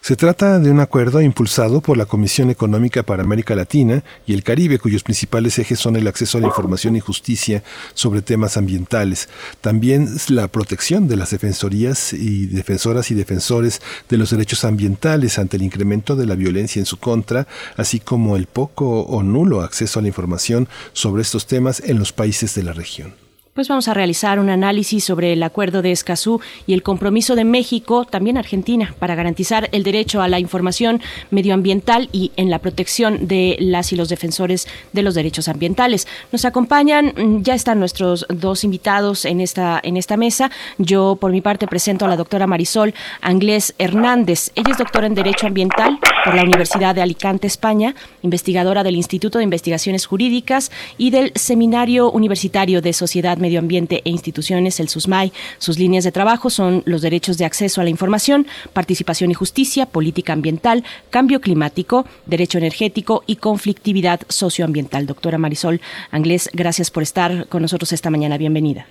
Se trata de un acuerdo impulsado por la Comisión Económica para América Latina y el Caribe, cuyos principales ejes son el acceso a la información y justicia sobre temas ambientales, también la protección de las defensorías y defensoras y defensores de los derechos ambientales ante el incremento de la violencia en su contra, así como el poco o nulo acceso a la información sobre estos temas en los países de la región. Pues vamos a realizar un análisis sobre el acuerdo de Escazú y el compromiso de México, también Argentina, para garantizar el derecho a la información medioambiental y en la protección de las y los defensores de los derechos ambientales. Nos acompañan, mm, ya están nuestros dos invitados en esta, en esta mesa. Yo, por mi parte, presento a la doctora Marisol Anglés Hernández. Ella es doctora en Derecho Ambiental por la Universidad de Alicante, España, investigadora del Instituto de Investigaciones Jurídicas y del Seminario Universitario de Sociedad, Medio Ambiente e Instituciones, el SUSMAI. Sus líneas de trabajo son los derechos de acceso a la información, participación y justicia, política ambiental, cambio climático, derecho energético y conflictividad socioambiental. Doctora Marisol Anglés, gracias por estar con nosotros esta mañana. Bienvenida.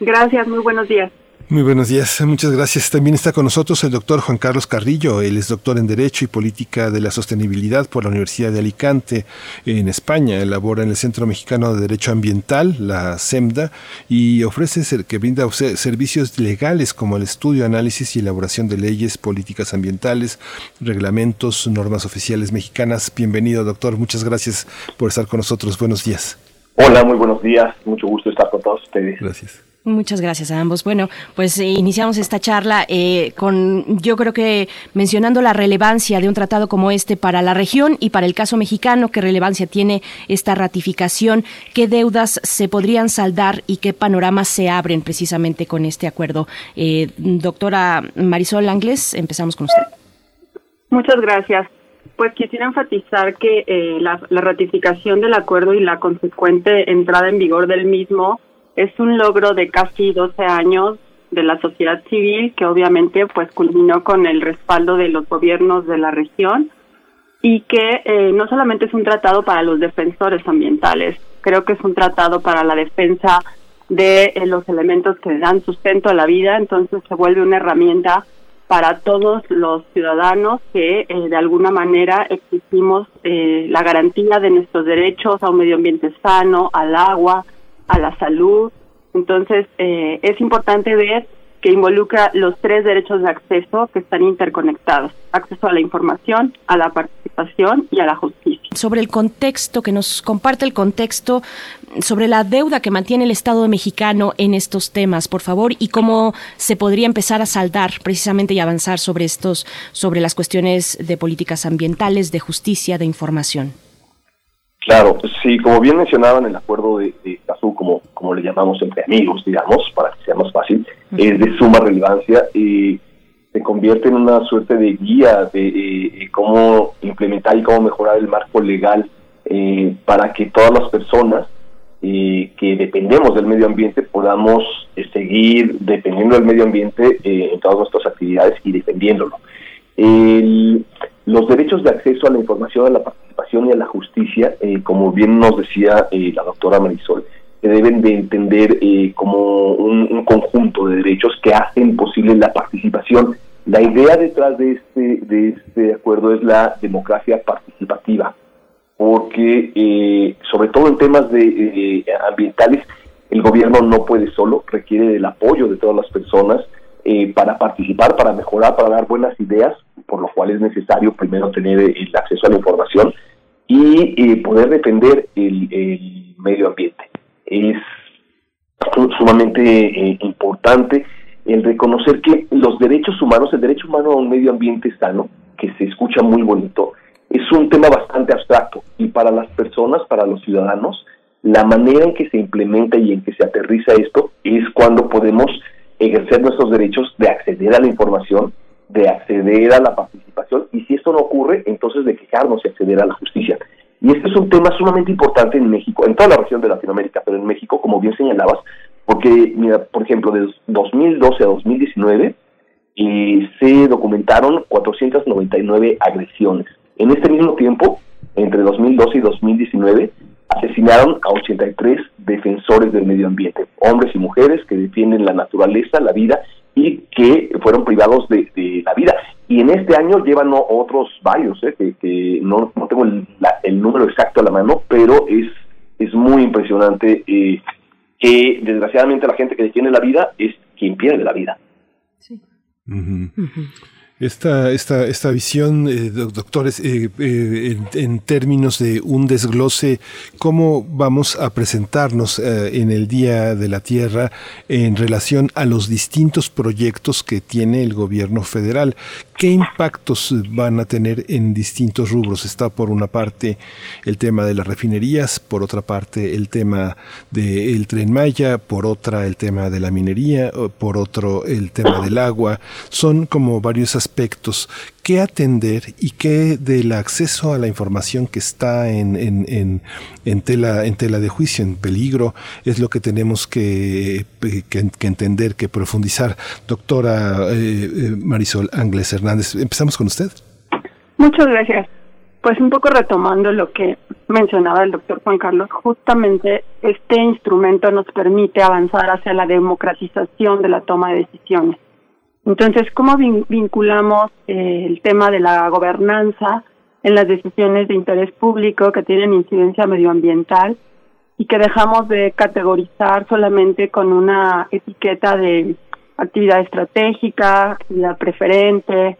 Gracias, muy buenos días. Muy buenos días, muchas gracias. También está con nosotros el doctor Juan Carlos Carrillo. Él es doctor en Derecho y Política de la Sostenibilidad por la Universidad de Alicante en España. Elabora en el Centro Mexicano de Derecho Ambiental, la SEMDA, y ofrece ser- que brinda se- servicios legales como el estudio, análisis y elaboración de leyes, políticas ambientales, reglamentos, normas oficiales mexicanas. Bienvenido, doctor. Muchas gracias por estar con nosotros. Buenos días. Hola, muy buenos días. Mucho gusto estar con todos ustedes. Gracias. Muchas gracias a ambos. Bueno, pues eh, iniciamos esta charla eh, con, yo creo que mencionando la relevancia de un tratado como este para la región y para el caso mexicano, qué relevancia tiene esta ratificación, qué deudas se podrían saldar y qué panoramas se abren precisamente con este acuerdo. Eh, doctora Marisol Ángeles, empezamos con usted. Muchas gracias. Pues quisiera enfatizar que eh, la, la ratificación del acuerdo y la consecuente entrada en vigor del mismo es un logro de casi 12 años de la sociedad civil que obviamente pues culminó con el respaldo de los gobiernos de la región y que eh, no solamente es un tratado para los defensores ambientales, creo que es un tratado para la defensa de eh, los elementos que dan sustento a la vida, entonces se vuelve una herramienta para todos los ciudadanos que eh, de alguna manera exigimos eh, la garantía de nuestros derechos a un medio ambiente sano, al agua, a la salud. Entonces, eh, es importante ver que involucra los tres derechos de acceso que están interconectados. Acceso a la información, a la participación y a la justicia. Sobre el contexto, que nos comparte el contexto sobre la deuda que mantiene el Estado mexicano en estos temas, por favor, y cómo se podría empezar a saldar precisamente y avanzar sobre estos, sobre las cuestiones de políticas ambientales, de justicia, de información. Claro, sí, como bien mencionaban, el acuerdo de, de como, como le llamamos entre amigos, digamos, para que sea más fácil, es de suma relevancia y se convierte en una suerte de guía de eh, cómo implementar y cómo mejorar el marco legal eh, para que todas las personas eh, que dependemos del medio ambiente podamos eh, seguir dependiendo del medio ambiente eh, en todas nuestras actividades y defendiéndolo. El- los derechos de acceso a la información, a la participación y a la justicia, eh, como bien nos decía eh, la doctora Marisol, se deben de entender eh, como un, un conjunto de derechos que hacen posible la participación. La idea detrás de este, de este acuerdo es la democracia participativa, porque eh, sobre todo en temas de, ambientales, el gobierno no puede solo, requiere del apoyo de todas las personas eh, para participar, para mejorar, para dar buenas ideas, por lo cual es necesario primero tener el acceso a la información y eh, poder defender el, el medio ambiente. Es su- sumamente eh, importante el reconocer que los derechos humanos, el derecho humano a un medio ambiente sano, que se escucha muy bonito, es un tema bastante abstracto y para las personas, para los ciudadanos, la manera en que se implementa y en que se aterriza esto es cuando podemos ejercer nuestros derechos de acceder a la información, de acceder a la participación y si esto no ocurre, entonces de quejarnos y acceder a la justicia. Y este es un tema sumamente importante en México, en toda la región de Latinoamérica, pero en México, como bien señalabas, porque, mira, por ejemplo, de 2012 a 2019 eh, se documentaron 499 agresiones. En este mismo tiempo, entre 2012 y 2019, asesinaron a 83 defensores del medio ambiente, hombres y mujeres que defienden la naturaleza, la vida y que fueron privados de, de la vida. Y en este año llevan otros varios, ¿eh? que, que no, no tengo el, la- el número exacto a la mano, pero es, es muy impresionante eh, que desgraciadamente la gente que detiene la vida es quien pierde la vida. Ujú. Esta, esta, esta visión, eh, doc- doctores, eh, eh, en, en términos de un desglose, ¿cómo vamos a presentarnos eh, en el Día de la Tierra en relación a los distintos proyectos que tiene el gobierno federal? ¿Qué impactos van a tener en distintos rubros? Está por una parte el tema de las refinerías, por otra parte el tema del tren Maya, por otra el tema de la minería, por otro el tema del agua. Son como varios aspectos. ¿Qué atender y qué del acceso a la información que está en, tela, de juicio, en peligro, es lo que tenemos que, entender, que profundizar? Doctora eh, eh, Marisol Ángeles Hernández, empezamos con usted. Muchas gracias. Pues un poco retomando lo que mencionaba el doctor Juan Carlos, justamente este instrumento nos permite avanzar hacia la democratización de la toma de decisiones. Entonces, ¿cómo vin- vinculamos eh, el tema de la gobernanza en las decisiones de interés público que tienen incidencia medioambiental y que dejamos de categorizar solamente con una etiqueta de actividad estratégica, actividad preferente,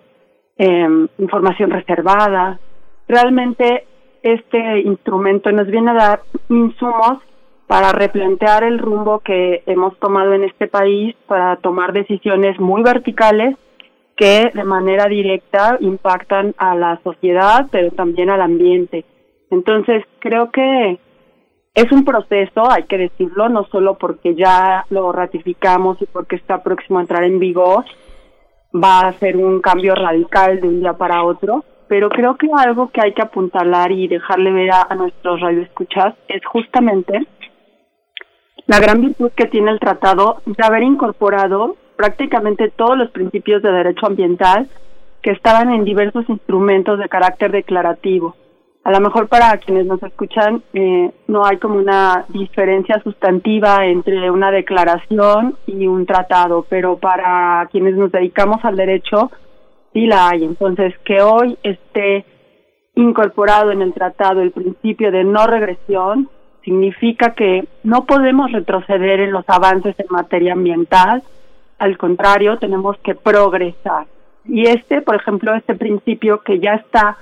eh, información reservada. Realmente este instrumento nos viene a dar insumos para replantear el rumbo que hemos tomado en este país, para tomar decisiones muy verticales que de manera directa impactan a la sociedad, pero también al ambiente. Entonces, creo que es un proceso, hay que decirlo, no solo porque ya lo ratificamos y porque está próximo a entrar en vigor, va a ser un cambio radical de un día para otro, pero creo que algo que hay que apuntalar y dejarle ver a, a nuestros radioescuchas es justamente la gran virtud que tiene el tratado de haber incorporado prácticamente todos los principios de derecho ambiental que estaban en diversos instrumentos de carácter declarativo. A lo mejor para quienes nos escuchan eh, no hay como una diferencia sustantiva entre una declaración y un tratado, pero para quienes nos dedicamos al derecho sí la hay. Entonces, que hoy esté incorporado en el tratado el principio de no regresión significa que no podemos retroceder en los avances en materia ambiental, al contrario, tenemos que progresar. Y este, por ejemplo, este principio que ya está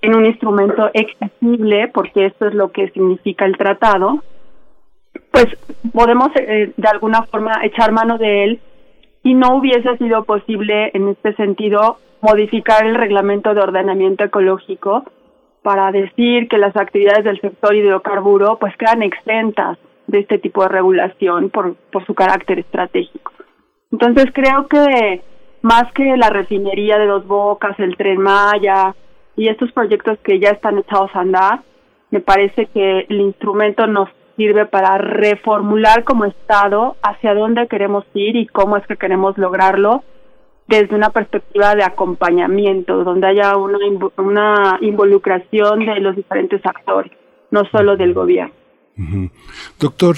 en un instrumento accesible, porque esto es lo que significa el tratado, pues podemos eh, de alguna forma echar mano de él y no hubiese sido posible en este sentido modificar el reglamento de ordenamiento ecológico para decir que las actividades del sector hidrocarburo pues quedan exentas de este tipo de regulación por, por su carácter estratégico. Entonces creo que más que la refinería de Dos Bocas, el Tren Maya y estos proyectos que ya están echados a andar, me parece que el instrumento nos sirve para reformular como Estado hacia dónde queremos ir y cómo es que queremos lograrlo desde una perspectiva de acompañamiento, donde haya una, una involucración de los diferentes actores, no solo del gobierno. Doctor,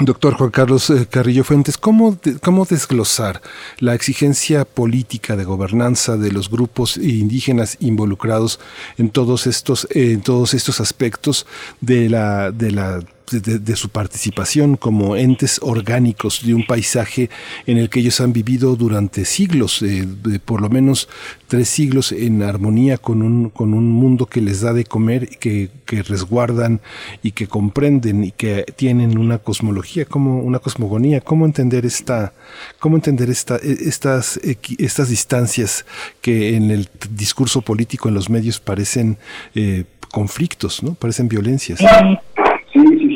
Doctor Juan Carlos eh, Carrillo Fuentes, ¿cómo, ¿cómo desglosar la exigencia política de gobernanza de los grupos indígenas involucrados en todos estos, en todos estos aspectos de la, de la de, su participación como entes orgánicos de un paisaje en el que ellos han vivido durante siglos, eh, de por lo menos tres siglos en armonía con un, con un mundo que les da de comer, que, que resguardan y que comprenden y que tienen una cosmología, como una cosmogonía. ¿Cómo entender esta, cómo entender esta, e- estas, estas distancias que en el discurso político en los medios parecen eh, conflictos, ¿no? Parecen violencias.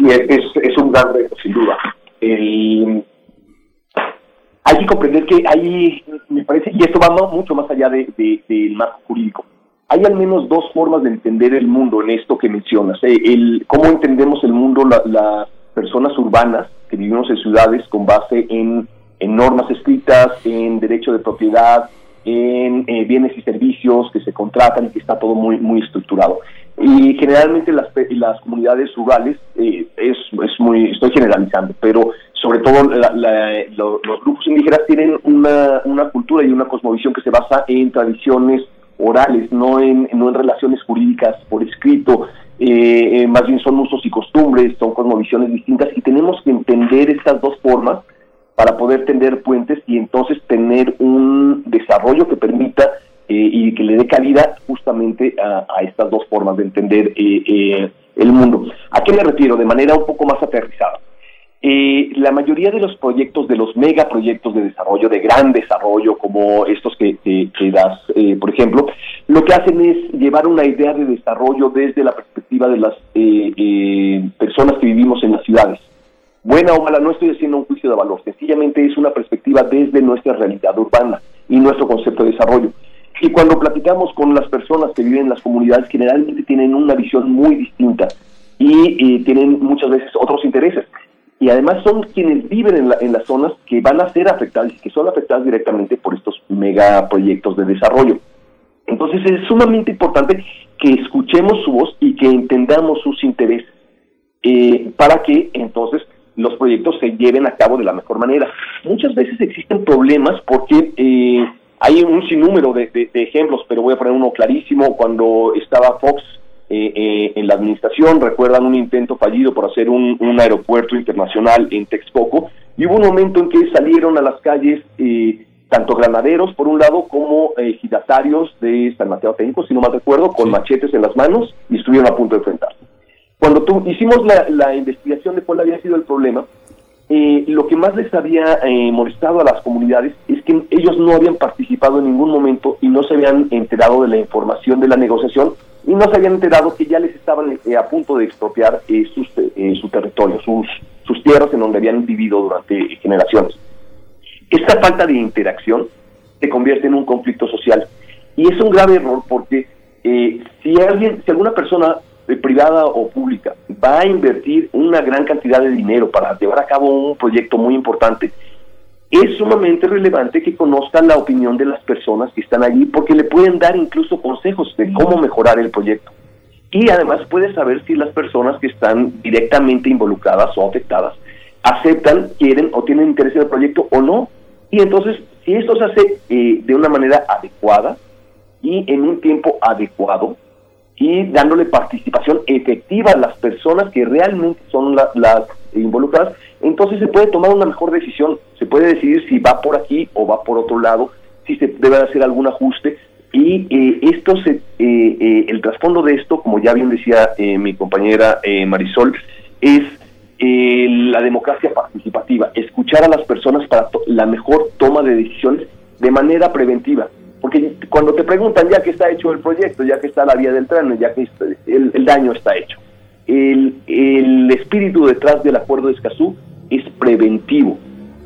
Es, un gran reto, sin duda. Hay que comprender que hay, me parece, y esto va mucho más allá de, de- del marco jurídico. Hay al menos dos formas de entender el mundo en esto que mencionas. eh, el, cómo entendemos el mundo la- las personas urbanas que vivimos en ciudades con base en normas escritas, en derecho de propiedad, en eh, bienes y servicios que se contratan y que está todo muy, muy estructurado. Y generalmente las, las comunidades rurales, eh, es, es muy, estoy generalizando, pero sobre todo la- la- lo- los grupos indígenas tienen una, una cultura y una cosmovisión que se basa en tradiciones orales, no en, no en relaciones jurídicas por escrito, eh, eh, más bien son usos y costumbres, son cosmovisiones distintas y tenemos que entender estas dos formas para poder tender puentes y entonces tener un desarrollo que permita eh, y que le dé calidad justamente a, a estas dos formas de entender eh, eh, el mundo. ¿A qué me refiero? De manera un poco más aterrizada. Eh, la mayoría de los proyectos, de los megaproyectos de desarrollo, de gran desarrollo, como estos que, que- que das, eh, por ejemplo, lo que hacen es llevar una idea de desarrollo desde la perspectiva de las eh, personas que vivimos en las ciudades. Buena o mala, no estoy haciendo un juicio de valor, sencillamente es una perspectiva desde nuestra realidad urbana y nuestro concepto de desarrollo. Y cuando platicamos con las personas que viven en las comunidades, generalmente tienen una visión muy distinta y eh, tienen muchas veces otros intereses. Y además son quienes viven en, la- en las zonas que van a ser afectadas y que son afectadas directamente por estos megaproyectos de desarrollo. Entonces es sumamente importante que escuchemos su voz y que entendamos sus intereses eh, para que entonces los proyectos se lleven a cabo de la mejor manera. Muchas veces existen problemas porque eh, hay un sinnúmero de, de- de ejemplos, pero voy a poner uno clarísimo. Cuando estaba Fox eh, eh, en la administración, recuerdan un intento fallido por hacer un, un aeropuerto internacional en Texcoco, y hubo un momento en que salieron a las calles eh, tanto granaderos, por un lado, como eh, ejidatarios de San Mateo Técnico, si no mal recuerdo, con machetes en las manos y estuvieron a punto de enfrentarse. Cuando tu- hicimos la, la investigación de cuál había sido el problema, eh, lo que más les había eh, molestado a las comunidades es que ellos no habían participado en ningún momento y no se habían enterado de la información de la negociación y no se habían enterado que ya les estaban eh, a punto de expropiar sus, su territorio, sus, sus tierras en donde habían vivido durante generaciones. Esta falta de interacción se convierte en un conflicto social y es un grave error porque si alguien, si alguna persona privada o pública va a invertir una gran cantidad de dinero para llevar a cabo un proyecto muy importante, es sumamente relevante que conozcan la opinión de las personas que están allí porque le pueden dar incluso consejos de cómo mejorar el proyecto. Y además puede saber si las personas que están directamente involucradas o afectadas aceptan, quieren o tienen interés en el proyecto o no. Y entonces, si esto se hace eh, de una manera adecuada y en un tiempo adecuado y dándole participación efectiva a las personas que realmente son la- las involucradas, entonces se puede tomar una mejor decisión. Se puede decidir si va por aquí o va por otro lado, si se debe hacer algún ajuste. Y eh, esto se, eh, eh, el trasfondo de esto, como ya bien decía eh, mi compañera eh, Marisol, es la democracia participativa, escuchar a las personas para la mejor toma de decisiones de manera preventiva. Porque cuando te preguntan ya que está hecho el proyecto, ya que está la vía del tren, ya que el, daño está hecho, el, espíritu detrás del acuerdo de Escazú es preventivo.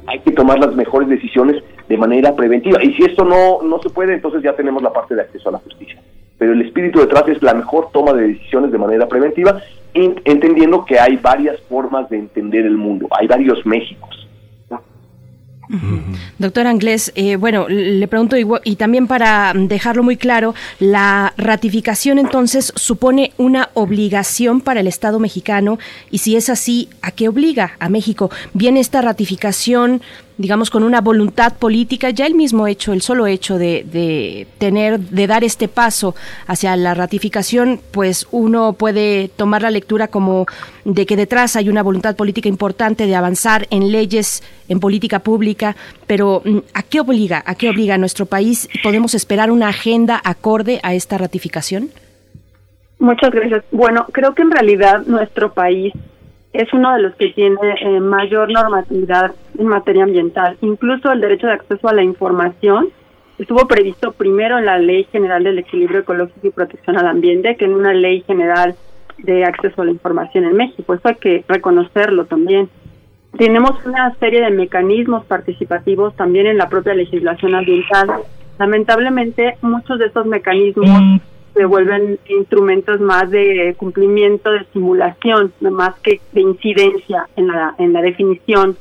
Hay que tomar las mejores decisiones de manera preventiva. Y si esto no, no se puede, entonces ya tenemos la parte de acceso a la justicia. Pero el espíritu detrás es la mejor toma de decisiones de manera preventiva en- entendiendo que hay varias formas de entender el mundo, hay varios Méxicos. Doctor Anglés, eh, bueno, le pregunto igual- y también para dejarlo muy claro, la ratificación entonces supone una obligación para el Estado mexicano y si es así, ¿a qué obliga a México? ¿Viene esta ratificación, digamos, con una voluntad política? Ya el mismo hecho, el solo hecho de, de tener, de dar este paso hacia la ratificación, pues uno puede tomar la lectura como de que detrás hay una voluntad política importante de avanzar en leyes, en política pública, pero mm, ¿a qué obliga? ¿A qué obliga a nuestro país? ¿Podemos esperar una agenda acorde a esta ratificación? Muchas gracias. Bueno, creo que en realidad nuestro país es uno de los que tiene eh, mayor normatividad en materia ambiental. Incluso el derecho de acceso a la información estuvo previsto primero en la Ley General del Equilibrio Ecológico y Protección al Ambiente que en una Ley General de Acceso a la Información en México. Eso hay que reconocerlo también. Tenemos una serie de mecanismos participativos también en la propia legislación ambiental. Lamentablemente, muchos de estos mecanismos se vuelven instrumentos más de cumplimiento, de simulación, más que de incidencia en la, en la definición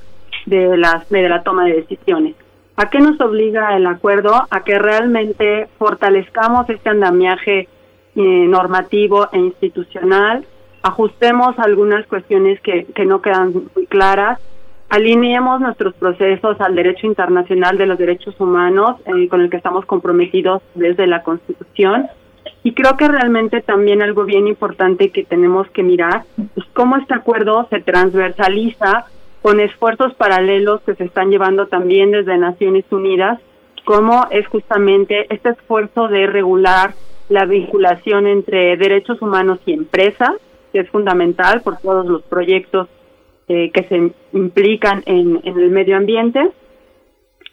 de, las, de la toma de decisiones. ¿A qué nos obliga el acuerdo? A que realmente fortalezcamos este andamiaje eh, normativo e institucional, ajustemos algunas cuestiones que, que no quedan muy claras, alineemos nuestros procesos al derecho internacional de los derechos humanos eh, con el que estamos comprometidos desde la Constitución. Y creo que realmente también algo bien importante que tenemos que mirar es cómo este acuerdo se transversaliza con esfuerzos paralelos que se están llevando también desde Naciones Unidas, como es justamente este esfuerzo de regular la vinculación entre derechos humanos y empresas, que es fundamental por todos los proyectos eh, que se implican en el medio ambiente,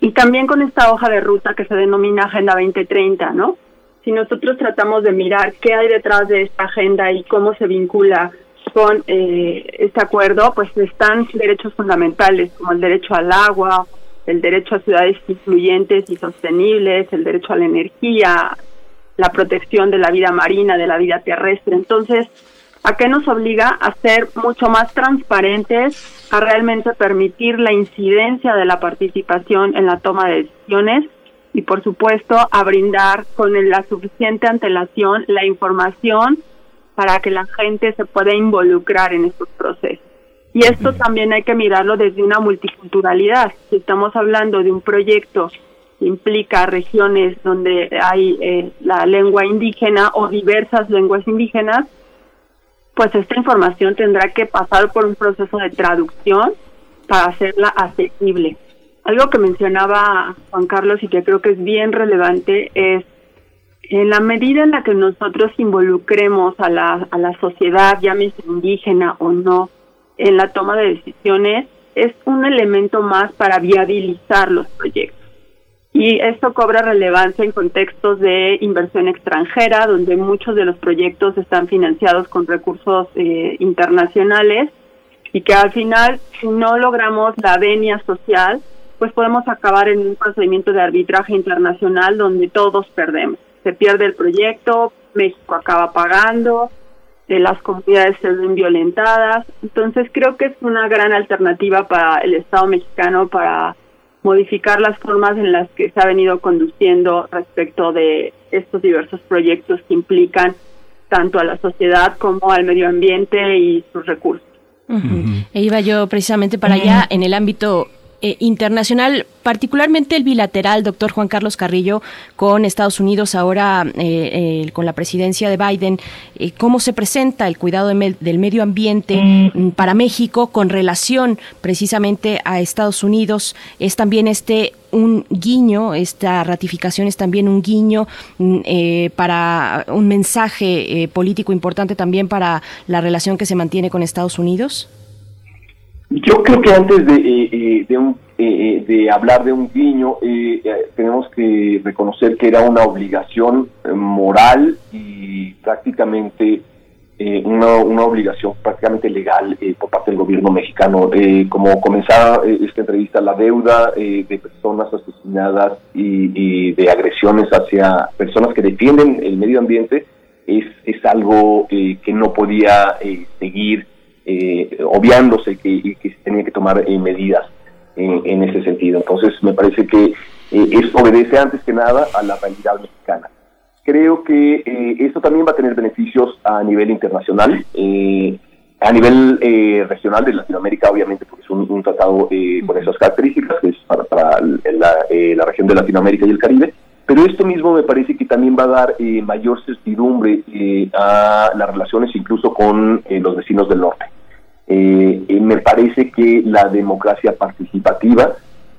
y también con esta hoja de ruta que se denomina Agenda 2030, ¿no? Si nosotros tratamos de mirar qué hay detrás de esta agenda y cómo se vincula con eh, este acuerdo, pues están derechos fundamentales como el derecho al agua, el derecho a ciudades incluyentes y sostenibles, el derecho a la energía, la protección de la vida marina, de la vida terrestre. Entonces, ¿a qué nos obliga? A ser mucho más transparentes, a realmente permitir la incidencia de la participación en la toma de decisiones y, por supuesto, a brindar con la suficiente antelación la información para que la gente se pueda involucrar en estos procesos. Y esto también hay que mirarlo desde una multiculturalidad. Si estamos hablando de un proyecto que implica regiones donde hay eh, la lengua indígena o diversas lenguas indígenas, pues esta información tendrá que pasar por un proceso de traducción para hacerla accesible. Algo que mencionaba Juan Carlos y que creo que es bien relevante es en la medida en la que nosotros involucremos a la, a la sociedad, llámese indígena o no, en la toma de decisiones, es un elemento más para viabilizar los proyectos. Y esto cobra relevancia en contextos de inversión extranjera, donde muchos de los proyectos están financiados con recursos eh, internacionales y que al final, si no logramos la venia social, pues podemos acabar en un procedimiento de arbitraje internacional donde todos perdemos. Se pierde el proyecto, México acaba pagando, eh, las comunidades se ven violentadas. Entonces creo que es una gran alternativa para el Estado mexicano para modificar las formas en las que se ha venido conduciendo respecto de estos diversos proyectos que implican tanto a la sociedad como al medio ambiente y sus recursos. E iba yo precisamente para allá en el ámbito eh, internacional, particularmente el bilateral, doctor Juan Carlos Carrillo, con Estados Unidos, ahora eh, eh, con la presidencia de Biden, eh, ¿cómo se presenta el cuidado de me- del medio ambiente mm, para México con relación precisamente a Estados Unidos? Es también este un guiño, esta ratificación es también un guiño mm, eh, para un mensaje eh, político importante también para la relación que se mantiene con Estados Unidos. Yo creo que antes de, eh, eh, de, un- eh, eh, de hablar de un guiño, eh, tenemos que reconocer que era una obligación moral y prácticamente una, una obligación prácticamente legal por parte del gobierno mexicano. Como comenzaba esta entrevista, la deuda de personas asesinadas y, y de agresiones hacia personas que defienden el medio ambiente es, es algo que no podía seguir eh, obviándose que, se tenía que tomar eh, medidas en, en ese sentido. Entonces, me parece que eh, es, obedece antes que nada a la realidad mexicana. Creo que eh, esto también va a tener beneficios a nivel internacional, eh, a nivel eh, regional de Latinoamérica, obviamente, porque es un, un tratado eh, con esas características, que es para, para la, la región de Latinoamérica y el Caribe, pero esto mismo me parece que también va a dar eh, mayor certidumbre eh, a las relaciones incluso con eh, los vecinos del norte. Eh, eh, me parece que la democracia participativa,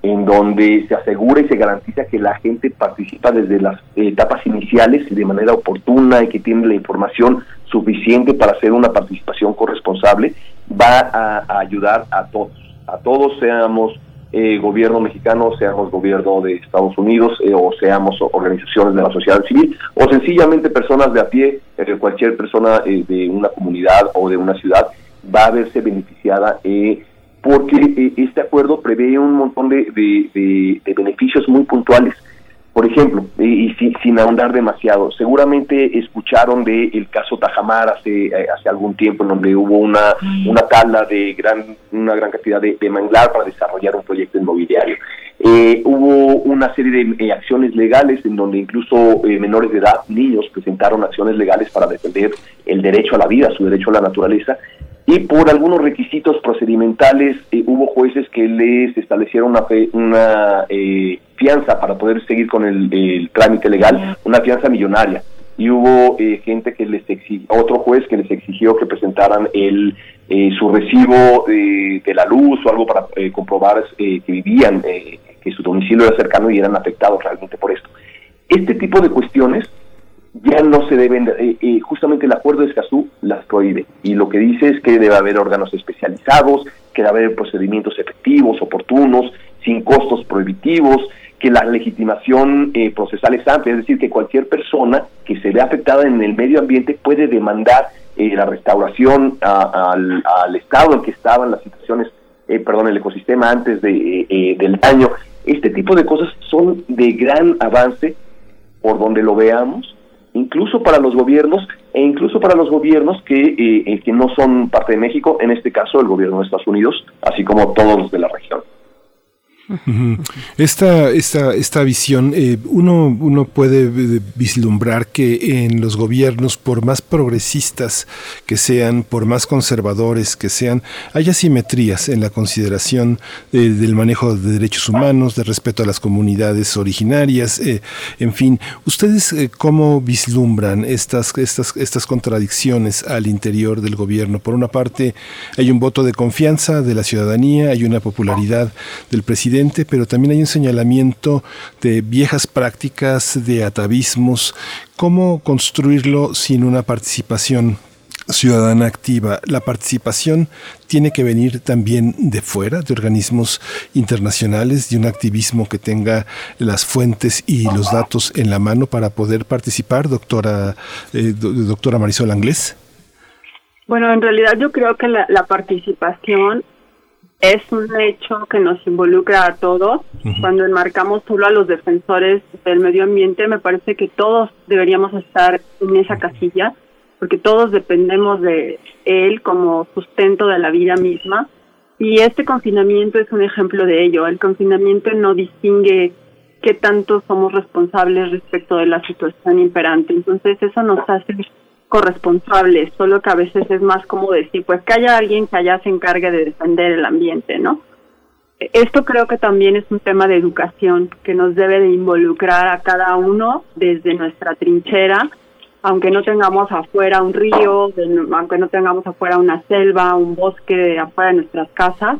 en donde se asegura y se garantiza que la gente participa desde las etapas iniciales y de manera oportuna y que tiene la información suficiente para hacer una participación corresponsable, va a, a ayudar a todos. A todos seamos eh, gobierno mexicano, seamos gobierno de Estados Unidos eh, o seamos organizaciones de la sociedad civil o sencillamente personas de a pie, eh, cualquier persona eh, de una comunidad o de una ciudad va a verse beneficiada porque este acuerdo prevé un montón de beneficios muy puntuales. Por ejemplo, y si- sin ahondar demasiado, seguramente escucharon de el caso Tajamar hace, eh, hace algún tiempo, en donde hubo una, una tala de gran, una gran cantidad de, de manglar para desarrollar un proyecto inmobiliario. Eh, hubo una serie de eh, acciones legales en donde incluso eh, menores de edad, niños, presentaron acciones legales para defender el derecho a la vida, su derecho a la naturaleza, y por algunos requisitos procedimentales eh, hubo jueces que les establecieron una, fe- una eh, fianza para poder seguir con el, el trámite legal, una fianza millonaria. Y hubo eh, gente que les exigió, otro juez que les exigió que presentaran el eh, su recibo eh, de la luz o algo para eh, comprobar eh, que vivían, eh, que su domicilio era cercano y eran afectados realmente por esto. Este tipo de cuestiones ya no se deben, de- eh, eh, justamente el acuerdo de Escazú las prohíbe y lo que dice es que debe haber órganos especializados, que debe haber procedimientos efectivos, oportunos, sin costos prohibitivos, que la legitimación eh, procesal es amplia, es decir, que cualquier persona que se vea afectada en el medio ambiente puede demandar eh, la restauración a- al, al estado en que estaban las situaciones, eh, perdón, el ecosistema antes de, eh, del daño. Este tipo de cosas son de gran avance por donde lo veamos, incluso para los gobiernos e incluso para los gobiernos que, eh, eh, que no son parte de México, en este caso el gobierno de Estados Unidos, así como todos los de la región. Esta, esta, esta visión, eh, uno, uno puede eh, vislumbrar que en los gobiernos, por más progresistas que sean, por más conservadores que sean, hay asimetrías en la consideración eh, del manejo de derechos humanos, de respeto a las comunidades originarias, eh, en fin. ¿Ustedes eh, cómo vislumbran estas, estas, estas contradicciones al interior del gobierno? Por una parte, hay un voto de confianza de la ciudadanía, hay una popularidad del presidente, pero también hay un señalamiento de viejas prácticas, de atavismos. ¿Cómo construirlo sin una participación ciudadana activa? La participación tiene que venir también de fuera, de organismos internacionales, de un activismo que tenga las fuentes y los datos en la mano para poder participar, doctora, eh, do- doctora Marisol Anglés. Bueno, en realidad yo creo que la participación es un hecho que nos involucra a todos. Cuando enmarcamos solo a los defensores del medio ambiente, me parece que todos deberíamos estar en esa casilla, porque todos dependemos de él como sustento de la vida misma. Y este confinamiento es un ejemplo de ello. El confinamiento no distingue qué tanto somos responsables respecto de la situación imperante. Entonces eso nos hace corresponsables, solo que a veces es más como decir, pues que haya alguien que allá se encargue de defender el ambiente, ¿no? Esto creo que también es un tema de educación que nos debe de involucrar a cada uno desde nuestra trinchera, aunque no tengamos afuera un río, aunque no tengamos afuera una selva, un bosque afuera de nuestras casas,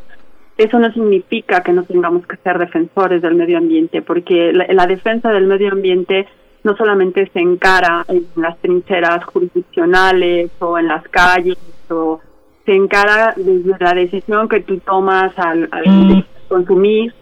eso no significa que no tengamos que ser defensores del medio ambiente, porque la, la defensa del medio ambiente no solamente se encara en las trincheras jurisdiccionales o en las calles, o se encara desde la decisión que tú tomas al, consumir,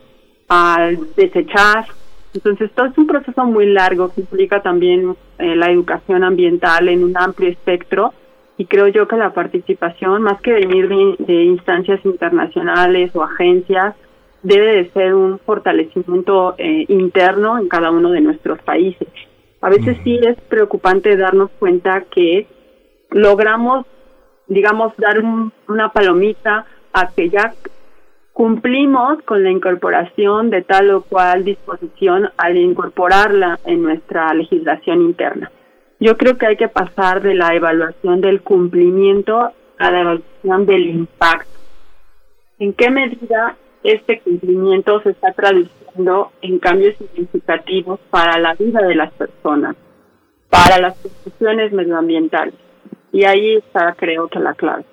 al desechar. Entonces, todo es un proceso muy largo que implica también eh, la educación ambiental en un amplio espectro y creo yo que la participación, más que venir de, de instancias internacionales o agencias, debe de ser un fortalecimiento eh, interno en cada uno de nuestros países. A veces sí es preocupante darnos cuenta que logramos, digamos, dar un- una palomita a que ya cumplimos con la incorporación de tal o cual disposición al incorporarla en nuestra legislación interna. Yo creo que hay que pasar de la evaluación del cumplimiento a la evaluación del impacto. ¿En qué medida este cumplimiento se está traduciendo en cambios significativos para la vida de las personas, para las condiciones medioambientales? Y ahí está, creo que, la clave.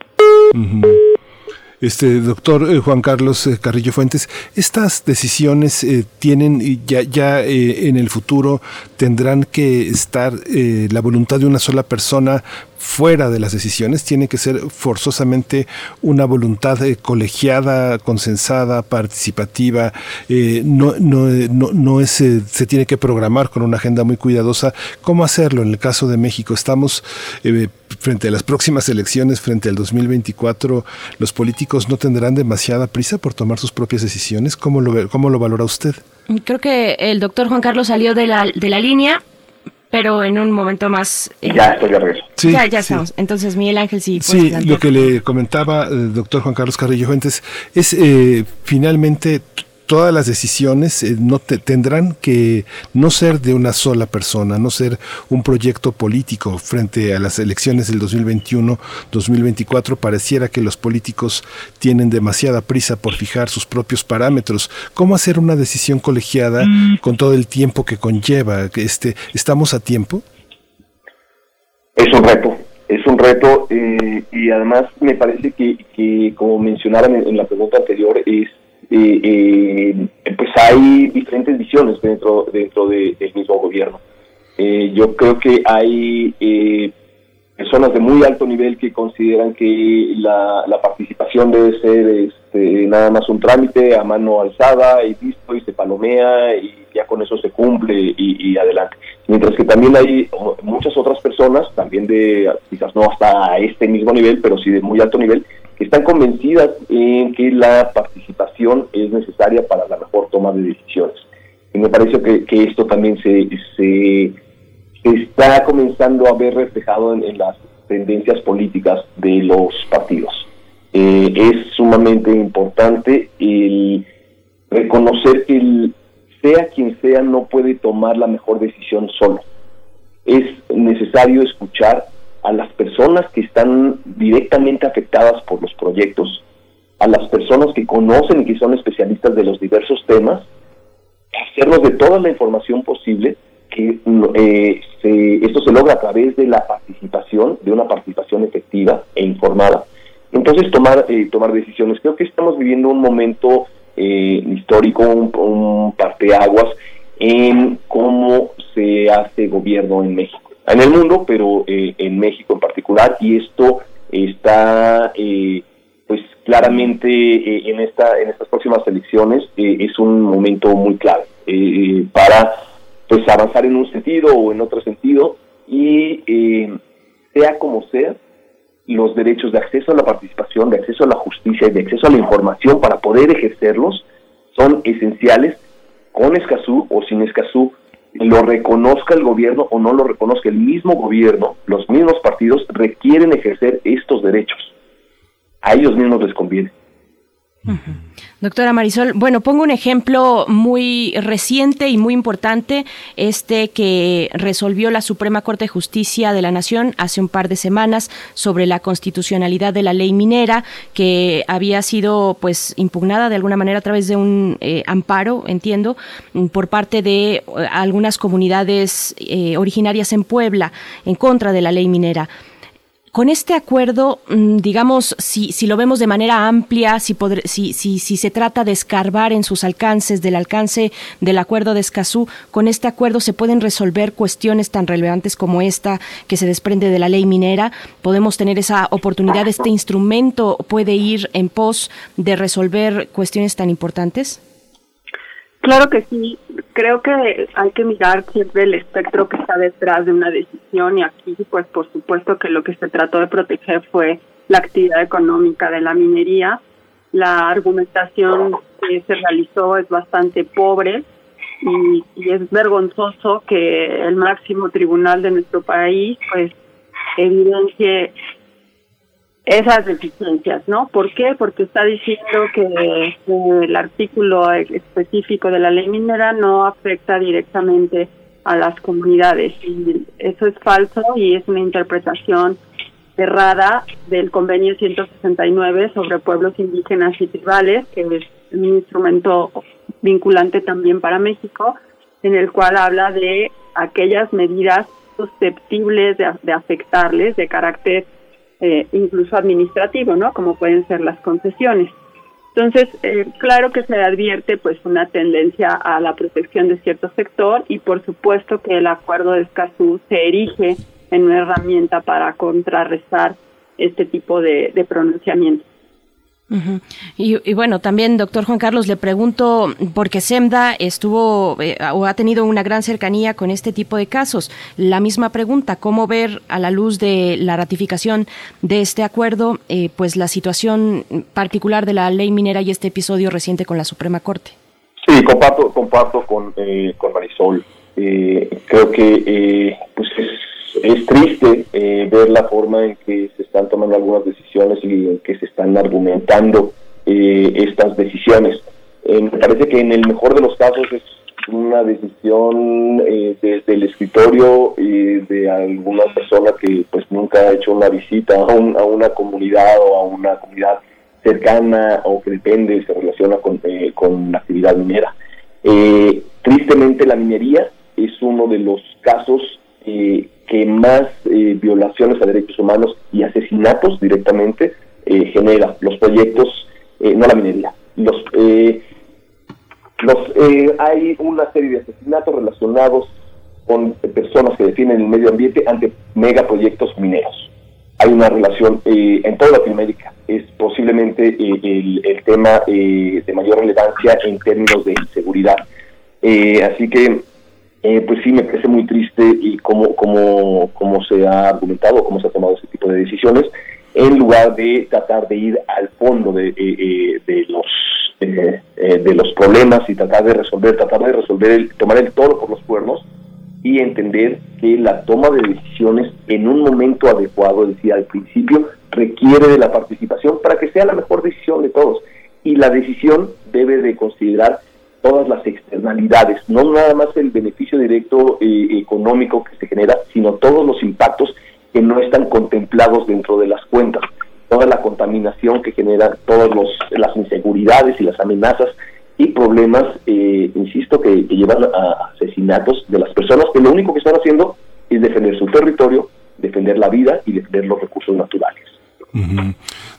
Este doctor eh, Juan Carlos eh, Carrillo Fuentes, estas decisiones eh, tienen ya ya eh, en el futuro tendrán que estar la voluntad de una sola persona fuera de las decisiones, tiene que ser forzosamente una voluntad eh, colegiada, consensada, participativa, eh, no, no, eh, no, no es, se tiene que programar con una agenda muy cuidadosa. ¿Cómo hacerlo en el caso de México? Estamos eh, frente a las próximas elecciones, frente al 2024, los políticos no tendrán demasiada prisa por tomar sus propias decisiones. ¿Cómo lo, cómo lo valora usted? Creo que el doctor Juan Carlos salió de la, de la línea, pero en un momento más... eh, Ya estoy de regreso. Sí, ya, ya sí. estamos. Entonces, Miguel Ángel, sí. Sí, plantear. lo que le comentaba el doctor Juan Carlos Carrillo Fuentes es eh, finalmente todas las decisiones eh, no te- tendrán que no ser de una sola persona, no ser un proyecto político frente a las elecciones del 2021-2024. Pareciera que los políticos tienen demasiada prisa por fijar sus propios parámetros. ¿Cómo hacer una decisión colegiada con todo el tiempo que conlleva? Este, ¿Estamos a tiempo? Es un reto, es un reto eh, y además me parece que, que como mencionaban en, en la pregunta anterior, es eh, pues hay diferentes visiones dentro dentro de- del mismo gobierno. Eh, yo creo que hay eh, personas de muy alto nivel que consideran que la, participación debe ser este, nada más un trámite a mano alzada y listo y se palomea y ya con eso se cumple y, y adelante. Mientras que también hay muchas otras personas, también de quizás no hasta este mismo nivel, pero sí de muy alto nivel, que están convencidas en que la participación es necesaria para la mejor toma de decisiones. Y me parece que, esto también se, está comenzando a ver reflejado en, en las tendencias políticas de los partidos. Eh, es sumamente importante reconocer que sea quien sea no puede tomar la mejor decisión solo. Es necesario escuchar a las personas que están directamente afectadas por los proyectos, a las personas que conocen y que son especialistas de los diversos temas, hacernos de toda la información posible, que eh, se- esto se logra a través de la participación, de una participación efectiva e informada. Entonces tomar, eh, tomar decisiones. Creo que estamos viviendo un momento eh, histórico, un, un parteaguas en cómo se hace gobierno en México. En el mundo, pero eh, en México en particular, y esto está eh, pues claramente eh, en esta en estas próximas elecciones eh, es un momento muy clave para pues avanzar en un sentido o en otro sentido y sea como sea los derechos de acceso a la participación, de acceso a la justicia y de acceso a la información para poder ejercerlos son esenciales con Escazú o sin Escazú, lo reconozca el gobierno o no lo reconozca el mismo gobierno, los mismos partidos requieren ejercer estos derechos. A ellos mismos les conviene. Doctora Marisol, bueno, pongo un ejemplo muy reciente y muy importante, este que resolvió la Suprema Corte de Justicia de la Nación hace un par de semanas sobre la constitucionalidad de la ley minera, que había sido pues impugnada de alguna manera a través de un eh, amparo, entiendo, por parte de eh, algunas comunidades eh, originarias en Puebla en contra de la ley minera. Con este acuerdo, mm, digamos, si, si lo vemos de manera amplia, si, si, si, si se trata de escarbar en sus alcances, del alcance del acuerdo de Escazú, con este acuerdo se pueden resolver cuestiones tan relevantes como esta que se desprende de la ley minera. Podemos tener esa oportunidad, este instrumento puede ir en pos de resolver cuestiones tan importantes. Claro que sí. Creo que hay que mirar siempre el espectro que está detrás de una decisión y aquí, pues, por supuesto que lo que se trató de proteger fue la actividad económica de la minería. La argumentación que se realizó es bastante pobre y, y es vergonzoso que el máximo tribunal de nuestro país pues evidencie esas deficiencias, ¿no? ¿Por qué? Porque está diciendo que el artículo específico de la ley minera no afecta directamente a las comunidades y eso es falso y es una interpretación errada del convenio 169 sobre pueblos indígenas y tribales, que es un instrumento vinculante también para México, en el cual habla de aquellas medidas susceptibles de afectarles de carácter eh, incluso administrativo, ¿no? Como pueden ser las concesiones. Entonces, eh, claro que se advierte pues una tendencia a la protección de cierto sector y por supuesto que el acuerdo de Escazú se erige en una herramienta para contrarrestar este tipo de, de pronunciamientos. Y bueno, también, doctor Juan Carlos, le pregunto, porque SEMDA estuvo eh, o ha tenido una gran cercanía con este tipo de casos. La misma pregunta, ¿cómo ver a la luz de la ratificación de este acuerdo, eh, pues la situación particular de la ley minera y este episodio reciente con la Suprema Corte? Sí, comparto, comparto con, eh, con Marisol. Eh, creo que eh, pues es, es triste eh, ver la forma en que se están tomando algunas decisiones y en que se están argumentando eh, estas decisiones. Eh, me parece que en el mejor de los casos es una decisión eh, desde el escritorio eh, de alguna persona que pues nunca ha hecho una visita a, un- a una comunidad o a una comunidad cercana o que depende, se relaciona con, eh, con la actividad minera. Eh, tristemente la minería es uno de los casos eh, que más eh, violaciones a derechos humanos y asesinatos directamente eh, genera. Los proyectos, eh, no la minería, los, eh, los hay una serie de asesinatos relacionados con personas que defienden el medio ambiente ante megaproyectos mineros. Hay una relación en toda Latinoamérica. Es posiblemente el, el tema de mayor relevancia en términos de inseguridad. Así que, eh, pues sí, me parece muy triste y cómo, cómo, cómo se ha argumentado, cómo se ha tomado ese tipo de decisiones, en lugar de tratar de ir al fondo de, eh, eh, de los eh, eh, de los problemas y tratar de resolver, tratar de resolver, el, tomar el toro por los cuernos y entender que la toma de decisiones en un momento adecuado, es decir, al principio, requiere de la participación para que sea la mejor decisión de todos. Y la decisión debe de considerar todas las externalidades, no nada más el beneficio directo eh, económico que se genera, sino todos los impactos que no están contemplados dentro de las cuentas, toda la contaminación que genera, todas los, las inseguridades y las amenazas y problemas, eh, insisto, que, que llevan a asesinatos de las personas que lo único que están haciendo es defender su territorio, defender la vida y defender los recursos naturales.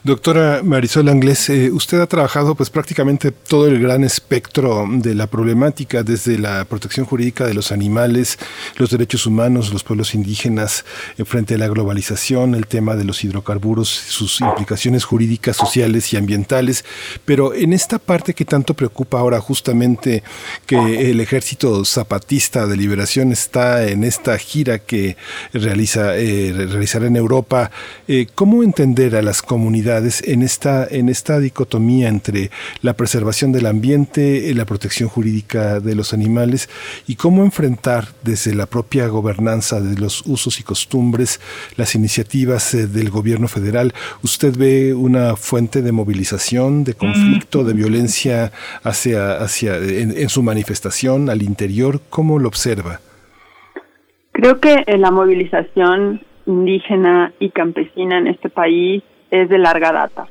Doctora Marisol Anglés, eh, usted ha trabajado pues prácticamente todo el gran espectro de la problemática, desde la protección jurídica de los animales, los derechos humanos, los pueblos indígenas, eh, frente a la globalización, el tema de los hidrocarburos, sus implicaciones jurídicas, sociales y ambientales. Pero en esta parte que tanto preocupa ahora justamente que el ejército zapatista de liberación está en esta gira que realiza, eh, realizará en Europa, eh, ¿cómo entender a las comunidades en esta, en esta dicotomía entre la preservación del ambiente, eh, la protección jurídica de los animales y cómo enfrentar desde la propia gobernanza de los usos y costumbres las iniciativas eh, del gobierno federal? ¿Usted ve una fuente de movilización, de conflicto, de violencia hacia, hacia en, en su manifestación al interior? ¿Cómo lo observa? Creo que eh, la movilización indígena y campesina en este país es de larga data.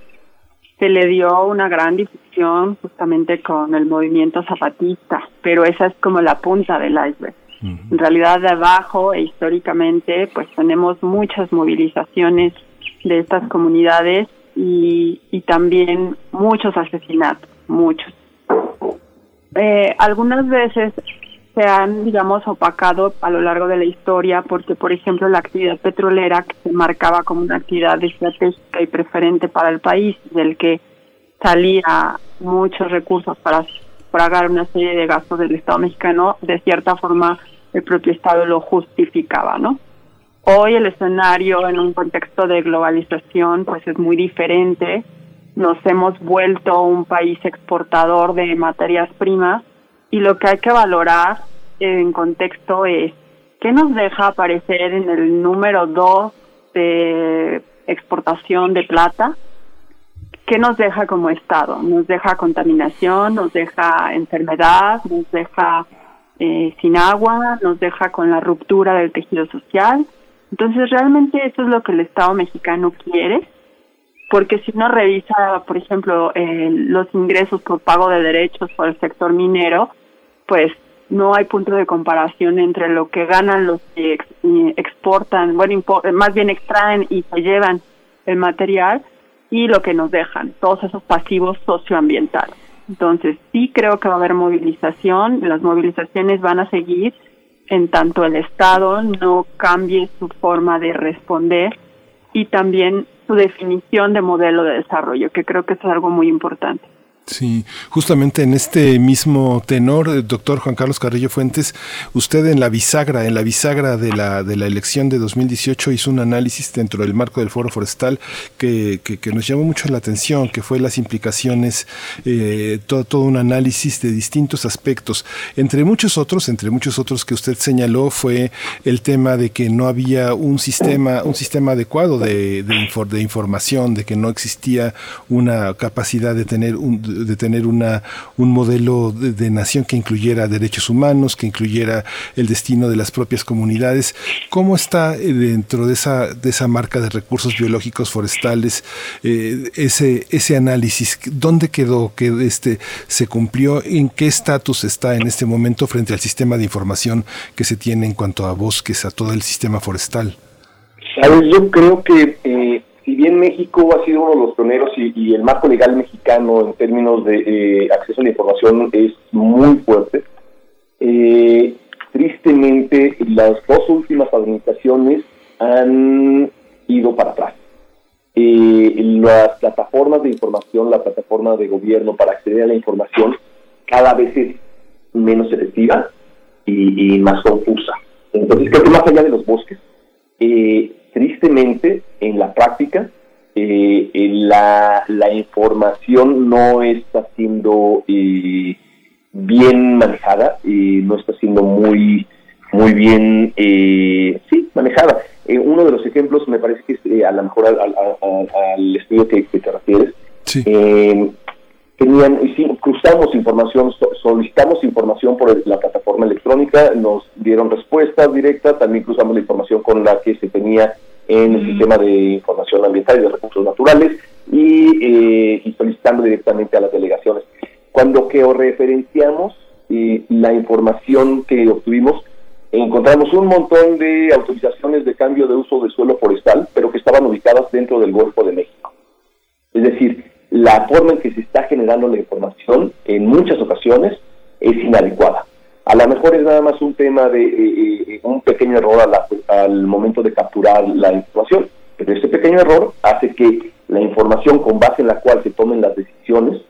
Se le dio una gran difusión justamente con el movimiento zapatista, pero esa es como la punta del iceberg. En realidad de abajo e históricamente pues tenemos muchas movilizaciones de estas comunidades y, y también muchos asesinatos, muchos. Eh, algunas veces se han, digamos, opacado a lo largo de la historia porque, por ejemplo, la actividad petrolera que se marcaba como una actividad estratégica y preferente para el país, del que salía muchos recursos para pagar una serie de gastos del Estado mexicano, de cierta forma el propio Estado lo justificaba, ¿no? Hoy el escenario en un contexto de globalización pues es muy diferente. Nos hemos vuelto un país exportador de materias primas y lo que hay que valorar en contexto es qué nos deja aparecer en el número 2 de exportación de plata, qué nos deja como Estado. Nos deja contaminación, nos deja enfermedad, nos deja eh, sin agua, nos deja con la ruptura del tejido social. Entonces, realmente eso es lo que el Estado mexicano quiere, porque si uno revisa, por ejemplo, eh, los ingresos por pago de derechos por el sector minero, pues no hay punto de comparación entre lo que ganan los que ex- exportan, bueno, más bien extraen y se llevan el material y lo que nos dejan, todos esos pasivos socioambientales. Entonces, sí creo que va a haber movilización, las movilizaciones van a seguir en tanto el Estado no cambie su forma de responder y también su definición de modelo de desarrollo, que creo que es algo muy importante. Sí, justamente en este mismo tenor, eh, doctor Juan Carlos Carrillo Fuentes, usted en la bisagra, en la bisagra de la, de la elección de 2018 hizo un análisis dentro del marco del Foro Forestal que, que, nos llamó mucho la atención, que fue las implicaciones, eh, todo, todo un análisis de distintos aspectos. Entre muchos otros, entre muchos otros que usted señaló fue el tema de que no había un sistema, un sistema adecuado de, de información, de que no existía una capacidad de tener un, de tener una, un modelo de, nación que incluyera derechos humanos, que incluyera el destino de las propias comunidades. ¿Cómo está eh, dentro de esa, de esa marca de recursos biológicos forestales eh, ese, ese análisis? ¿Dónde quedó? ¿Que este, ¿Se cumplió? ¿En qué estatus está en este momento frente al sistema de información que se tiene en cuanto a bosques, a todo el sistema forestal? Sabes, yo creo que eh, si bien México ha sido uno de los pioneros y, y el marco legal mexicano en términos de eh, acceso a la información es muy fuerte, eh, tristemente las dos últimas administraciones han ido para atrás. Eh, las plataformas de información, la plataforma de gobierno para acceder a la información cada vez es menos efectiva y, y más confusa. Entonces creo que más allá de los bosques, eh, tristemente en la práctica eh, eh, la, la información no está siendo eh, bien manejada y no está siendo muy muy bien eh, sí manejada. Eh, uno de los ejemplos me parece que es eh, a lo mejor al, al- al- al estudio que, que te refieres eh, tenían cruzamos información so- solicitamos información por la plataforma electrónica nos dieron respuesta directa también cruzamos la información con la que se tenía en el sistema de información ambiental y de recursos naturales y, eh, y solicitando directamente a las delegaciones. Cuando que referenciamos eh, la información que obtuvimos, encontramos un montón de autorizaciones de cambio de uso de suelo forestal, pero que estaban ubicadas dentro del Golfo de México. Es decir, la forma en que se está generando la información en muchas ocasiones es inadecuada. A lo mejor es nada más un tema de eh, eh, un pequeño error a la- al momento de capturar la información, pero ese pequeño error hace que la información con base en la cual se tomen las decisiones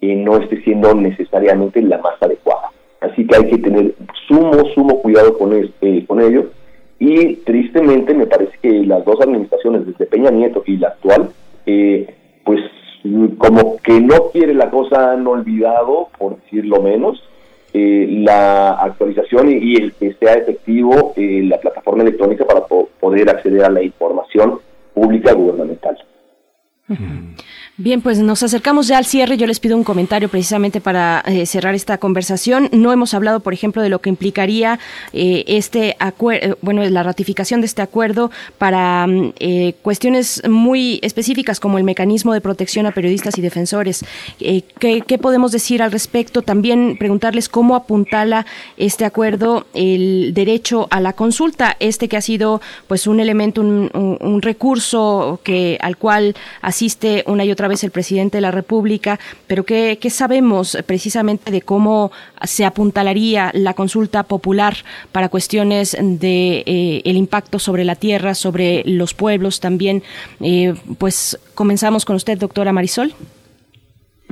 eh, no esté siendo necesariamente la más adecuada. Así que hay que tener sumo, sumo cuidado con, es- eh, con ello. Y tristemente me parece que las dos administraciones, desde Peña Nieto y la actual, eh, pues como que no quiere la cosa han olvidado, por decirlo menos, eh, la actualización y, el que sea efectivo eh, la plataforma electrónica para po- poder acceder a la información pública gubernamental. Bien, pues nos acercamos ya al cierre. Yo les pido un comentario precisamente para eh, cerrar esta conversación. No hemos hablado, por ejemplo, de lo que implicaría eh, este acuerdo, bueno, la ratificación de este acuerdo para mm, eh, cuestiones muy específicas como el mecanismo de protección a periodistas y defensores. Eh, ¿qué, podemos decir al respecto? También preguntarles cómo apuntala este acuerdo el derecho a la consulta, este que ha sido pues un elemento, un- un recurso que al cual asiste una y otra vez el presidente de la República, pero ¿qué, sabemos precisamente de cómo se apuntalaría la consulta popular para cuestiones de eh, el impacto sobre la tierra, sobre los pueblos también? Eh, pues comenzamos con usted, doctora Marisol.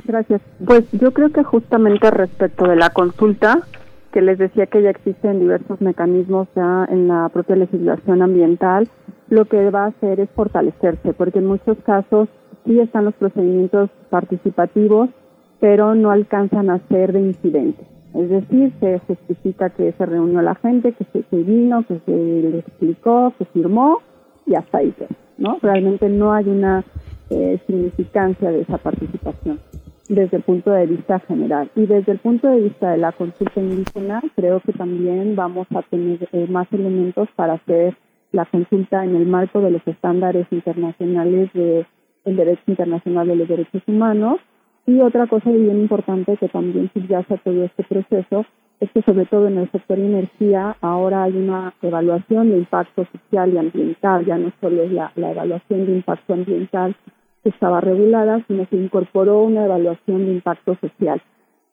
Gracias. Pues yo creo que justamente respecto de la consulta, que les decía que ya existen diversos mecanismos ya en la propia legislación ambiental, lo que va a hacer es fortalecerse, porque en muchos casos sí están los procedimientos participativos, pero no alcanzan a ser de incidente. Es decir, se justifica que se reunió la gente, que se vino, que se le explicó, que firmó y hasta ahí quedó, ¿no? Realmente no hay una eh, significancia de esa participación desde el punto de vista general. Y desde el punto de vista de la consulta indígena, creo que también vamos a tener eh, más elementos para hacer la consulta en el marco de los estándares internacionales de el derecho internacional de los derechos humanos. Y otra cosa bien importante que también subyace a todo este proceso es que sobre todo en el sector energía ahora hay una evaluación de impacto social y ambiental, ya no solo es la, la evaluación de impacto ambiental que estaba regulada, sino que incorporó una evaluación de impacto social.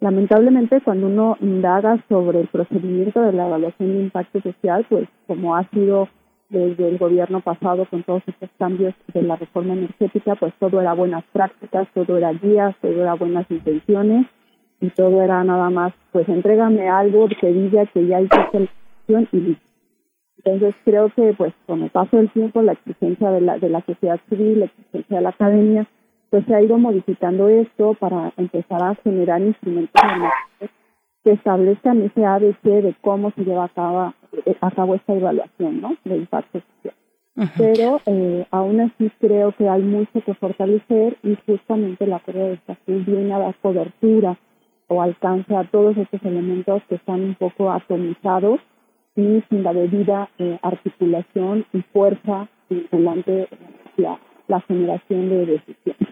Lamentablemente, cuando uno indaga sobre el procedimiento de la evaluación de impacto social, pues como ha sido desde el gobierno pasado con todos estos cambios de la reforma energética, pues todo era buenas prácticas, todo era guías, todo era buenas intenciones y todo era nada más, pues entrégame algo que diga que ya hiciste la acción y listo. Entonces creo que pues con el paso del tiempo la exigencia de la, de la sociedad civil, la exigencia de la academia, pues se ha ido modificando esto para empezar a generar instrumentos que establezcan ese ABC de cómo se lleva a cabo, a cabo esta evaluación ¿no? de impacto social. Pero eh, aún así creo que hay mucho que fortalecer y justamente el acuerdo de estación viene a dar cobertura o alcance a todos estos elementos que están un poco atomizados y sin la debida eh, articulación y fuerza delante la, la generación de decisiones.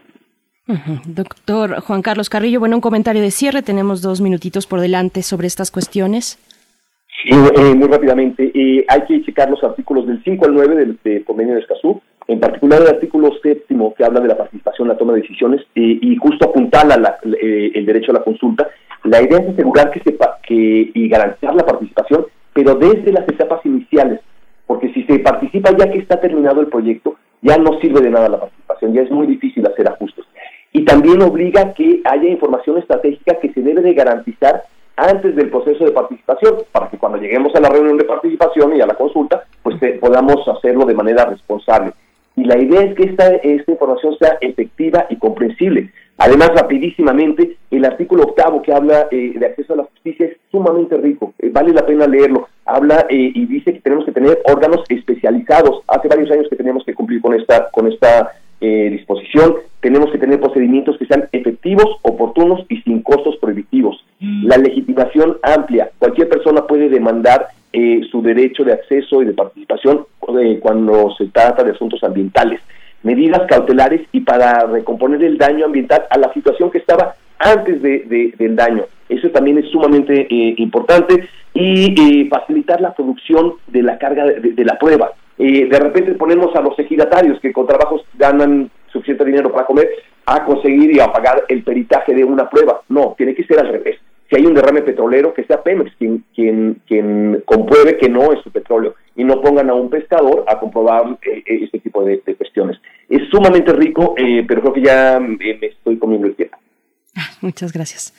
Doctor Juan Carlos Carrillo, bueno, un comentario de cierre. Tenemos dos minutitos por delante sobre estas cuestiones. Eh, muy rápidamente, eh, hay que checar los artículos del 5 al 9 del, convenio de Escazú, en particular el artículo séptimo que habla de la participación la toma de decisiones eh, y justo apuntala la- eh, el derecho a la consulta. La idea es asegurar que, sepa, que y garantizar la participación, pero desde las etapas iniciales, porque si se participa ya que está terminado el proyecto, ya no sirve de nada la participación, ya es muy difícil hacer ajustes. Y también obliga que haya información estratégica que se debe de garantizar antes del proceso de participación, para que cuando lleguemos a la reunión de participación y a la consulta, pues te- podamos hacerlo de manera responsable. Y la idea es que esta, esta información sea efectiva y comprensible. Además, rapidísimamente, el artículo octavo que habla eh, de acceso a la justicia es sumamente rico, eh, vale la pena leerlo. Habla eh, y dice que tenemos que tener órganos especializados. Hace varios años que teníamos que cumplir con esta, con esta eh, disposición. Tenemos que tener procedimientos que sean efectivos, oportunos y sin costos prohibitivos. La legitimación amplia. Cualquier persona puede demandar eh, su derecho de acceso y de participación eh, cuando se trata de asuntos ambientales. Medidas cautelares y para recomponer el daño ambiental a la situación que estaba antes de, de- del daño. Eso también es sumamente eh, importante. Y eh, facilitar la producción de la carga de, de la prueba. Eh, de repente ponemos a los ejidatarios que con trabajos ganan suficiente dinero para comer a conseguir y a pagar el peritaje de una prueba. No, tiene que ser al revés. Si hay un derrame petrolero, que sea Pemex quien, quien, quien compruebe que no es su petróleo y no pongan a un pescador a comprobar eh, eh, este tipo de, de cuestiones. Es sumamente rico, eh, pero creo que ya me estoy comiendo el tiempo. Muchas gracias.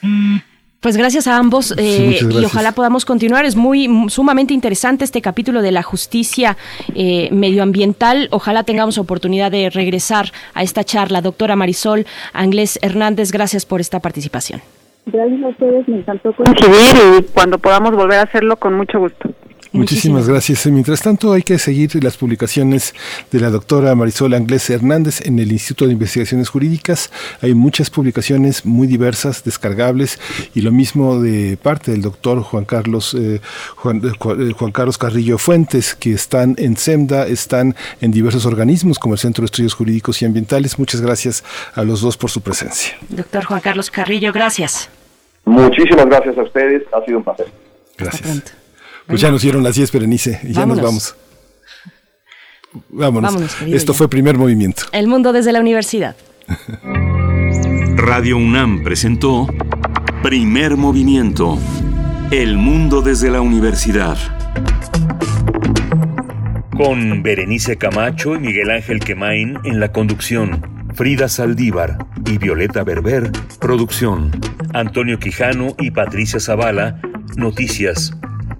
Pues gracias a ambos eh, y ojalá podamos continuar. Es muy sumamente interesante este capítulo de la justicia eh, medioambiental. Ojalá tengamos oportunidad de regresar a esta charla. Doctora Marisol Anglés Hernández, gracias por esta participación. Gracias a ustedes, me encantó coincidir y cuando podamos volver a hacerlo con mucho gusto. Muchísimas gracias. Mientras tanto, hay que seguir las publicaciones de la doctora Marisol Anglés Hernández en el Instituto de Investigaciones Jurídicas. Hay muchas publicaciones muy diversas, descargables, y lo mismo de parte del doctor Juan Carlos, eh, Juan, eh, Juan- eh, Juan Carlos Carrillo Fuentes, que están en SEMDA, están en diversos organismos como el Centro de Estudios Jurídicos y Ambientales. Muchas gracias a los dos por su presencia. Doctor Juan Carlos Carrillo, gracias. Muchísimas gracias a ustedes, ha sido un placer. Gracias. Pues ya nos dieron las 10, Berenice, y ya nos vamos. Vámonos. Vámonos, Esto ya. fue primer movimiento. El mundo desde la universidad. Radio UNAM presentó Primer Movimiento. El mundo desde la universidad. Con Berenice Camacho y Miguel Ángel Quemain en la conducción. Frida Saldívar y Violeta Berber, producción. Antonio Quijano y Patricia Zavala, noticias.